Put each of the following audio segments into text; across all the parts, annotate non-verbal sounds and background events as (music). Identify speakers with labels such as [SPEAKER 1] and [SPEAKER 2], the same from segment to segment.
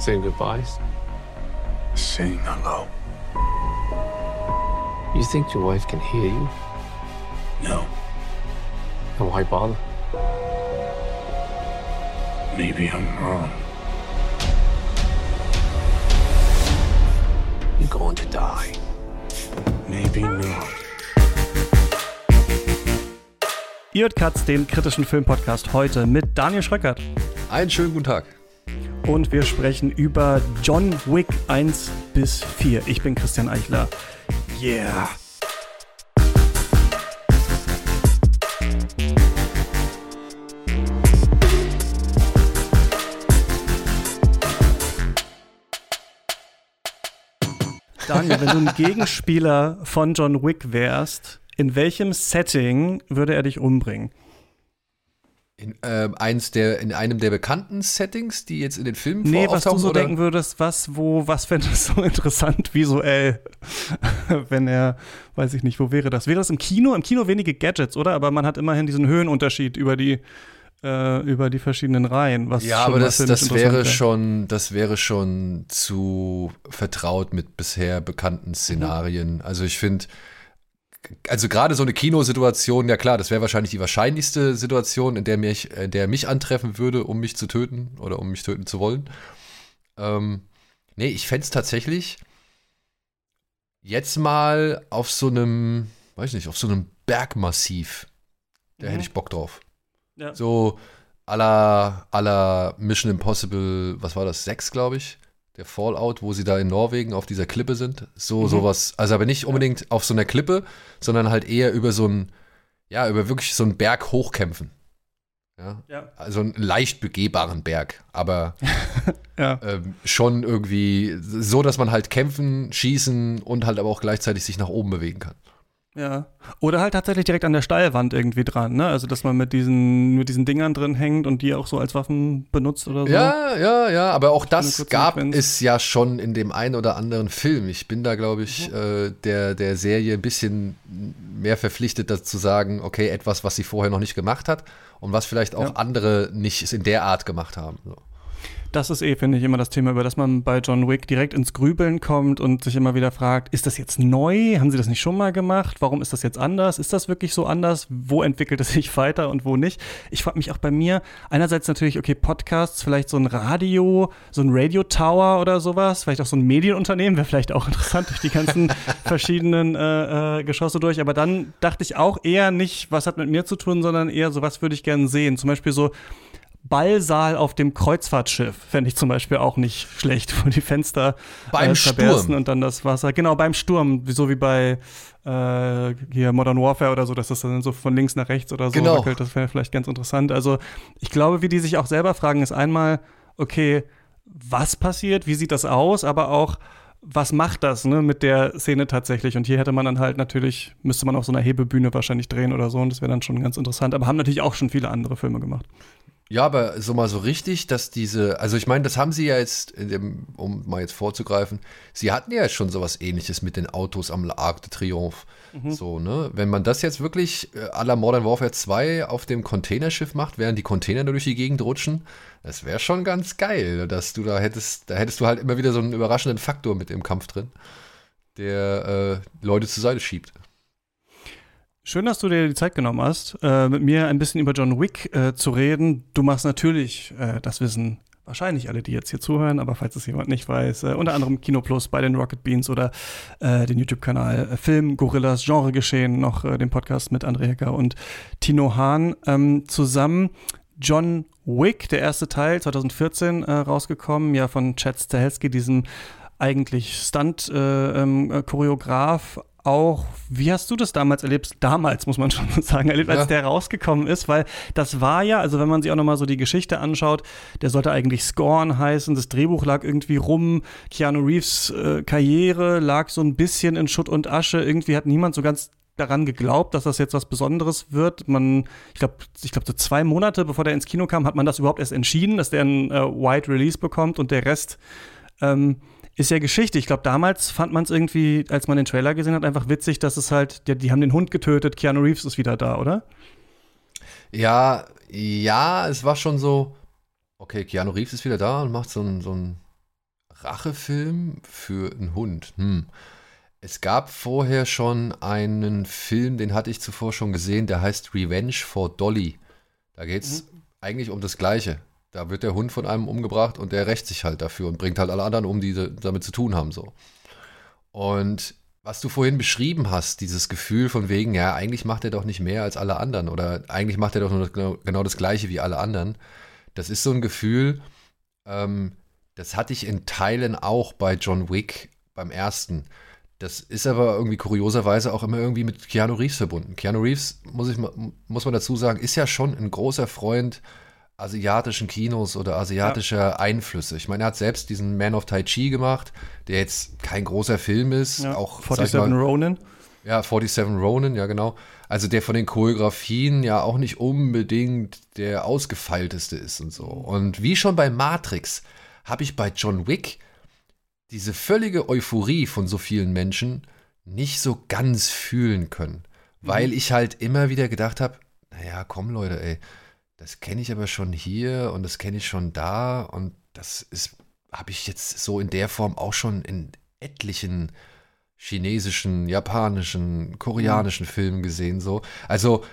[SPEAKER 1] Saying goodbyes?
[SPEAKER 2] Saying hello.
[SPEAKER 1] You think your wife can hear you?
[SPEAKER 2] No.
[SPEAKER 1] Then why bother?
[SPEAKER 2] Maybe I'm wrong.
[SPEAKER 1] You're going to die.
[SPEAKER 2] Maybe not.
[SPEAKER 3] Ihr hört Katz, den kritischen Filmpodcast heute mit Daniel Schröckert.
[SPEAKER 4] Einen schönen guten Tag.
[SPEAKER 3] Und wir sprechen über John Wick 1 bis 4. Ich bin Christian Eichler. Yeah. Daniel, wenn du ein Gegenspieler von John Wick wärst, in welchem Setting würde er dich umbringen?
[SPEAKER 4] In, äh, eins der, in einem der bekannten Settings, die jetzt in den Filmen
[SPEAKER 3] Nee, was du so
[SPEAKER 4] oder?
[SPEAKER 3] denken würdest, was, wo, was fändest du so (laughs) interessant visuell, (laughs) wenn er, weiß ich nicht, wo wäre das? Wäre das im Kino? Im Kino wenige Gadgets, oder? Aber man hat immerhin diesen Höhenunterschied über die, äh, über die verschiedenen Reihen. Was
[SPEAKER 4] ja, aber das, das wäre
[SPEAKER 3] wäre.
[SPEAKER 4] schon, das wäre schon zu vertraut mit bisher bekannten Szenarien. Also ich finde, also gerade so eine Kinosituation, ja klar, das wäre wahrscheinlich die wahrscheinlichste Situation, in der mich, in der er mich antreffen würde, um mich zu töten oder um mich töten zu wollen. Ähm, nee, ich fände es tatsächlich jetzt mal auf so einem, weiß nicht, auf so einem Bergmassiv. Da
[SPEAKER 3] Mhm.
[SPEAKER 4] hätte ich Bock drauf.
[SPEAKER 3] Ja.
[SPEAKER 4] So à la Mission Impossible, was war das, 6, glaube ich? Der Fallout, wo sie da in Norwegen auf dieser Klippe sind. So,
[SPEAKER 3] Mhm.
[SPEAKER 4] sowas. Also aber nicht unbedingt auf so einer Klippe, sondern halt eher über so einen, ja, über wirklich so einen Berg hochkämpfen. Ja.
[SPEAKER 3] Ja.
[SPEAKER 4] Also einen leicht begehbaren Berg, aber (laughs)
[SPEAKER 3] Ja.
[SPEAKER 4] ähm, schon irgendwie so, dass man halt kämpfen, schießen und halt aber auch gleichzeitig sich nach oben bewegen kann.
[SPEAKER 3] Ja. Oder halt tatsächlich direkt an der Steilwand irgendwie dran, ne? Also, dass man mit diesen, mit diesen Dingern drin hängt und die auch so als Waffen benutzt oder so.
[SPEAKER 4] Ja, ja, ja, aber auch das gab
[SPEAKER 3] Sequenz.
[SPEAKER 4] es ja schon in dem einen oder anderen Film. Ich bin da, glaube ich,
[SPEAKER 3] Mhm.
[SPEAKER 4] äh, der, der Serie ein bisschen mehr verpflichtet, dazu zu sagen, okay, etwas, was sie vorher noch nicht gemacht hat und was vielleicht auch
[SPEAKER 3] Ja.
[SPEAKER 4] andere nicht in der Art gemacht haben. So.
[SPEAKER 3] Das ist eh, finde ich, immer das Thema, über das man bei John Wick direkt ins Grübeln kommt und sich immer wieder fragt, ist das jetzt neu? Haben sie das nicht schon mal gemacht? Warum ist das jetzt anders? Ist das wirklich so anders? Wo entwickelt es sich (laughs) weiter und wo nicht? Ich frage mich auch bei mir, einerseits natürlich, okay, Podcasts, vielleicht so ein Radio, so ein Radio Tower oder sowas, vielleicht auch so ein Medienunternehmen, wäre vielleicht auch (laughs) interessant durch die ganzen (laughs) verschiedenen äh, äh, Geschosse durch. Aber dann dachte ich auch eher nicht, was hat mit mir zu tun, sondern eher so, was würde ich gerne sehen? Zum Beispiel so, Ballsaal auf dem Kreuzfahrtschiff fände ich zum Beispiel auch nicht schlecht, (laughs) wo die Fenster
[SPEAKER 4] Beim
[SPEAKER 3] äh,
[SPEAKER 4] Sturm.
[SPEAKER 3] und dann das Wasser. Genau, beim Sturm, so wie bei äh, hier Modern Warfare oder so, dass das dann so von links nach rechts oder so
[SPEAKER 4] Genau.
[SPEAKER 3] wackelt. Das wäre vielleicht ganz interessant. Also ich glaube, wie die sich auch selber fragen, ist einmal, okay, was passiert, wie sieht das aus, aber auch, was macht das ne, mit der Szene tatsächlich? Und hier hätte man dann halt natürlich, müsste man auf so einer Hebebühne wahrscheinlich drehen oder so und das wäre dann schon ganz interessant. Aber haben natürlich auch schon viele andere Filme gemacht.
[SPEAKER 4] Ja, aber so mal so richtig, dass diese, also ich meine, das haben sie ja jetzt, dem, um mal jetzt vorzugreifen, sie hatten ja jetzt schon sowas ähnliches mit den Autos am Arc de Triomphe. So, ne? Wenn man das jetzt wirklich äh, à la Modern Warfare 2 auf dem Containerschiff macht, während die Container nur durch die Gegend rutschen, das wäre schon ganz geil, dass du da hättest, da hättest du halt immer wieder so einen überraschenden Faktor mit im Kampf drin, der äh, Leute zur Seite schiebt.
[SPEAKER 3] Schön, dass du dir die Zeit genommen hast, äh, mit mir ein bisschen über John Wick äh, zu reden. Du machst natürlich, äh, das wissen wahrscheinlich alle, die jetzt hier zuhören, aber falls es jemand nicht weiß, äh, unter anderem Kino Plus bei den Rocket Beans oder äh, den YouTube-Kanal Film Gorillas Genre Geschehen, noch den Podcast mit André Hecker und Tino Hahn ähm, zusammen. John Wick, der erste Teil, 2014 äh, rausgekommen, ja von Chad Stahelski, diesem eigentlich Stunt-Choreograf. auch, wie hast du das damals erlebt? Damals, muss man (laughs) schon sagen, erlebt, als
[SPEAKER 4] Ja.
[SPEAKER 3] der rausgekommen ist, weil das war ja, also wenn man sich auch nochmal so die Geschichte anschaut, der sollte eigentlich Scorn heißen, das Drehbuch lag irgendwie rum, Keanu Reeves äh, Karriere lag so ein bisschen in Schutt und Asche, irgendwie hat niemand so ganz daran geglaubt, dass das jetzt was Besonderes wird. Man, ich glaube, ich glaube, so zwei Monate bevor der ins Kino kam, hat man das überhaupt erst entschieden, dass der ein äh, Wide Release bekommt und der Rest ähm, ist ja Geschichte. Ich glaube, damals fand man es irgendwie, als man den Trailer gesehen hat, einfach witzig, dass es halt, die, die haben den Hund getötet, Keanu Reeves ist wieder da, oder?
[SPEAKER 4] Ja, ja, es war schon so, okay, Keanu Reeves ist wieder da und macht so ein, so Rachefilm für einen Hund. Hm. Es gab vorher schon einen Film, den hatte ich zuvor schon gesehen, der heißt Revenge for Dolly. Da geht es mhm. eigentlich um das Gleiche. Da wird der Hund von einem umgebracht und der rächt sich halt dafür und bringt halt alle anderen um, die damit zu tun haben. So. Und was du vorhin beschrieben hast, dieses Gefühl von wegen, ja, eigentlich macht er doch nicht mehr als alle anderen oder eigentlich macht er doch nur genau, genau das Gleiche wie alle anderen. Das ist so ein Gefühl, ähm, das hatte ich in Teilen auch bei John Wick beim ersten. Das ist aber irgendwie kurioserweise auch immer irgendwie mit Keanu Reeves verbunden. Keanu Reeves, muss, ich, muss man dazu sagen, ist ja schon ein großer Freund asiatischen Kinos oder asiatischer ja. Einflüsse. Ich meine, er hat selbst diesen Man of Tai Chi gemacht, der jetzt kein großer Film ist. Ja, auch,
[SPEAKER 3] 47 mal, Ronin.
[SPEAKER 4] Ja, 47 Ronin, ja genau. Also der von den Choreografien ja auch nicht unbedingt der ausgefeilteste ist und so. Und wie schon bei Matrix habe ich bei John Wick diese völlige Euphorie von so vielen Menschen nicht so ganz fühlen können. Weil mhm. ich halt immer wieder gedacht habe, naja, komm Leute, ey, das kenne ich aber schon hier und das kenne ich schon da und das ist, habe ich jetzt so in der Form auch schon in etlichen chinesischen, japanischen, koreanischen mhm. Filmen gesehen, so. Also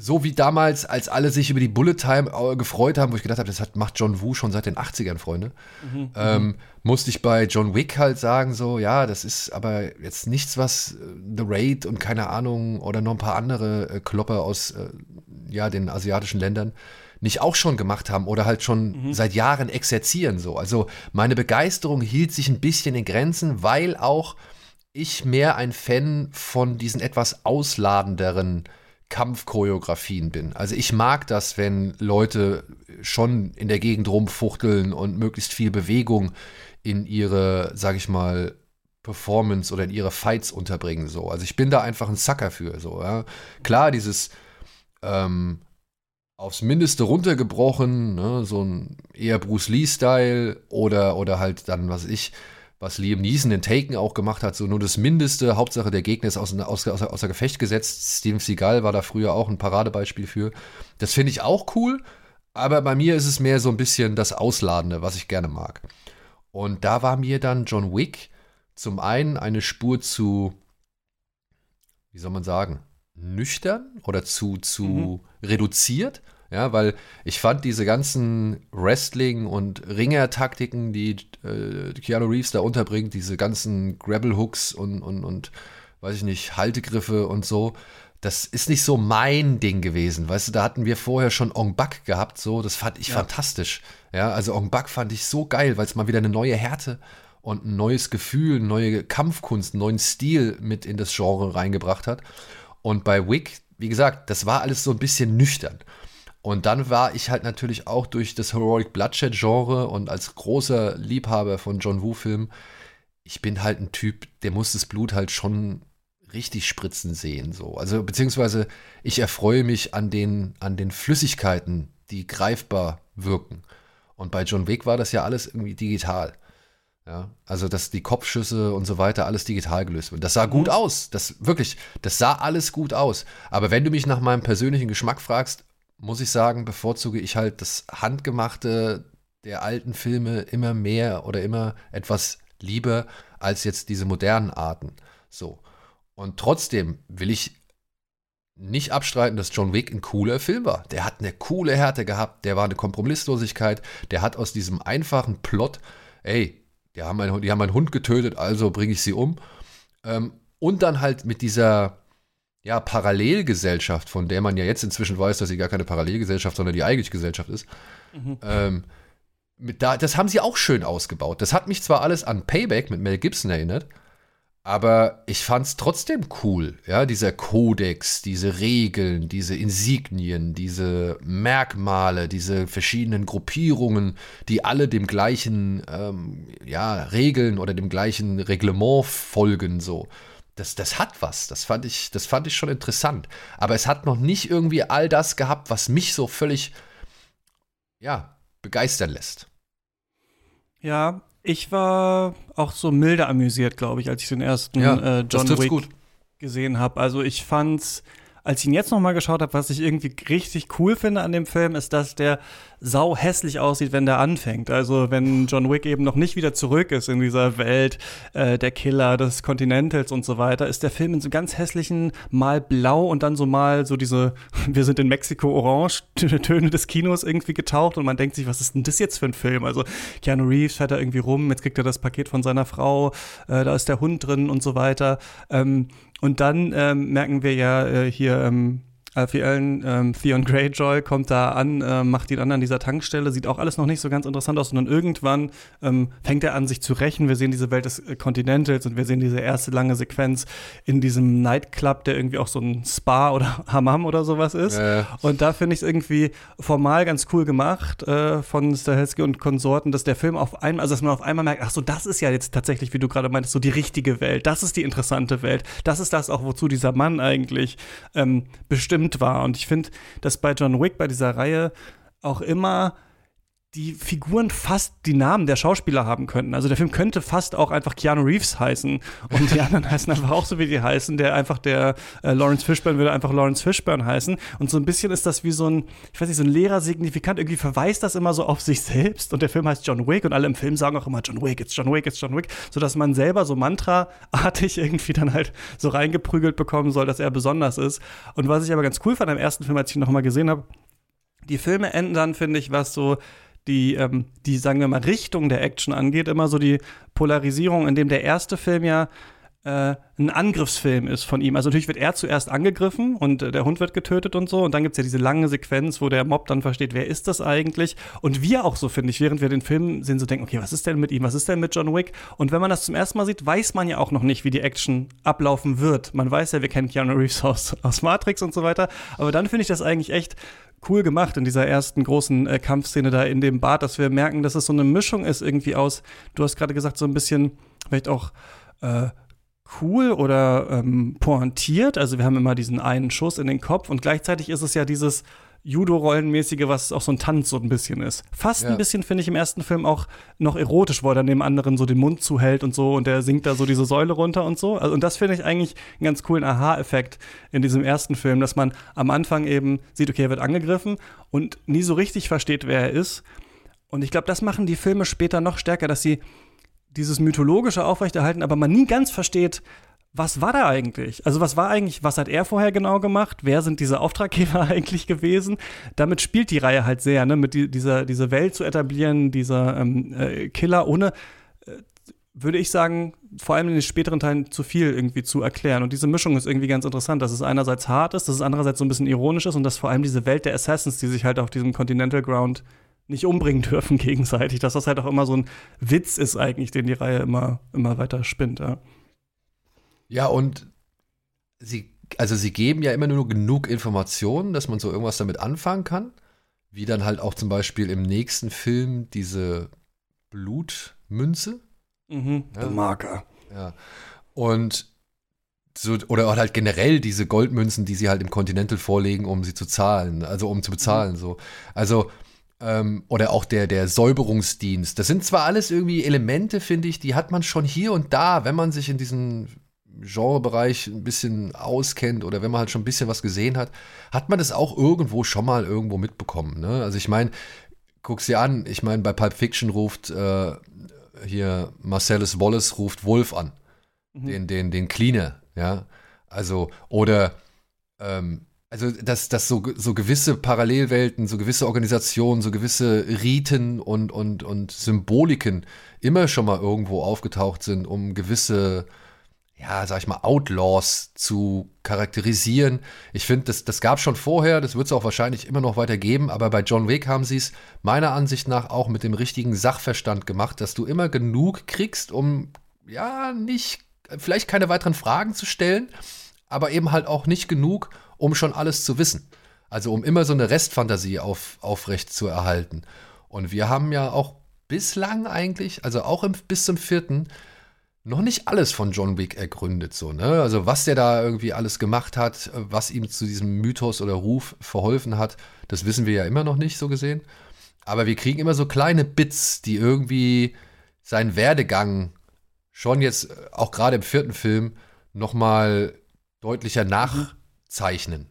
[SPEAKER 4] so wie damals, als alle sich über die Bullet Time äh, gefreut haben, wo ich gedacht habe, das hat, macht John Woo schon seit den 80ern, Freunde, mhm, ähm, mhm. musste ich bei John Wick halt sagen, so, ja, das ist aber jetzt nichts, was äh, The Raid und keine Ahnung oder noch ein paar andere äh, Klopper aus äh, ja, den asiatischen Ländern nicht auch schon gemacht haben oder halt schon mhm. seit Jahren exerzieren, so. Also meine Begeisterung hielt sich ein bisschen in Grenzen, weil auch ich mehr ein Fan von diesen etwas ausladenderen Kampfchoreografien bin. Also ich mag das, wenn Leute schon in der Gegend rumfuchteln und möglichst viel Bewegung in ihre, sag ich mal, Performance oder in ihre Fights unterbringen. So. Also ich bin da einfach ein Sucker für. So, ja. Klar, dieses ähm, aufs Mindeste runtergebrochen, ne, so ein eher Bruce Lee-Style oder, oder halt dann, was ich, was Liam Neeson in Taken auch gemacht hat, so nur das Mindeste, Hauptsache der Gegner ist außer, außer, außer Gefecht gesetzt. Steven Seagal war da früher auch ein Paradebeispiel für. Das finde ich auch cool, aber bei mir ist es mehr so ein bisschen das Ausladende, was ich gerne mag. Und da war mir dann John Wick zum einen eine Spur zu, wie soll man sagen, nüchtern oder zu, zu mhm. reduziert ja, weil ich fand diese ganzen Wrestling- und Ringer-Taktiken, die äh, Keanu Reeves da unterbringt, diese ganzen Grapple-Hooks und, und, und, weiß ich nicht, Haltegriffe und so, das ist nicht so mein Ding gewesen. Weißt du, da hatten wir vorher schon Ong Bak gehabt, so, das fand ich ja. fantastisch. Ja, also Ong Bak fand ich so geil, weil es mal wieder eine neue Härte und ein neues Gefühl, eine neue Kampfkunst, einen neuen Stil mit in das Genre reingebracht hat. Und bei Wick, wie gesagt, das war alles so ein bisschen nüchtern. Und dann war ich halt natürlich auch durch das Heroic Bloodshed-Genre und als großer Liebhaber von John Woo-Filmen, ich bin halt ein Typ, der muss das Blut halt schon richtig spritzen sehen. So. Also beziehungsweise ich erfreue mich an den, an den Flüssigkeiten, die greifbar wirken. Und bei John Wick war das ja alles irgendwie digital. Ja, also dass die Kopfschüsse und so weiter alles digital gelöst wird. Das sah gut mhm. aus. Das wirklich, das sah alles gut aus. Aber wenn du mich nach meinem persönlichen Geschmack fragst, muss ich sagen, bevorzuge ich halt das Handgemachte der alten Filme immer mehr oder immer etwas lieber als jetzt diese modernen Arten. So. Und trotzdem will ich nicht abstreiten, dass John Wick ein cooler Film war. Der hat eine coole Härte gehabt, der war eine Kompromisslosigkeit, der hat aus diesem einfachen Plot, ey, die haben einen, die haben einen Hund getötet, also bringe ich sie um. Ähm, und dann halt mit dieser ja, Parallelgesellschaft, von der man ja jetzt inzwischen weiß, dass sie gar keine Parallelgesellschaft, sondern die eigentliche Gesellschaft ist. Mhm. Ähm, mit da, das haben sie auch schön ausgebaut. Das hat mich zwar alles an Payback mit Mel Gibson erinnert, aber ich fand es trotzdem cool. Ja, dieser Kodex, diese Regeln, diese Insignien, diese Merkmale, diese verschiedenen Gruppierungen, die alle dem gleichen ähm, ja, Regeln oder dem gleichen Reglement folgen, so das, das hat was. Das fand, ich, das fand ich schon interessant. Aber es hat noch nicht irgendwie all das gehabt, was mich so völlig, ja, begeistern lässt.
[SPEAKER 3] Ja, ich war auch so milde amüsiert, glaube ich, als ich den ersten ja, äh, John Wick gut. gesehen habe. Also ich fand's als ich ihn jetzt nochmal geschaut habe, was ich irgendwie richtig cool finde an dem Film, ist, dass der sau hässlich aussieht, wenn der anfängt. Also wenn John Wick eben noch nicht wieder zurück ist in dieser Welt äh, der Killer des Continentals und so weiter, ist der Film in so ganz hässlichen, mal blau und dann so mal so diese, (laughs) wir sind in Mexiko orange (laughs) Töne des Kinos irgendwie getaucht und man denkt sich, was ist denn das jetzt für ein Film? Also Keanu Reeves fährt da irgendwie rum, jetzt kriegt er das Paket von seiner Frau, äh, da ist der Hund drin und so weiter. Ähm, und dann ähm, merken wir ja äh, hier, ähm, Alfie Allen, ähm, Theon Greyjoy kommt da an, äh, macht ihn an an dieser Tankstelle, sieht auch alles noch nicht so ganz interessant aus, sondern irgendwann ähm, fängt er an, sich zu rächen. Wir sehen diese Welt des äh, Continentals und wir sehen diese erste lange Sequenz in diesem Nightclub, der irgendwie auch so ein Spa (laughs) oder Hammam oder sowas ist.
[SPEAKER 4] Äh.
[SPEAKER 3] Und da finde ich es irgendwie formal ganz cool gemacht äh, von Stahelski und Konsorten, dass der Film auf einmal, also dass man auf einmal merkt, ach so, das ist ja jetzt tatsächlich, wie du gerade meintest, so die richtige Welt. Das ist die interessante Welt. Das ist das auch, wozu dieser Mann eigentlich ähm, bestimmt war. Und ich finde, dass bei John Wick, bei dieser Reihe, auch immer die Figuren fast die Namen der Schauspieler haben könnten. Also der Film könnte fast auch einfach Keanu Reeves heißen und die (laughs) anderen heißen einfach auch so, wie die heißen. Der einfach der äh, Lawrence Fishburne würde einfach Lawrence Fishburne heißen. Und so ein bisschen ist das wie so ein, ich weiß nicht, so ein leerer Signifikant. Irgendwie verweist das immer so auf sich selbst und der Film heißt John Wick und alle im Film sagen auch immer John Wick, it's John Wick, it's John Wick, sodass man selber so mantraartig irgendwie dann halt so reingeprügelt bekommen soll, dass er besonders ist. Und was ich aber ganz cool fand am ersten Film, als ich ihn noch mal gesehen habe, die Filme enden dann, finde ich, was so die, ähm, die, sagen wir mal, Richtung der Action angeht, immer so die Polarisierung, in dem der erste Film ja äh, ein Angriffsfilm ist von ihm. Also natürlich wird er zuerst angegriffen und äh, der Hund wird getötet und so. Und dann gibt es ja diese lange Sequenz, wo der Mob dann versteht, wer ist das eigentlich? Und wir auch so, finde ich, während wir den Film sehen, so denken, okay, was ist denn mit ihm? Was ist denn mit John Wick? Und wenn man das zum ersten Mal sieht, weiß man ja auch noch nicht, wie die Action ablaufen wird. Man weiß ja, wir kennen Keanu Reeves aus, aus Matrix und so weiter. Aber dann finde ich das eigentlich echt cool gemacht in dieser ersten großen äh, Kampfszene da in dem Bad, dass wir merken, dass es so eine Mischung ist irgendwie aus, du hast gerade gesagt, so ein bisschen vielleicht auch äh, cool oder ähm, pointiert. Also wir haben immer diesen einen Schuss in den Kopf und gleichzeitig ist es ja dieses Judo-Rollenmäßige, was auch so ein Tanz so ein bisschen ist. Fast
[SPEAKER 4] Ja.
[SPEAKER 3] ein bisschen finde ich im ersten Film auch noch erotisch, wo er dann dem anderen so den Mund zuhält und so und der singt da so diese Säule runter und so. Also, und das finde ich eigentlich einen ganz coolen Aha-Effekt in diesem ersten Film, dass man am Anfang eben sieht, okay, er wird angegriffen und nie so richtig versteht, wer er ist. Und ich glaube, das machen die Filme später noch stärker, dass sie dieses mythologische aufrechterhalten, aber man nie ganz versteht, was war da eigentlich? Also was war eigentlich, was hat er vorher genau gemacht? Wer sind diese Auftraggeber (laughs) eigentlich gewesen? Damit spielt die Reihe halt sehr, ne? Mit die, dieser diese Welt zu etablieren, dieser ähm, äh, Killer, ohne, äh, würde ich sagen, vor allem in den späteren Teilen zu viel irgendwie zu erklären. Und diese Mischung ist irgendwie ganz interessant, dass es einerseits hart ist, dass es andererseits so ein bisschen ironisch ist und dass vor allem diese Welt der Assassins, die sich halt auf diesem Continental Ground nicht umbringen (laughs) dürfen gegenseitig, dass das halt auch immer so ein Witz ist eigentlich, den die Reihe immer, immer weiter spinnt. Ja.
[SPEAKER 4] Ja, und sie, also sie geben ja immer nur genug Informationen, dass man so irgendwas damit anfangen kann. Wie dann halt auch zum Beispiel im nächsten Film diese Blutmünze.
[SPEAKER 3] Mhm.
[SPEAKER 4] Ja.
[SPEAKER 3] Der Marker.
[SPEAKER 4] Ja. Und so, oder halt generell diese Goldmünzen, die sie halt im Continental vorlegen, um sie zu zahlen, also um zu bezahlen, so. Also, ähm, oder auch der, der Säuberungsdienst. Das sind zwar alles irgendwie Elemente, finde ich, die hat man schon hier und da, wenn man sich in diesem Genrebereich ein bisschen auskennt oder wenn man halt schon ein bisschen was gesehen hat, hat man das auch irgendwo schon mal irgendwo mitbekommen. Ne? Also ich meine, guck's dir an, ich meine, bei Pulp Fiction ruft äh, hier Marcellus Wallace ruft Wolf an den, den, den Cleaner, ja. Also, oder ähm, also dass, dass so, so gewisse Parallelwelten, so gewisse Organisationen, so gewisse Riten und, und, und Symboliken immer schon mal irgendwo aufgetaucht sind, um gewisse, ja, sag ich mal, Outlaws zu charakterisieren. Ich finde, das, das gab schon vorher, das wird es auch wahrscheinlich immer noch weiter geben, aber bei John Wick haben sie es meiner Ansicht nach auch mit dem richtigen Sachverstand gemacht, dass du immer genug kriegst, um ja nicht, vielleicht keine weiteren Fragen zu stellen, aber eben halt auch nicht genug, um schon alles zu wissen. Also um immer so eine Restfantasie auf, aufrecht zu erhalten. Und wir haben ja auch bislang eigentlich, also auch im, bis zum vierten, noch nicht alles von John Wick ergründet, so, ne? Also, was der da irgendwie alles gemacht hat, was ihm zu diesem Mythos oder Ruf verholfen hat, das wissen wir ja immer noch nicht, so gesehen. Aber wir kriegen immer so kleine Bits, die irgendwie seinen Werdegang schon jetzt, äh, auch gerade im vierten Film, nochmal deutlicher zeichnen.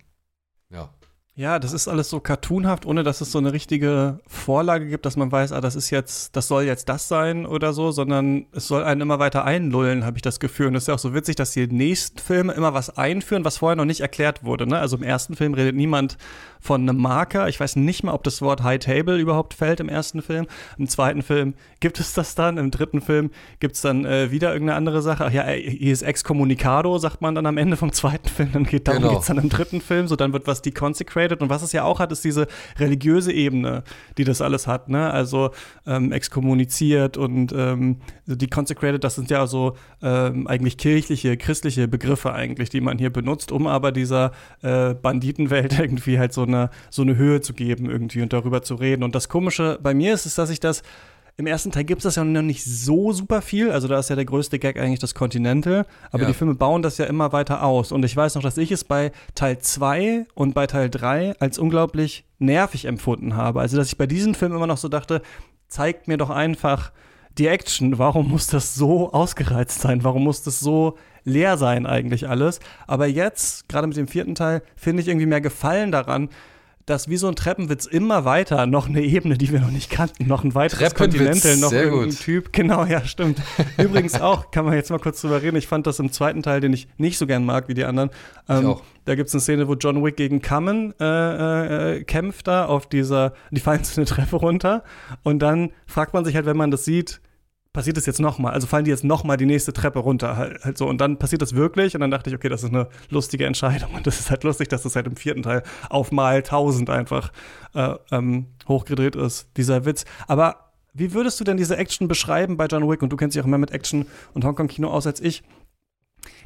[SPEAKER 4] Ja.
[SPEAKER 3] Das ist alles so cartoonhaft, ohne dass es so eine richtige Vorlage gibt, dass man weiß, ah, das ist jetzt, das soll jetzt das sein oder so, sondern es soll einen immer weiter einlullen, habe ich das Gefühl. Und es ist ja auch so witzig, dass die nächsten Filme immer was einführen, was vorher noch nicht erklärt wurde. Ne? Also im ersten Film redet niemand von einem Marker. Ich weiß nicht mal, ob das Wort High Table überhaupt fällt im ersten Film. Im zweiten Film gibt es das dann. Im dritten Film gibt es dann äh, wieder irgendeine andere Sache. Ach ja, hier ist Excommunicado, sagt man dann am Ende vom zweiten Film. Dann geht darum
[SPEAKER 4] Genau.
[SPEAKER 3] geht's dann im dritten Film. So, dann wird was deconsecrated. Und was es ja auch hat, ist diese religiöse Ebene, die das alles hat. Ne? Also ähm, exkommuniziert und ähm, deconsecrated, das sind ja so ähm, eigentlich kirchliche, christliche Begriffe eigentlich, die man hier benutzt, um aber dieser äh, Banditenwelt (laughs) irgendwie halt so eine, so eine Höhe zu geben irgendwie und darüber zu reden. Und das Komische bei mir ist, ist, dass ich das im ersten Teil gibt es das ja noch nicht so super viel. Also da ist ja der größte Gag eigentlich das Continental. Aber
[SPEAKER 4] Ja.
[SPEAKER 3] die Filme bauen das ja immer weiter aus. Und ich weiß noch, dass ich es bei Teil 2 und bei Teil 3 als unglaublich nervig empfunden habe. Also dass ich bei diesen Filmen immer noch so dachte, zeigt mir doch einfach die Action. Warum muss das so ausgereizt sein? Warum muss das so leer sein eigentlich alles? Aber jetzt, gerade mit dem vierten Teil, finde ich irgendwie mehr Gefallen daran, dass wie so ein Treppenwitz immer weiter noch eine Ebene, die wir noch nicht kannten, noch ein weiteres Continental, noch
[SPEAKER 4] sehr
[SPEAKER 3] irgendein
[SPEAKER 4] gut.
[SPEAKER 3] Typ. Genau, ja, stimmt. Übrigens auch, kann man jetzt mal kurz drüber reden. Ich fand das im zweiten Teil, den ich nicht so gern mag wie die anderen. Ähm,
[SPEAKER 4] auch.
[SPEAKER 3] Da gibt es eine Szene, wo John Wick gegen Cummin äh, äh, kämpft da auf dieser, die fallen so eine Treppe runter. Und dann fragt man sich halt, wenn man das sieht, passiert das jetzt nochmal? Also fallen die jetzt nochmal die nächste Treppe runter halt, halt so. Und dann passiert das wirklich. Und dann dachte ich, okay, das ist eine lustige Entscheidung. Und das ist halt lustig, dass das halt im vierten Teil auf mal 1000 einfach äh, ähm, hochgedreht ist, dieser Witz. Aber wie würdest du denn diese Action beschreiben bei John Wick? Und du kennst dich auch mehr mit Action und Hongkong-Kino aus als ich.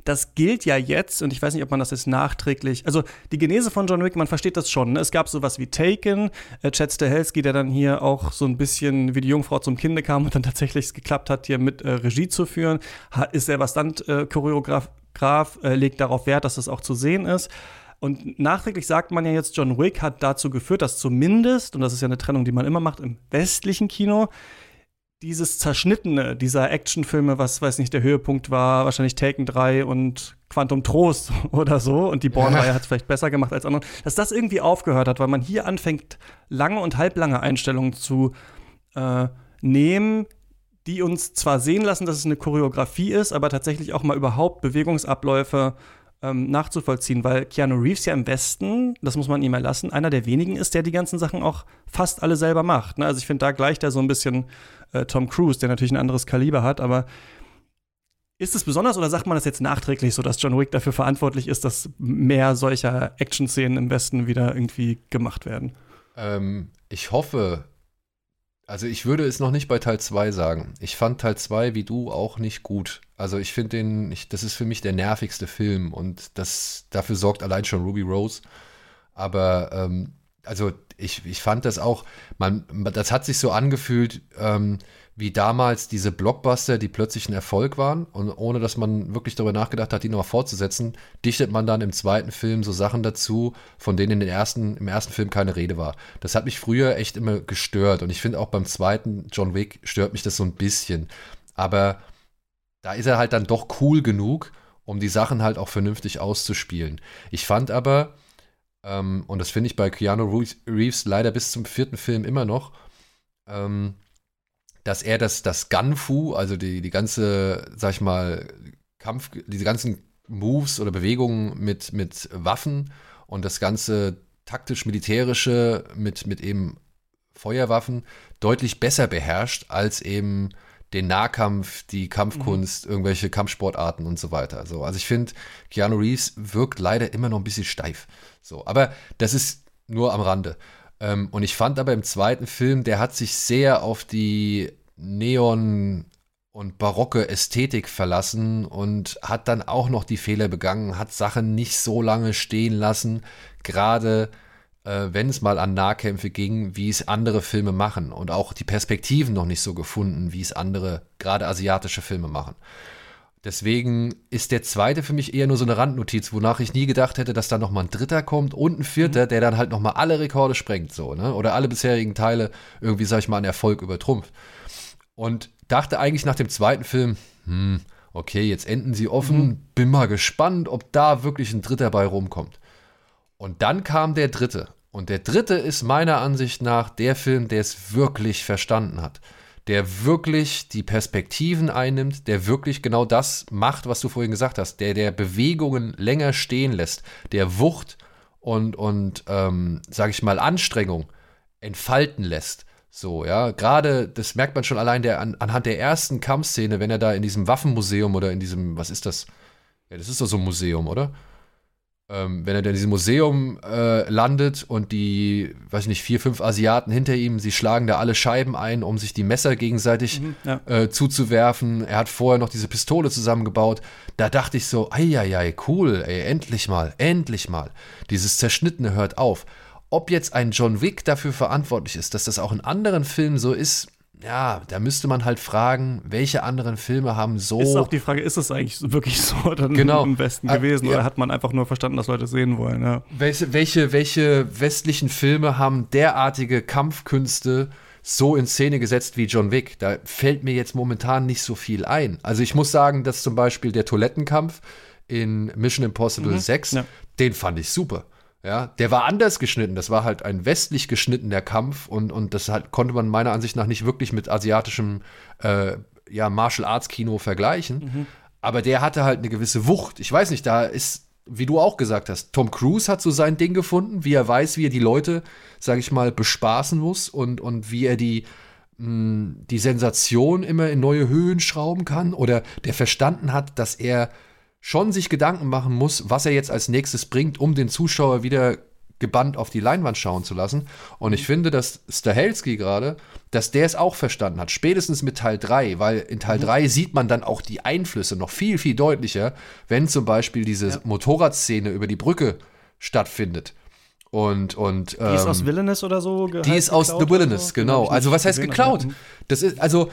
[SPEAKER 3] Das gilt ja jetzt, und ich weiß nicht, ob man das jetzt nachträglich. Also die Genese von John Wick, man versteht das schon. Ne? Es gab sowas wie Taken, äh, Chad Stahelski, der dann hier auch so ein bisschen wie die Jungfrau zum Kinde kam und dann (laughs) tatsächlich es geklappt hat, hier mit äh, Regie zu führen. Ha ist selber Stunt-Choreograf, Graf, äh, legt darauf Wert, dass das auch zu sehen ist. Und nachträglich sagt man ja jetzt, John Wick hat dazu geführt, dass zumindest, und das ist ja eine Trennung, die man immer macht im westlichen Kino, dieses Zerschnittene dieser Actionfilme, was weiß nicht, der Höhepunkt war, wahrscheinlich Taken 3 und Quantum Trost (laughs) oder so, und die Bourne-Reihe hat es vielleicht besser gemacht als andere, dass das irgendwie aufgehört hat, weil man hier anfängt, lange und halblange Einstellungen zu äh, nehmen, die uns zwar sehen lassen, dass es eine Choreografie ist, aber tatsächlich auch mal überhaupt Bewegungsabläufe ähm, nachzuvollziehen, weil Keanu Reeves ja im Westen, das muss man ihm erlassen, einer der wenigen ist, der die ganzen Sachen auch fast alle selber macht. Ne? Also ich finde, da gleicht er so ein bisschen äh, Tom Cruise, der natürlich ein anderes Kaliber hat, aber ist es besonders oder sagt man das jetzt nachträglich so, dass John Wick dafür verantwortlich ist, dass mehr solcher Action-Szenen im Westen wieder irgendwie gemacht werden?
[SPEAKER 4] Ähm, ich hoffe, also ich würde es noch nicht bei Teil 2 sagen. Ich fand Teil 2 wie du auch nicht gut. Also ich finde den, ich, das ist für mich der nervigste Film und das, dafür sorgt allein schon Ruby Rose. Aber ähm, also ich, ich fand das auch, man, das hat sich so angefühlt, ähm, wie damals diese Blockbuster, die plötzlich ein Erfolg waren und ohne dass man wirklich darüber nachgedacht hat, die nochmal fortzusetzen, dichtet man dann im zweiten Film so Sachen dazu, von denen in den ersten, im ersten Film keine Rede war. Das hat mich früher echt immer gestört und ich finde auch beim zweiten John Wick stört mich das so ein bisschen. Aber da ist er halt dann doch cool genug, um die Sachen halt auch vernünftig auszuspielen. Ich fand aber, ähm, und das finde ich bei Keanu Reeves leider bis zum vierten Film immer noch, ähm, dass er das, das Gunfu, also die, die ganze, sag ich mal, Kampf, diese ganzen Moves oder Bewegungen mit, mit Waffen und das ganze taktisch-militärische mit, mit eben Feuerwaffen deutlich besser beherrscht als eben den Nahkampf, die Kampfkunst, irgendwelche Kampfsportarten und so weiter. So, also ich finde, Keanu Reeves wirkt leider immer noch ein bisschen steif. So, aber das ist nur am Rande. Ähm, und ich fand aber im zweiten Film, der hat sich sehr auf die Neon- und barocke Ästhetik verlassen und hat dann auch noch die Fehler begangen, hat Sachen nicht so lange stehen lassen, gerade äh, wenn es mal an Nahkämpfe ging, wie es andere Filme machen und auch die Perspektiven noch nicht so gefunden, wie es andere, gerade asiatische Filme machen. Deswegen ist der zweite für mich eher nur so eine Randnotiz, wonach ich nie gedacht hätte, dass da noch mal ein dritter kommt und ein vierter, der dann halt noch mal alle Rekorde sprengt, so, ne? Oder alle bisherigen Teile irgendwie, sag ich mal, an Erfolg übertrumpft. Und dachte eigentlich nach dem zweiten Film, hm, okay, jetzt enden sie offen, bin mal gespannt, ob da wirklich ein dritter bei rumkommt. Und dann kam der dritte. Und der dritte ist meiner Ansicht nach der Film, der es wirklich verstanden hat. Der wirklich die Perspektiven einnimmt, der wirklich genau das macht, was du vorhin gesagt hast, der der Bewegungen länger stehen lässt, der Wucht und, und ähm, sage ich mal, Anstrengung entfalten lässt. So, ja, gerade, das merkt man schon allein der, an, anhand der ersten Kampfszene, wenn er da in diesem Waffenmuseum oder in diesem, was ist das? Ja, das ist doch so ein Museum, oder? Ähm, wenn er in diesem Museum äh, landet und die, weiß ich nicht, vier, fünf Asiaten hinter ihm, sie schlagen da alle Scheiben ein, um sich die Messer gegenseitig
[SPEAKER 3] Mhm, ja.
[SPEAKER 4] äh, zuzuwerfen. Er hat vorher noch diese Pistole zusammengebaut. Da dachte ich so, eieiei, cool, ey, endlich mal, endlich mal. Dieses Zerschnittene hört auf. Ob jetzt ein John Wick dafür verantwortlich ist, dass das auch in anderen Filmen so ist, ja, da müsste man halt fragen, welche anderen Filme haben so.
[SPEAKER 3] Ist auch die Frage, ist es eigentlich wirklich so (laughs) dann
[SPEAKER 4] Genau.
[SPEAKER 3] im Westen
[SPEAKER 4] Ah,
[SPEAKER 3] gewesen?
[SPEAKER 4] ja.
[SPEAKER 3] Oder hat man einfach nur verstanden, dass Leute sehen wollen? Ja.
[SPEAKER 4] Welche, welche, welche westlichen Filme haben derartige Kampfkünste so in Szene gesetzt wie John Wick? Da fällt mir jetzt momentan nicht so viel ein. Also ich muss sagen, dass zum Beispiel der Toilettenkampf in Mission Impossible 6,
[SPEAKER 3] ja.
[SPEAKER 4] den fand ich super. Ja, der war anders geschnitten. Das war halt ein westlich geschnittener Kampf und, und das halt, konnte man meiner Ansicht nach nicht wirklich mit asiatischem äh, ja, Martial Arts Kino vergleichen. Aber der hatte halt eine gewisse Wucht. Ich weiß nicht, da ist, wie du auch gesagt hast, Tom Cruise hat so sein Ding gefunden, wie er weiß, wie er die Leute, sag ich mal, bespaßen muss und, und wie er die, mh, die Sensation immer in neue Höhen schrauben kann oder der verstanden hat, dass er schon sich Gedanken machen muss, was er jetzt als nächstes bringt, um den Zuschauer wieder gebannt auf die Leinwand schauen zu lassen. Und ich finde, dass Stahelski gerade, dass der es auch verstanden hat, spätestens mit Teil 3, weil in Teil 3 sieht man dann auch die Einflüsse noch viel, viel deutlicher, wenn zum Beispiel diese Motorradszene über die Brücke stattfindet. Und, und,
[SPEAKER 3] Die ist
[SPEAKER 4] ähm,
[SPEAKER 3] aus Villainous oder so?
[SPEAKER 4] die ist aus The Wilderness,
[SPEAKER 3] so?
[SPEAKER 4] genau.
[SPEAKER 3] Ich
[SPEAKER 4] Also was heißt geklaut? Das ist, also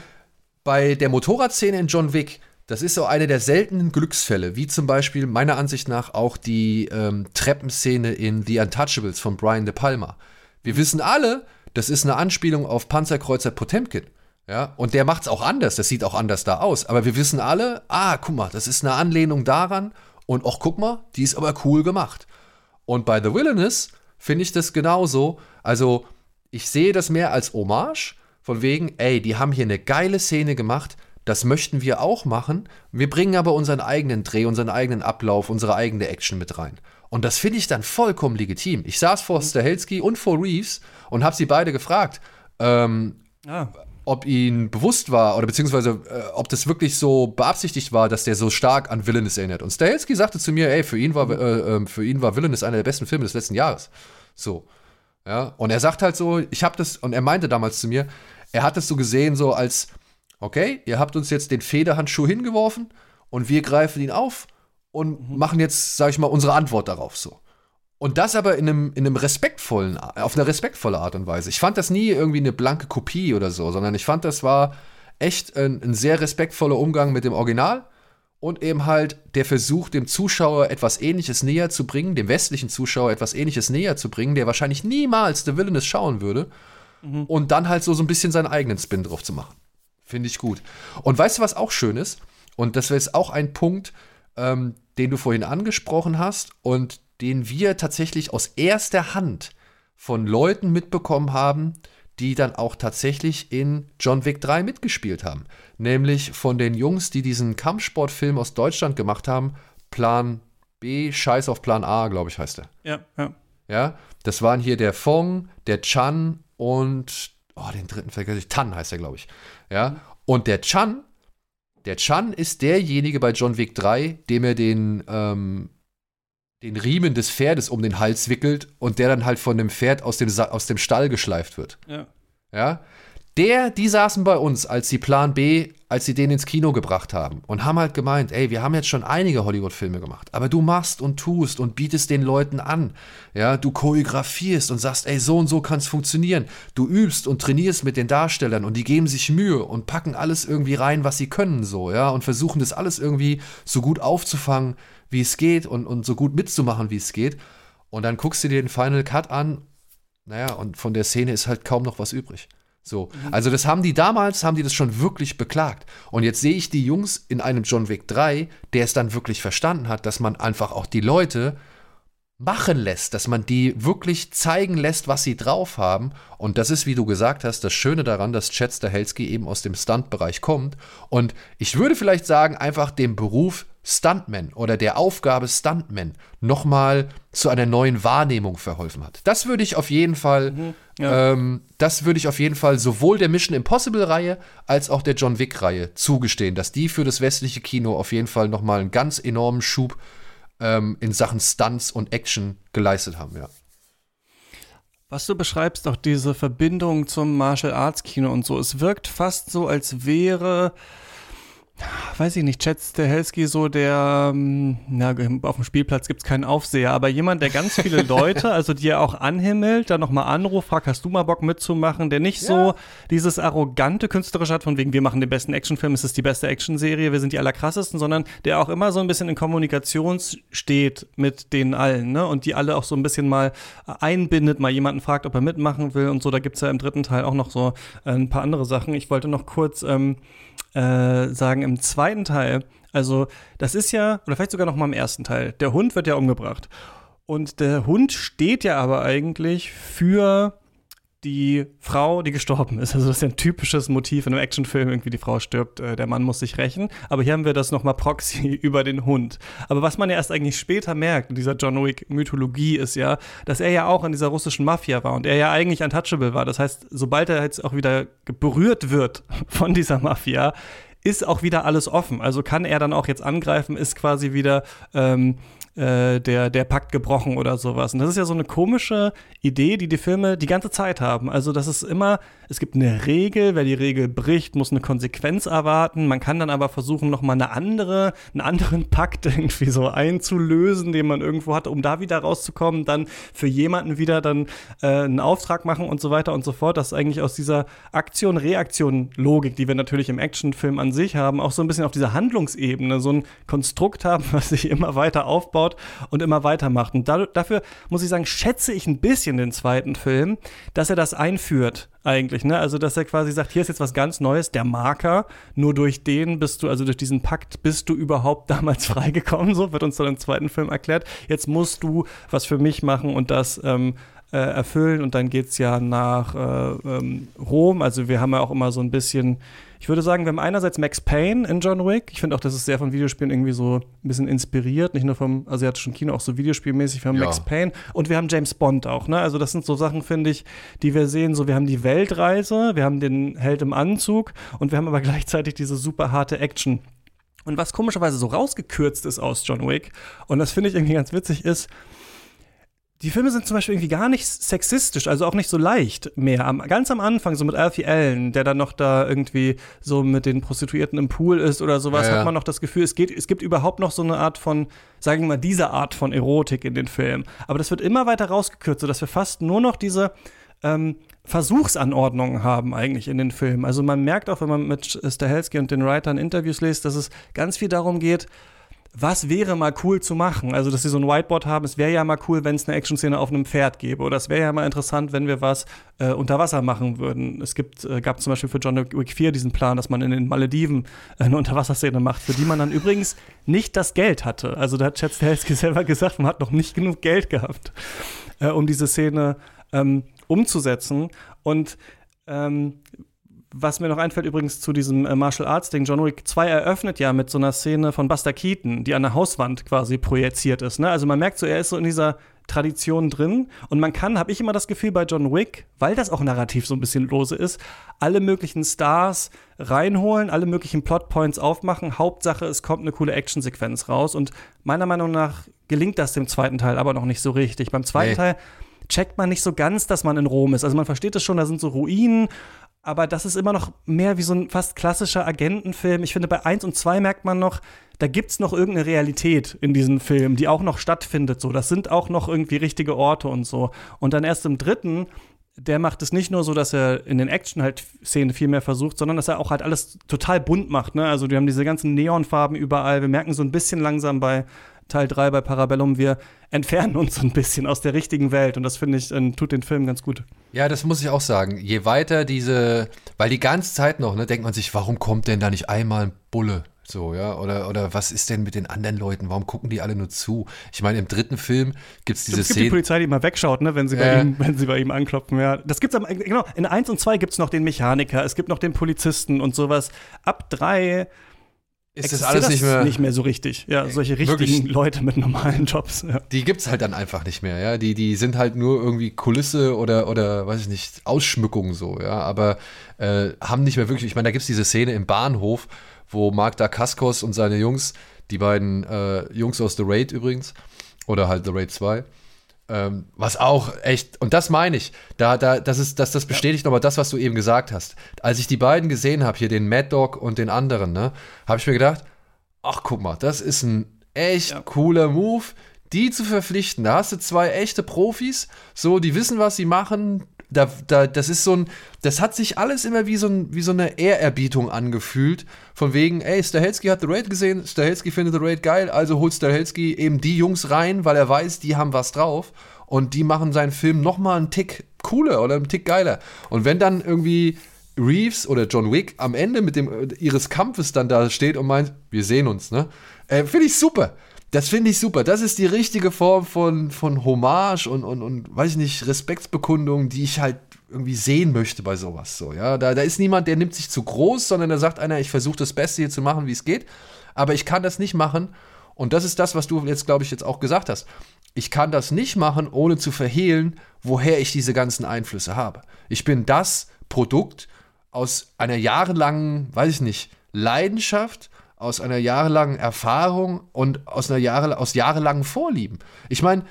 [SPEAKER 4] bei der Motorradszene in John Wick, das ist so eine der seltenen Glücksfälle, wie zum Beispiel meiner Ansicht nach auch die ähm, Treppenszene in The Untouchables von Brian De Palma. Wir wissen alle, das ist eine Anspielung auf Panzerkreuzer Potemkin. Ja, und der macht's auch anders, das sieht auch anders da aus. Aber wir wissen alle, ah, guck mal, das ist eine Anlehnung daran und auch guck mal, die ist aber cool gemacht. Und bei The Wilderness finde ich das genauso. Also, ich sehe das mehr als Hommage, von wegen, ey, die haben hier eine geile Szene gemacht, das möchten wir auch machen. Wir bringen aber unseren eigenen Dreh, unseren eigenen Ablauf, unsere eigene Action mit rein. Und das finde ich dann vollkommen legitim. Ich saß vor Stahelski und vor Reeves und habe sie beide gefragt, ähm,
[SPEAKER 3] Ah,
[SPEAKER 4] ob ihnen bewusst war oder beziehungsweise äh, ob das wirklich so beabsichtigt war, dass der so stark an Villainous erinnert. Und Stahelski sagte zu mir, ey, für ihn war, äh, ähm, für ihn war Villainous einer der besten Filme des letzten Jahres. So. Ja, und er sagt halt so, ich habe das, und er meinte damals zu mir, er hat es so gesehen, so als, okay, ihr habt uns jetzt den Federhandschuh hingeworfen und wir greifen ihn auf und machen jetzt, sag ich mal, unsere Antwort darauf so. Und das aber in einem, in einem respektvollen, auf eine respektvolle Art und Weise. Ich fand das nie irgendwie eine blanke Kopie oder so, sondern ich fand, das war echt ein, ein sehr respektvoller Umgang mit dem Original und eben halt der Versuch, dem Zuschauer etwas Ähnliches näher zu bringen, dem westlichen Zuschauer etwas Ähnliches näher zu bringen, der wahrscheinlich niemals The Villainous schauen würde und dann halt so, so ein bisschen seinen eigenen Spin drauf zu machen. Finde ich gut. Und weißt du, was auch schön ist? Und das wäre jetzt auch ein Punkt, ähm, den du vorhin angesprochen hast und den wir tatsächlich aus erster Hand von Leuten mitbekommen haben, die dann auch tatsächlich in John Wick 3 mitgespielt haben. Nämlich von den Jungs, die diesen Kampfsportfilm aus Deutschland gemacht haben, Plan B, Scheiß auf Plan A, glaube ich, heißt er.
[SPEAKER 3] ja, ja.
[SPEAKER 4] Ja, das waren hier der Fong, der Chan und oh, den dritten vergesse ich, Tan heißt er, glaube ich. Ja, und der Chan, der Chan ist derjenige bei John Wick 3, dem er den, ähm, den Riemen des Pferdes um den Hals wickelt und der dann halt von dem Pferd aus dem, Sa aus dem Stall geschleift wird.
[SPEAKER 3] ja.
[SPEAKER 4] Ja, der, die saßen bei uns, als sie Plan B, als sie den ins Kino gebracht haben und haben halt gemeint, ey, wir haben jetzt schon einige Hollywood-Filme gemacht, aber du machst und tust und bietest den Leuten an, ja, du choreografierst und sagst, ey, so und so kann es funktionieren, du übst und trainierst mit den Darstellern und die geben sich Mühe und packen alles irgendwie rein, was sie können, so, ja, und versuchen das alles irgendwie so gut aufzufangen, wie es geht und, und so gut mitzumachen, wie es geht und dann guckst du dir den Final Cut an, naja, und von der Szene ist halt kaum noch was übrig. So, also das haben die damals, haben die das schon wirklich beklagt. Und jetzt sehe ich die Jungs in einem John Wick 3, der es dann wirklich verstanden hat, dass man einfach auch die Leute machen lässt, dass man die wirklich zeigen lässt, was sie drauf haben. Und das ist, wie du gesagt hast, das Schöne daran, dass Chad Stahelski eben aus dem Stunt-Bereich kommt. Und ich würde vielleicht sagen, einfach dem Beruf Stuntman oder der Aufgabe Stuntman nochmal zu einer neuen Wahrnehmung verholfen hat. Das würde ich auf jeden Fall, mhm, ja. ähm, das würde ich auf jeden Fall sowohl der Mission Impossible Reihe als auch der John Wick Reihe zugestehen, dass die für das westliche Kino auf jeden Fall nochmal einen ganz enormen Schub ähm, in Sachen Stunts und Action geleistet haben, ja.
[SPEAKER 3] Was du beschreibst, auch diese Verbindung zum Martial Arts Kino und so, es wirkt fast so, als wäre weiß ich nicht, Chad Stahelski so der, ähm, na, auf dem Spielplatz gibt es keinen Aufseher, aber jemand, der ganz viele (laughs) Leute, also die er auch anhimmelt, dann nochmal anruft, fragt, hast du mal Bock mitzumachen, der nicht ja. so dieses arrogante künstlerische hat, von wegen, wir machen den besten Actionfilm, es ist die beste Actionserie, wir sind die allerkrassesten, sondern der auch immer so ein bisschen in Kommunikation steht mit denen allen, ne, und die alle auch so ein bisschen mal einbindet, mal jemanden fragt, ob er mitmachen will und so, da gibt es ja im dritten Teil auch noch so äh, ein paar andere Sachen. Ich wollte noch kurz, ähm, äh, sagen, im zweiten Teil, also das ist ja, oder vielleicht sogar noch mal im ersten Teil, der Hund wird ja umgebracht. Und der Hund steht ja aber eigentlich für die Frau, die gestorben ist. Also das ist ja ein typisches Motiv in einem Actionfilm, irgendwie die Frau stirbt, äh, der Mann muss sich rächen. Aber hier haben wir das nochmal Proxy (laughs) über den Hund. Aber was man ja erst eigentlich später merkt in dieser John Wick-Mythologie ist ja, dass er ja auch in dieser russischen Mafia war und er ja eigentlich untouchable war. Das heißt, sobald er jetzt auch wieder berührt wird (laughs) von dieser Mafia, ist auch wieder alles offen. Also kann er dann auch jetzt angreifen, ist quasi wieder ähm, äh, der, der Pakt gebrochen oder sowas. Und das ist ja so eine komische Idee, die die Filme die ganze Zeit haben. Also, das ist immer, es gibt eine Regel, wer die Regel bricht, muss eine Konsequenz erwarten. Man kann dann aber versuchen, nochmal eine andere, einen anderen Pakt (laughs) irgendwie so einzulösen, den man irgendwo hat, um da wieder rauszukommen, dann für jemanden wieder dann äh, einen Auftrag machen und so weiter und so fort. Das ist eigentlich aus dieser Aktion-Reaktion-Logik, die wir natürlich im Actionfilm an sich haben, auch so ein bisschen auf dieser Handlungsebene so ein Konstrukt haben, (laughs) was sich immer weiter aufbaut aufbaut und immer weitermacht. Und da, dafür muss ich sagen, schätze ich ein bisschen den zweiten Film, dass er das einführt eigentlich, ne? Also, dass er quasi sagt, hier ist jetzt was ganz Neues, der Marker, nur durch den bist du, also durch diesen Pakt bist du überhaupt (laughs) damals freigekommen, so wird uns dann im zweiten Film erklärt. Jetzt musst du was für mich machen und das ähm, äh, erfüllen und dann geht es ja nach äh, ähm, Rom. Also wir haben ja auch immer so ein bisschen, ich würde sagen, wir haben einerseits Max Payne in John Wick. Ich finde auch, das ist sehr von Videospielen irgendwie so ein bisschen inspiriert, nicht nur vom asiatischen Kino, auch so videospielmäßig. Wir haben ja. Max Payne und wir haben James Bond auch. Ne? Also das sind so Sachen, finde ich, die wir sehen. So, wir haben die Weltreise, wir haben den Held im Anzug und wir haben aber (laughs) gleichzeitig diese super harte Action. Und was komischerweise so rausgekürzt ist aus John Wick, und das finde ich irgendwie ganz witzig, ist, die Filme sind zum Beispiel irgendwie gar nicht sexistisch, also auch nicht so leicht mehr. Am, ganz am Anfang, so mit Alfie Allen, der dann noch da irgendwie so mit den Prostituierten im Pool ist oder sowas, ja, ja. hat man noch das Gefühl, es, geht, es gibt überhaupt noch so eine Art von, sagen wir mal, diese Art von Erotik in den Filmen. Aber das wird immer weiter rausgekürzt, sodass wir fast nur noch diese ähm, Versuchsanordnungen haben eigentlich in den Filmen. Also man merkt auch, wenn man mit Stahelski und den Writern Interviews liest, dass es ganz viel darum geht, was wäre mal cool zu machen? Also, dass sie so ein Whiteboard haben, es wäre ja mal cool, wenn es eine Action-Szene auf einem Pferd gäbe. Oder es wäre ja mal interessant, wenn wir was äh, unter Wasser machen würden. Es gibt, äh, gab zum Beispiel für John Wick 4 diesen Plan, dass man in den Malediven äh, eine Unterwasserszene macht, für die man dann übrigens nicht das Geld hatte. Also, da hat Chad Stahelski (laughs) selber gesagt, man hat noch nicht genug Geld gehabt, äh, um diese Szene ähm, umzusetzen. Und ähm, was mir noch einfällt übrigens zu diesem äh, Martial Arts Ding, John Wick 2 eröffnet ja mit so einer Szene von Buster Keaton, die an der Hauswand quasi projiziert ist. Ne? Also man merkt so, er ist so in dieser Tradition drin und man kann, habe ich immer das Gefühl bei John Wick, weil das auch narrativ so ein bisschen lose ist, alle möglichen Stars reinholen, alle möglichen Plotpoints aufmachen. Hauptsache, es kommt eine coole Actionsequenz raus und meiner Meinung nach gelingt das dem zweiten Teil aber noch nicht so richtig. Beim zweiten nee. Teil checkt man nicht so ganz, dass man in Rom ist. Also man versteht es schon, da sind so Ruinen aber das ist immer noch mehr wie so ein fast klassischer Agentenfilm. Ich finde, bei 1 und 2 merkt man noch, da gibt es noch irgendeine Realität in diesem Film, die auch noch stattfindet. So, das sind auch noch irgendwie richtige Orte und so. Und dann erst im dritten, der macht es nicht nur so, dass er in den Action halt Szenen viel mehr versucht, sondern dass er auch halt alles total bunt macht. Ne? Also wir haben diese ganzen Neonfarben überall. Wir merken so ein bisschen langsam bei Teil 3 bei Parabellum, wir entfernen uns so ein bisschen aus der richtigen Welt und das finde ich, äh, tut den Film ganz gut.
[SPEAKER 4] Ja, das muss ich auch sagen. Je weiter diese, weil die ganze Zeit noch, ne, denkt man sich, warum kommt denn da nicht einmal ein Bulle So, ja, oder, oder was ist denn mit den anderen Leuten? Warum gucken die alle nur zu? Ich meine, im dritten Film gibt es diese
[SPEAKER 3] es gibt die
[SPEAKER 4] Szene.
[SPEAKER 3] Polizei, die immer wegschaut, ne, wenn sie, bei
[SPEAKER 4] Äh.
[SPEAKER 3] ihm, wenn sie bei ihm anklopfen. Ja. Das gibt's am, genau, in 1 und 2 gibt es noch den Mechaniker, es gibt noch den Polizisten und sowas. Ab 3
[SPEAKER 4] Ist das alles nicht mehr.
[SPEAKER 3] nicht mehr so richtig. Ja, solche richtigen
[SPEAKER 4] Wirklich.
[SPEAKER 3] Leute mit normalen Jobs. Ja.
[SPEAKER 4] Die gibt's halt dann einfach nicht mehr, ja. Die, die sind halt nur irgendwie Kulisse oder, oder weiß ich nicht, Ausschmückung so, ja. Aber äh, haben nicht mehr wirklich, ich meine, da gibt's diese Szene im Bahnhof, wo Mark Dacascos und seine Jungs, die beiden äh, Jungs aus The Raid übrigens, oder halt The Raid 2, ähm, was auch echt, und das meine ich, da, da, das ist, das, das bestätigt nochmal das, was du eben gesagt hast. Als ich die beiden gesehen habe, hier den Mad Dog und den anderen, ne, habe ich mir gedacht, ach guck mal, das ist ein echt cooler Move, die zu verpflichten. Da hast du zwei echte Profis, so, die wissen, was sie machen. Da, da, das ist so ein, das hat sich alles immer wie so, ein, wie so eine Ehrerbietung angefühlt. Von wegen, ey, Stahelski hat The Raid gesehen, Stahelski findet The Raid geil, also holt Stahelski eben die Jungs rein, weil er weiß, die haben was drauf. Und die machen seinen Film nochmal einen Tick cooler oder einen Tick geiler. Und wenn dann irgendwie Reeves oder John Wick am Ende mit dem äh, ihres Kampfes dann da steht und meint, wir sehen uns, ne? Äh, finde ich super. Das finde ich super. Das ist die richtige Form von, von Hommage und, und, und, weiß ich nicht, Respektsbekundung, die ich halt irgendwie sehen möchte bei sowas. So, ja? da, da ist niemand, der nimmt sich zu groß, sondern da sagt einer, ich versuche das Beste hier zu machen, wie es geht. Aber ich kann das nicht machen. Und das ist das, was du jetzt, glaube ich, jetzt auch gesagt hast. Ich kann das nicht machen, ohne zu verhehlen, woher ich diese ganzen Einflüsse habe. Ich bin das Produkt aus einer jahrelangen, weiß ich nicht, Leidenschaft, aus einer jahrelangen Erfahrung und aus einer Jahre, aus jahrelangen Vorlieben. Ich meine,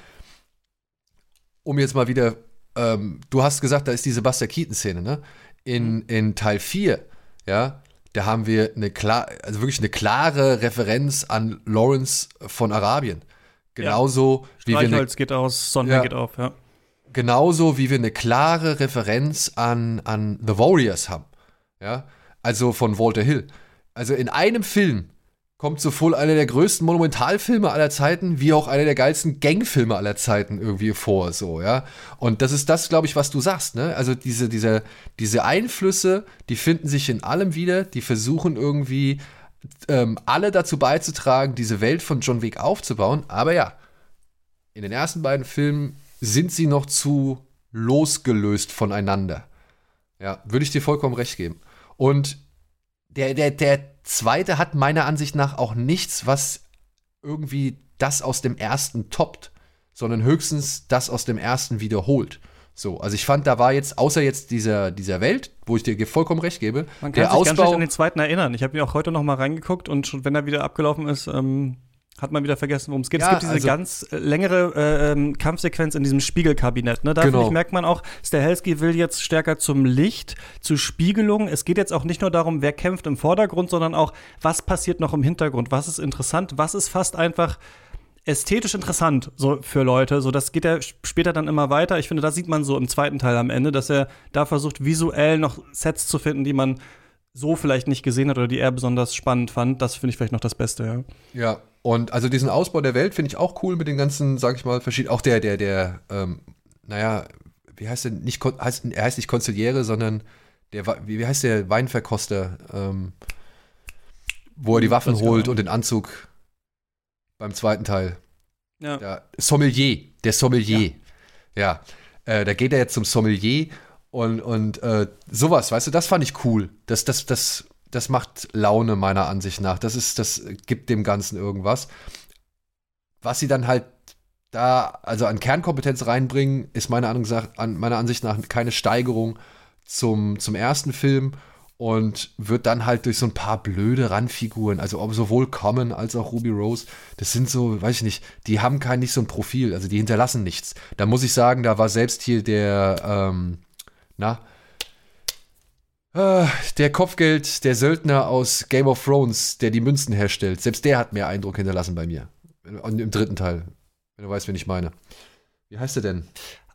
[SPEAKER 4] um jetzt mal wieder, ähm, du hast gesagt, da ist diese Buster Keaton-Szene, ne? In, in Teil 4, ja, da haben wir eine klar, also wirklich eine klare Referenz an Lawrence von Arabien. Genauso wie wir eine
[SPEAKER 3] geht aus, Sonne
[SPEAKER 4] Ja.
[SPEAKER 3] geht auf, ja.
[SPEAKER 4] genauso wie wir eine klare Referenz an, an The Warriors haben. Ja, also von Walter Hill. Also in einem Film kommt sowohl einer der größten Monumentalfilme aller Zeiten, wie auch einer der geilsten Gangfilme aller Zeiten irgendwie vor, so, ja. Und das ist das, glaube ich, was du sagst, ne? Also diese, diese, diese Einflüsse, die finden sich in allem wieder, die versuchen irgendwie ähm, alle dazu beizutragen, diese Welt von John Wick aufzubauen. Aber ja, in den ersten beiden Filmen sind sie noch zu losgelöst voneinander. Ja, würde ich dir vollkommen recht geben. Und der, der, der zweite hat meiner Ansicht nach auch nichts, was irgendwie das aus dem ersten toppt, sondern höchstens das aus dem ersten wiederholt. So, also ich fand, da war jetzt, außer jetzt dieser, dieser Welt, wo ich dir vollkommen recht gebe,
[SPEAKER 3] Man kann
[SPEAKER 4] der
[SPEAKER 3] sich ganz
[SPEAKER 4] Ausbau.
[SPEAKER 3] an den zweiten erinnern. Ich habe ihn auch heute noch mal reingeguckt und schon wenn er wieder abgelaufen ist, ähm, hat man wieder vergessen, worum es geht.
[SPEAKER 4] Ja,
[SPEAKER 3] es gibt diese
[SPEAKER 4] also-
[SPEAKER 3] ganz äh, längere äh, ähm, Kampfsequenz in diesem Spiegelkabinett. Ne? Da
[SPEAKER 4] Genau.
[SPEAKER 3] ich, merkt man auch, Stahelski will jetzt stärker zum Licht, zu Spiegelung. Es geht jetzt auch nicht nur darum, wer kämpft im Vordergrund, sondern auch, was passiert noch im Hintergrund. Was ist interessant? Was ist fast einfach ästhetisch interessant so für Leute. So, das geht ja später dann immer weiter. Ich finde, das sieht man so im zweiten Teil am Ende, dass er da versucht, visuell noch Sets zu finden, die man so vielleicht nicht gesehen hat oder die er besonders spannend fand. Das finde ich vielleicht noch das Beste, ja.
[SPEAKER 4] Ja, und also diesen Ausbau der Welt finde ich auch cool mit den ganzen, sag ich mal, verschiedenen, auch der, der, der, ähm, naja, wie heißt der, nicht, heißt, er heißt nicht Konziliere, sondern der, wie, heißt der Weinverkoster, ähm, wo er die Waffen holt und den Anzug beim zweiten Teil.
[SPEAKER 3] Ja.
[SPEAKER 4] Ja, Sommelier, der Sommelier. Ja, Äh, da geht er jetzt zum Sommelier und, und äh, sowas, weißt du, das fand ich cool. Das, das, das, das macht Laune meiner Ansicht nach. Das ist, das gibt dem Ganzen irgendwas. Was sie dann halt da, also an Kernkompetenz reinbringen, ist meiner Ansicht nach, an meiner Ansicht nach keine Steigerung zum, zum ersten Film und wird dann halt durch so ein paar blöde Randfiguren, also sowohl Common als auch Ruby Rose, das sind so, weiß ich nicht, die haben kein nicht so ein Profil, also die hinterlassen nichts. Da muss ich sagen, da war selbst hier der, ähm, na, äh, der Kopfgeld, der Söldner aus Game of Thrones, der die Münzen herstellt, selbst der hat mehr Eindruck hinterlassen bei mir. Im dritten Teil, wenn du weißt, wen ich meine. Wie heißt er denn?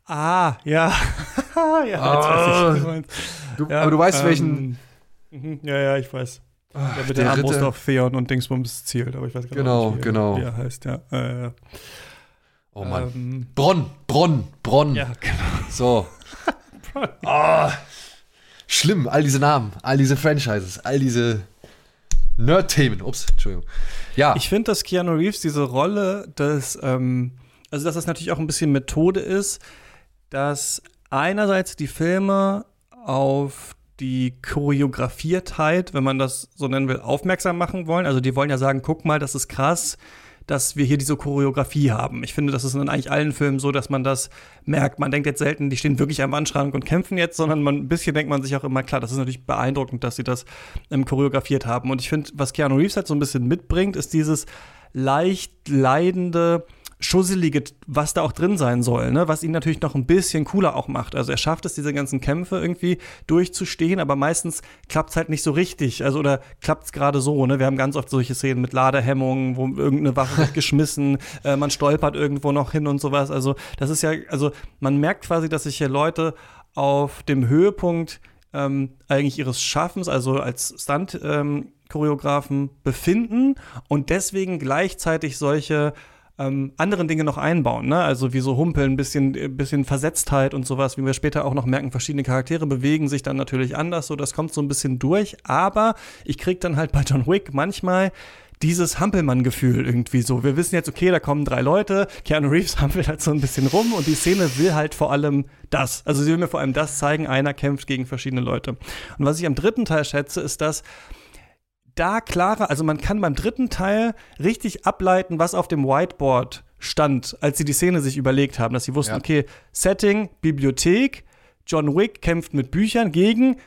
[SPEAKER 3] Ah, ja. (laughs) ja, weiß ich, du Ja,
[SPEAKER 4] aber du weißt,
[SPEAKER 3] ähm,
[SPEAKER 4] welchen.
[SPEAKER 3] mhm, Ja, ja, ich weiß. Der mit
[SPEAKER 4] der
[SPEAKER 3] der Armbrust auf Theon und Dingsbums zielt, aber ich weiß
[SPEAKER 4] Genau,
[SPEAKER 3] nicht, wie,
[SPEAKER 4] genau.
[SPEAKER 3] wie er heißt, ja. Äh,
[SPEAKER 4] Oh Mann.
[SPEAKER 3] ähm,
[SPEAKER 4] Bronn, Bronn, Bronn.
[SPEAKER 3] ja, genau.
[SPEAKER 4] So. (laughs) Ah, schlimm, all diese Namen, all diese Franchises, all diese. Nerd-Themen. Ups, Entschuldigung. Ja.
[SPEAKER 3] Ich finde, dass Keanu Reeves diese Rolle des, ähm, also dass das natürlich auch ein bisschen Methode ist, dass einerseits die Filme auf die Choreografiertheit, wenn man das so nennen will, aufmerksam machen wollen. Also die wollen ja sagen, guck mal, das ist krass, dass wir hier diese Choreografie haben. Ich finde, das ist in eigentlich allen Filmen so, dass man das merkt. Man denkt jetzt selten, die stehen wirklich am Wandschrank und kämpfen jetzt, sondern man, ein bisschen denkt man sich auch immer, klar, das ist natürlich beeindruckend, dass sie das ähm, choreografiert haben. Und ich finde, was Keanu Reeves halt so ein bisschen mitbringt, ist dieses leicht leidende, schusselige, was da auch drin sein soll, ne? was ihn natürlich noch ein bisschen cooler auch macht. Also er schafft es, diese ganzen Kämpfe irgendwie durchzustehen, aber meistens klappt es halt nicht so richtig. Also oder klappt es gerade so, ne? Wir haben ganz oft solche Szenen mit Ladehemmungen, wo irgendeine Waffe wird (laughs) geschmissen, äh, man stolpert irgendwo noch hin und sowas. Also das ist ja, also man merkt quasi, dass sich hier Leute auf dem Höhepunkt ähm, eigentlich ihres Schaffens, also als Stunt ähm, Choreografen befinden und deswegen gleichzeitig solche ähm, anderen Dinge noch einbauen, ne? Also wie so Humpeln, ein bisschen, äh, bisschen Versetztheit und sowas, wie wir später auch noch merken, verschiedene Charaktere bewegen sich dann natürlich anders, so das kommt so ein bisschen durch, aber ich krieg dann halt bei John Wick manchmal dieses Hampelmann-Gefühl irgendwie so. Wir wissen jetzt, okay, da kommen drei Leute, Keanu Reeves (laughs) hampelt halt so ein bisschen rum und die Szene will halt vor allem das. Also sie will mir vor allem das zeigen, einer kämpft gegen verschiedene Leute. Und was ich am dritten Teil schätze, ist, dass da klarer, also man kann beim dritten Teil richtig ableiten, was auf dem Whiteboard stand, als sie die Szene sich überlegt haben, dass sie wussten,
[SPEAKER 4] Ja.
[SPEAKER 3] okay, Setting, Bibliothek, John Wick kämpft mit Büchern gegen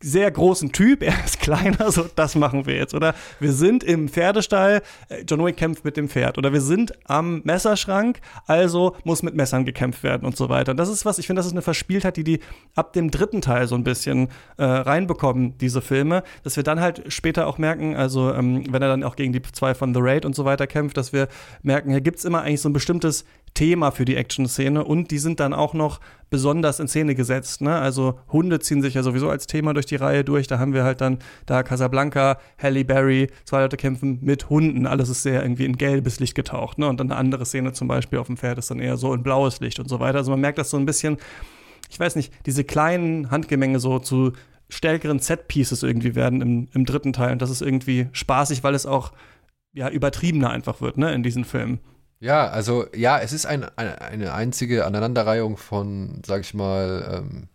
[SPEAKER 3] sehr großen Typ, (laughs) er ist kleiner, so das machen wir jetzt. Oder wir sind im Pferdestall, äh, John Wick kämpft mit dem Pferd. Oder wir sind am Messerschrank, also muss mit Messern gekämpft werden und so weiter. Und das ist was, ich finde, das ist eine Verspieltheit, die die ab dem dritten Teil so ein bisschen äh, reinbekommen, diese Filme, dass wir dann halt später auch merken, also ähm, wenn er dann auch gegen die zwei von The Raid und so weiter kämpft, dass wir merken, hier gibt's immer eigentlich so ein bestimmtes Thema für die Action-Szene und die sind dann auch noch besonders in Szene gesetzt. Ne? Also Hunde ziehen sich ja sowieso als Thema durch die Reihe durch. Da haben wir halt dann da Casablanca, Halle Berry, zwei Leute kämpfen mit Hunden. Alles ist sehr irgendwie in gelbes Licht getaucht. Ne? Und dann eine andere Szene zum Beispiel auf dem Pferd ist dann eher so in blaues Licht und so weiter. Also man merkt das so ein bisschen, ich weiß nicht, diese kleinen Handgemenge so zu stärkeren Set-Pieces irgendwie werden im, im dritten Teil. Und das ist irgendwie spaßig, weil es auch ja, übertriebener einfach wird, ne, in diesen Filmen.
[SPEAKER 4] Ja, also ja, es ist ein, eine, eine einzige Aneinanderreihung von, sag ich mal, ähm,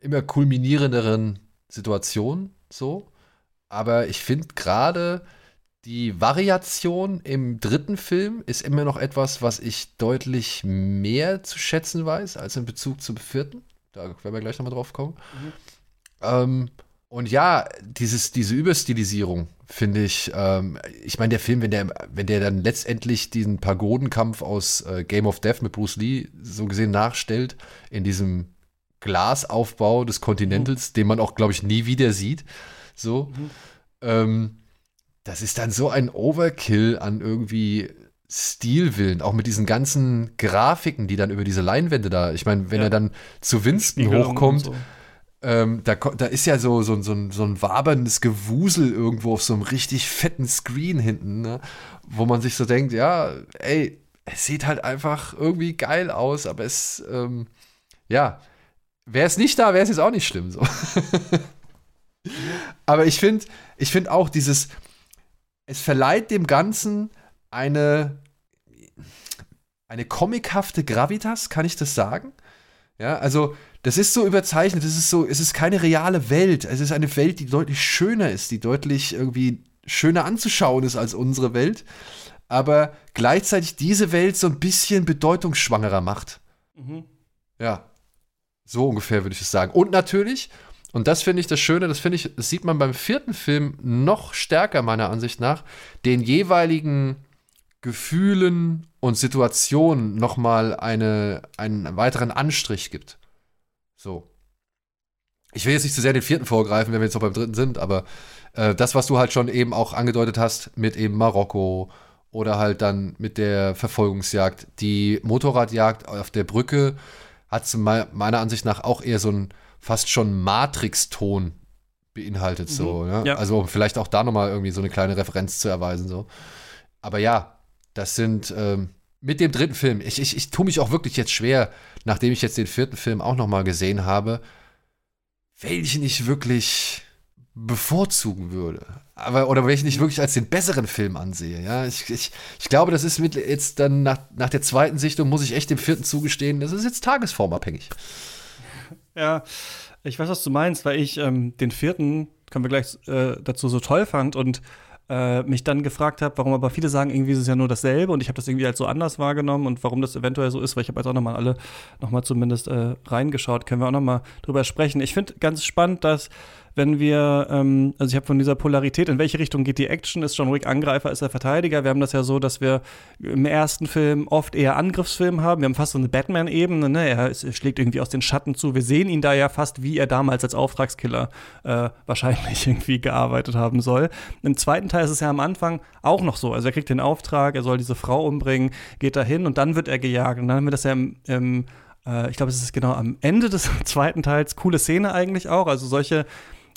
[SPEAKER 4] immer kulminierenderen Situationen so. Aber ich finde gerade die Variation im dritten Film ist immer noch etwas, was ich deutlich mehr zu schätzen weiß als in Bezug zum vierten. Da werden wir gleich nochmal drauf kommen. Ähm, und ja, dieses, diese Überstilisierung finde ich, ähm, ich meine, der Film, wenn der, wenn der dann letztendlich diesen Pagodenkampf aus äh, Game of Death mit Bruce Lee so gesehen nachstellt, in diesem Glasaufbau des Continentals, den man auch, glaube ich, nie wieder sieht, so, ähm, das ist dann so ein Overkill an irgendwie Stilwillen, auch mit diesen ganzen Grafiken, die dann über diese Leinwände da, ich meine, wenn
[SPEAKER 3] Ja.
[SPEAKER 4] er dann zu Winston
[SPEAKER 3] Spiegelung
[SPEAKER 4] hochkommt,
[SPEAKER 3] so.
[SPEAKER 4] Ähm, da, da ist ja so, so, so, ein- so ein waberndes Gewusel irgendwo auf so einem richtig fetten Screen hinten, ne? wo man sich so denkt, ja, ey, es sieht halt einfach irgendwie geil aus, aber es, ähm, ja, wäre es nicht da, wäre es jetzt auch nicht schlimm. So. (laughs) aber ich finde, ich finde auch dieses, es verleiht dem Ganzen eine, eine comichafte Gravitas, kann ich das sagen? Ja, also das ist so überzeichnet, es ist so, es ist keine reale Welt. Es ist eine Welt, die deutlich schöner ist, die deutlich irgendwie schöner anzuschauen ist als unsere Welt, aber gleichzeitig diese Welt so ein bisschen bedeutungsschwangerer macht.
[SPEAKER 3] Mhm.
[SPEAKER 4] Ja, so ungefähr würde ich es sagen. Und natürlich, und das finde ich das Schöne, das finde ich, das sieht man beim vierten Film noch stärker meiner Ansicht nach, den jeweiligen Gefühlen und Situationen nochmal eine, einen weiteren Anstrich gibt. So. Ich will jetzt nicht zu sehr den vierten vorgreifen, wenn wir jetzt noch beim dritten sind, aber äh, das, was du halt schon eben auch angedeutet hast, mit eben Marokko oder halt dann mit der Verfolgungsjagd, die Motorradjagd auf der Brücke hat mei- meiner Ansicht nach auch eher so einen fast schon Matrix-Ton beinhaltet, so.
[SPEAKER 3] Mhm,
[SPEAKER 4] Ne?
[SPEAKER 3] ja.
[SPEAKER 4] Also um vielleicht auch da nochmal irgendwie so eine kleine Referenz zu erweisen, so. Aber ja, das sind ähm, mit dem dritten Film, ich, ich, ich tue mich auch wirklich jetzt schwer, nachdem ich jetzt den vierten Film auch nochmal gesehen habe, welchen ich wirklich bevorzugen würde. aber, oder wenn ich wirklich als den besseren Film ansehe. Ja, ich, ich, ich glaube, das ist mit jetzt dann nach, nach der zweiten Sichtung, muss ich echt dem vierten zugestehen, das ist jetzt tagesformabhängig.
[SPEAKER 3] Ja, ich weiß, was du meinst, weil ich ähm, den vierten, können wir gleich äh, dazu so toll fand und äh, mich dann gefragt habe, warum aber viele sagen, irgendwie ist es ja nur dasselbe und ich habe das irgendwie halt so anders wahrgenommen und warum das eventuell so ist, weil ich habe jetzt auch nochmal alle nochmal zumindest äh, reingeschaut, können wir auch nochmal drüber sprechen. Ich finde ganz spannend, dass wenn wir, ähm, also ich habe von dieser Polarität, in welche Richtung geht die Action, ist John Wick Angreifer, ist er Verteidiger. Wir haben das ja so, dass wir im ersten Film oft eher Angriffsfilm haben. Wir haben fast so eine Batman-Ebene, ne? Er, schlägt irgendwie aus den Schatten zu. Wir sehen ihn da ja fast, wie er damals als Auftragskiller äh, wahrscheinlich (laughs) irgendwie gearbeitet haben soll. Im zweiten Teil ist es ja am Anfang auch noch so. Also er kriegt den Auftrag, er soll diese Frau umbringen, geht dahin und dann wird er gejagt. Und dann haben wir das ja im, im äh, ich glaube, es ist genau am Ende des (laughs) zweiten Teils. Coole Szene eigentlich auch. Also solche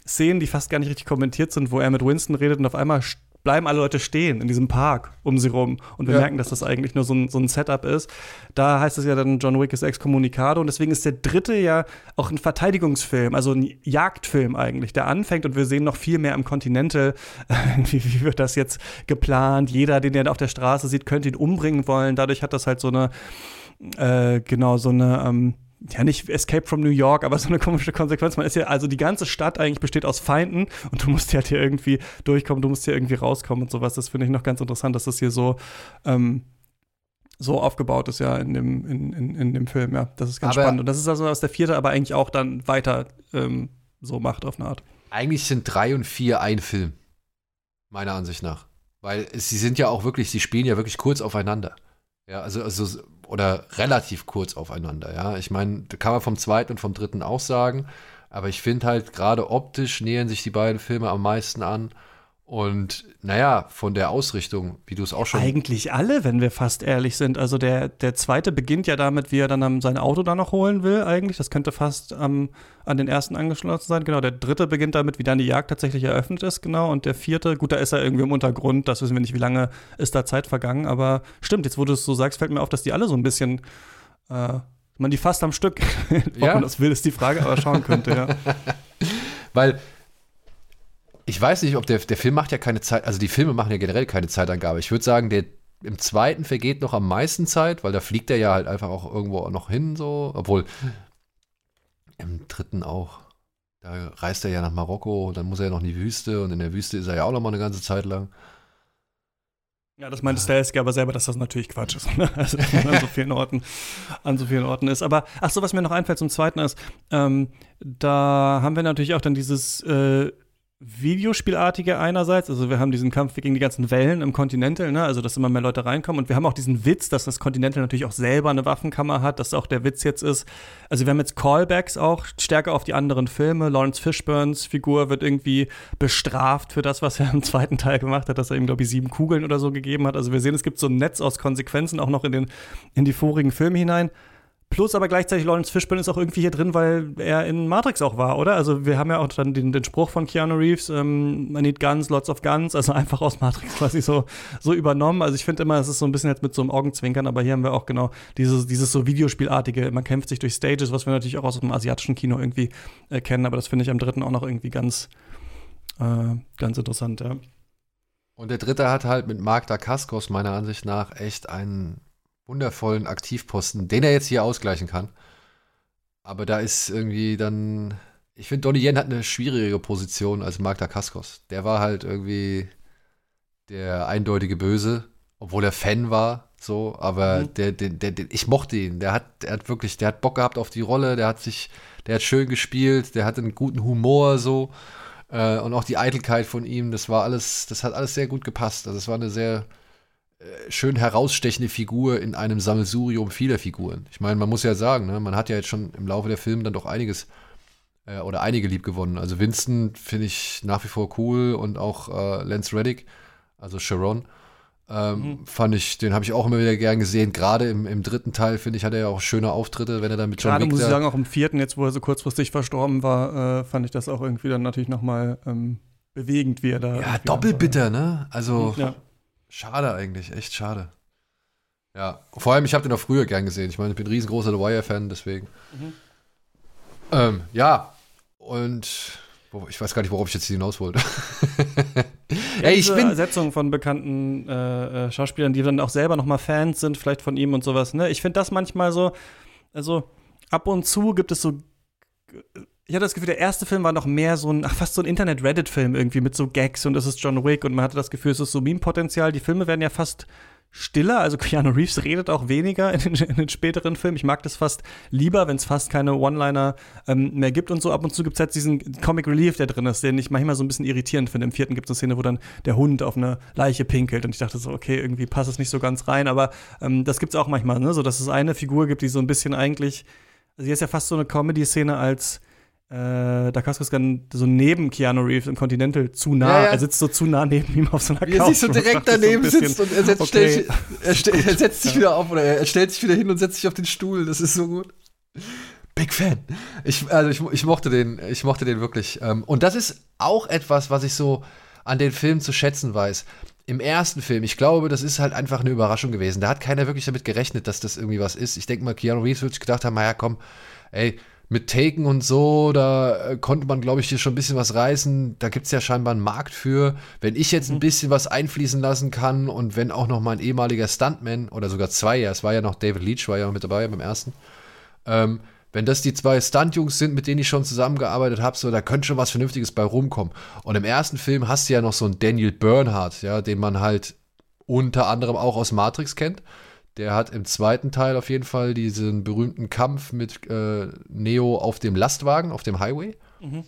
[SPEAKER 3] Szenen, die fast gar nicht richtig kommentiert sind, wo er mit Winston redet und auf einmal bleiben alle Leute stehen in diesem Park um sie rum und wir ja. merken, dass das eigentlich nur so ein, so ein Setup ist. Da heißt es ja dann, John Wick ist Excommunicado und deswegen ist der dritte ja auch ein Verteidigungsfilm, also ein Jagdfilm eigentlich, der anfängt und wir sehen noch viel mehr am Continental, (laughs) wie, wie wird das jetzt geplant. Jeder, den er auf der Straße sieht, könnte ihn umbringen wollen. Dadurch hat das halt so eine, äh, genau, so eine, ähm, ja nicht Escape from New York, aber (laughs) so eine komische Konsequenz. Man ist ja, also die ganze Stadt eigentlich besteht aus Feinden und du musst halt hier irgendwie durchkommen, du musst hier irgendwie rauskommen und sowas. Das finde ich noch ganz interessant, dass das hier so, ähm, so aufgebaut ist, ja, in dem, in, in, in dem Film, ja. Das ist ganz aber spannend. Und das ist also aus der vierte, aber eigentlich auch dann weiter ähm, so macht auf eine Art.
[SPEAKER 4] Eigentlich sind drei und vier ein Film, meiner Ansicht nach. Weil sie sind ja auch wirklich, sie spielen ja wirklich kurz aufeinander. Ja, also, also oder relativ kurz aufeinander. Ja, ich meine, kann man vom zweiten und vom dritten auch sagen. Aber ich finde halt, gerade optisch nähern sich die beiden Filme am meisten an. Und naja, von der Ausrichtung, wie du es auch schon.
[SPEAKER 3] Eigentlich alle, wenn wir fast ehrlich sind. Also der, der zweite beginnt ja damit, wie er dann sein Auto da noch holen will, eigentlich. Das könnte fast ähm, an den ersten angeschlossen sein. Genau, der dritte beginnt damit, wie dann die Jagd tatsächlich eröffnet ist, genau. Und der vierte, gut, da ist er irgendwie im Untergrund, das wissen wir nicht, wie lange ist da Zeit vergangen. Aber stimmt, jetzt wo du es so sagst, fällt mir auf, dass die alle so ein bisschen. Äh, man die fast am Stück, ob (laughs) ja? man das will, ist die Frage, aber schauen könnte, ja. (laughs)
[SPEAKER 4] Weil ich weiß nicht, ob der, der Film macht ja keine Zeit, also die Filme machen ja generell keine Zeitangabe. Ich würde sagen, der im zweiten vergeht noch am meisten Zeit, weil da fliegt er ja halt einfach auch irgendwo noch hin, so. Obwohl im dritten auch. Da reist er ja nach Marokko, dann muss er ja noch in die Wüste und in der Wüste ist er ja auch noch mal eine ganze Zeit lang.
[SPEAKER 3] Ja, das meinte Stahelski aber selber, dass das natürlich Quatsch ist. Ne? also, dass man an so vielen Orten, an so vielen Orten ist. Aber, ach so, was mir noch einfällt zum Zweiten ist, ähm, da haben wir natürlich auch dann dieses äh, Videospielartige einerseits, also wir haben diesen Kampf gegen die ganzen Wellen im Continental, ne? also dass immer mehr Leute reinkommen. Und wir haben auch diesen Witz, dass das Continental natürlich auch selber eine Waffenkammer hat, dass auch der Witz jetzt ist, also wir haben jetzt Callbacks auch stärker auf die anderen Filme, Lawrence Fishburns Figur wird irgendwie bestraft für das, was er im zweiten Teil gemacht hat, dass er ihm glaube ich sieben Kugeln oder so gegeben hat, also wir sehen, es gibt so ein Netz aus Konsequenzen auch noch in den in die vorigen Filme hinein Plus aber gleichzeitig Lawrence Fishburne ist auch irgendwie hier drin, weil er in Matrix auch war, oder? Also wir haben ja auch dann den, den Spruch von Keanu Reeves, ähm, I need guns, lots of guns, also einfach aus Matrix quasi so, so übernommen. Also ich finde immer, es ist so ein bisschen jetzt mit so einem Augenzwinkern, aber hier haben wir auch genau dieses, dieses so Videospielartige, man kämpft sich durch Stages, was wir natürlich auch aus dem asiatischen Kino irgendwie äh, kennen, aber das finde ich am dritten auch noch irgendwie ganz, äh, ganz interessant, ja.
[SPEAKER 4] Und der dritte hat halt mit Mark Dacascos meiner Ansicht nach echt einen wundervollen Aktivposten, den er jetzt hier ausgleichen kann. Aber da ist irgendwie dann. Ich finde, Donnie Yen hat eine schwierigere Position als Mark Dacascos. Der war halt irgendwie der eindeutige Böse, obwohl er Fan war, so, aber mhm. der, der, der, der, ich mochte ihn. Der hat, der hat wirklich, der hat Bock gehabt auf die Rolle, der hat sich, der hat schön gespielt, der hat einen guten Humor, so. Äh, und auch die Eitelkeit von ihm, das war alles, das hat alles sehr gut gepasst. Also es war eine sehr, schön herausstechende Figur in einem Sammelsurium vieler Figuren. Ich meine, man muss ja sagen, ne, man hat ja jetzt schon im Laufe der Filme dann doch einiges äh, oder einige lieb gewonnen. Also Winston finde ich nach wie vor cool und auch äh, Lance Reddick, also Sharon, ähm, mhm. fand ich, den habe ich auch immer wieder gern gesehen. Gerade im, im dritten Teil, finde ich, hat er ja auch schöne Auftritte, wenn er dann mit
[SPEAKER 3] John Gerade Wick muss ich sagen, auch im vierten, jetzt wo er so kurzfristig verstorben war, äh, fand ich das auch irgendwie dann natürlich nochmal ähm, bewegend, wie er da.
[SPEAKER 4] Ja, doppelbitter, ne? Also. Ja. Schade eigentlich, echt schade. Ja, vor allem, ich habe den auch früher gern gesehen. Ich meine, ich bin ein riesengroßer The Wire-Fan, deswegen. Mhm. Ähm, ja, und ich weiß gar nicht, worauf ich jetzt hinaus wollte. (laughs)
[SPEAKER 3] ja, ich bin Ersetzung von bekannten äh, äh, Schauspielern, die dann auch selber noch mal Fans sind, vielleicht von ihm und sowas. Ne? Ich finde das manchmal so, also ab und zu gibt es so ich hatte das Gefühl, der erste Film war noch mehr so ein, ach, fast so ein Internet-Reddit-Film irgendwie mit so Gags und es ist John Wick und man hatte das Gefühl, es ist so Meme-Potenzial. Die Filme werden ja fast stiller, also (laughs) Keanu Reeves redet auch weniger in den, in den späteren Filmen. Ich mag das fast lieber, wenn es fast keine One-Liner ähm, mehr gibt und so. Ab und zu gibt es halt diesen Comic Relief, der drin ist, den ich manchmal so ein bisschen irritierend finde. Im vierten gibt es eine Szene, wo dann der Hund auf eine Leiche pinkelt und ich dachte so, okay, irgendwie passt es nicht so ganz rein, aber ähm, das gibt es auch manchmal, ne? so dass es eine Figur gibt, die so ein bisschen eigentlich, also hier ist ja fast so eine Comedy-Szene als äh, da Kaskoskan so neben Keanu Reeves im Continental zu nah, ja, ja. er sitzt so zu nah neben ihm auf so einer Couch.
[SPEAKER 4] Er sich so (laughs) direkt daneben so sitzt und er setzt, okay. sich, er, er, (laughs) setzt sich wieder auf oder er stellt sich wieder hin und setzt sich auf den Stuhl. Das ist so gut. Big Fan. Ich, also ich, ich mochte den, ich mochte den wirklich. Ähm, und das ist auch etwas, was ich so an den Film zu schätzen weiß. Im ersten Film, ich glaube, das ist halt einfach eine Überraschung gewesen. Da hat keiner wirklich damit gerechnet, dass das irgendwie was ist. Ich denke mal, Keanu Reeves würde sich gedacht haben, naja, komm, ey, mit Taken und so, da äh, konnte man, glaube ich, hier schon ein bisschen was reißen. Da gibt es ja scheinbar einen Markt für. Wenn ich jetzt ein mhm. bisschen was einfließen lassen kann und wenn auch noch mein ehemaliger Stuntman oder sogar zwei, ja, es war ja noch David Leach, war ja mit dabei beim ersten, ähm, wenn das die zwei Stunt-Jungs sind, mit denen ich schon zusammengearbeitet habe, so, da könnte schon was Vernünftiges bei rumkommen. Und im ersten Film hast du ja noch so einen Daniel Bernhardt, ja, den man halt unter anderem auch aus Matrix kennt. Der hat im zweiten Teil auf jeden Fall diesen berühmten Kampf mit äh, Neo auf dem Lastwagen, auf dem Highway. Mhm.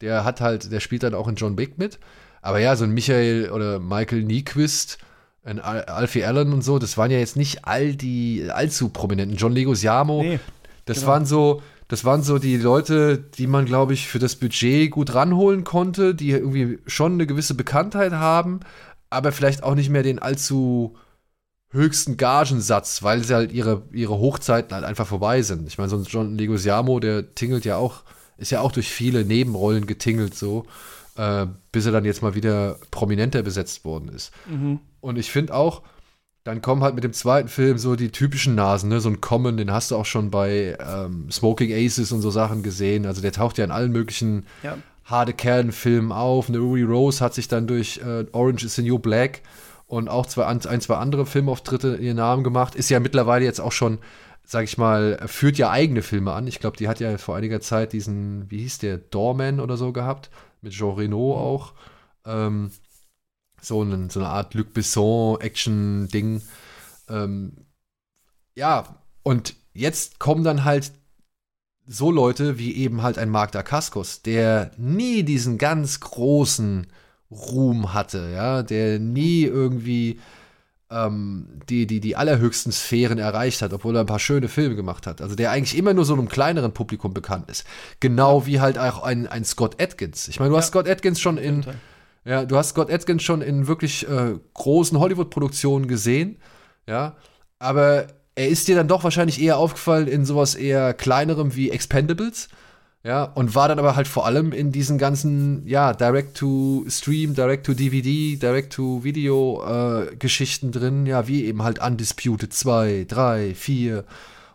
[SPEAKER 4] Der hat halt, der spielt dann auch in John Wick mit. Aber ja, so ein Michael oder Michael Nyquist, ein Al Alfie Allen und so, das waren ja jetzt nicht all die allzu prominenten. John Leguizamo, nee, das genau. waren so, das waren so die Leute, die man, glaube ich, für das Budget gut ranholen konnte, die irgendwie schon eine gewisse Bekanntheit haben, aber vielleicht auch nicht mehr den allzu höchsten Gagensatz, weil sie halt ihre, ihre Hochzeiten halt einfach vorbei sind. Ich meine, sonst John Legosiamo, der tingelt ja auch, ist ja auch durch viele Nebenrollen getingelt so, äh, bis er dann jetzt mal wieder prominenter besetzt worden ist. Mhm. Und ich finde auch, dann kommen halt mit dem zweiten Film so die typischen Nasen, ne? So ein Common, den hast du auch schon bei ähm, Smoking Aces und so Sachen gesehen. Also der taucht ja in allen möglichen ja. harte Kernfilmen auf. Eine Ruby Rose hat sich dann durch äh, Orange is the New Black und auch zwei, ein, zwei andere Filmauftritte in ihren Namen gemacht. Ist ja mittlerweile jetzt auch schon, sag ich mal, führt ja eigene Filme an. Ich glaube, die hat ja vor einiger Zeit diesen, wie hieß der, Doorman oder so gehabt, mit Jean Reno mhm. auch. Ähm, so, eine, so eine Art Luc Besson-Action-Ding. Ähm, ja, und jetzt kommen dann halt so Leute wie eben halt ein Mark Dacascos, der nie diesen ganz großen Ruhm hatte, ja, der nie irgendwie ähm, die, die, die allerhöchsten Sphären erreicht hat, obwohl er ein paar schöne Filme gemacht hat. Also der eigentlich immer nur so einem kleineren Publikum bekannt ist. Genau wie halt auch ein, ein Scott Atkins. Ich meine, du ja. hast Scott Atkins schon in. Ja, du hast Scott Atkins schon in wirklich äh, großen Hollywood-Produktionen gesehen, ja, aber er ist dir dann doch wahrscheinlich eher aufgefallen in sowas eher kleinerem wie Expendables ja, und war dann aber halt vor allem in diesen ganzen, ja, Direct-to-Stream, Direct-to-DVD, Direct-to-Video-Geschichten äh, drin, ja, wie eben halt Undisputed 2, 3, 4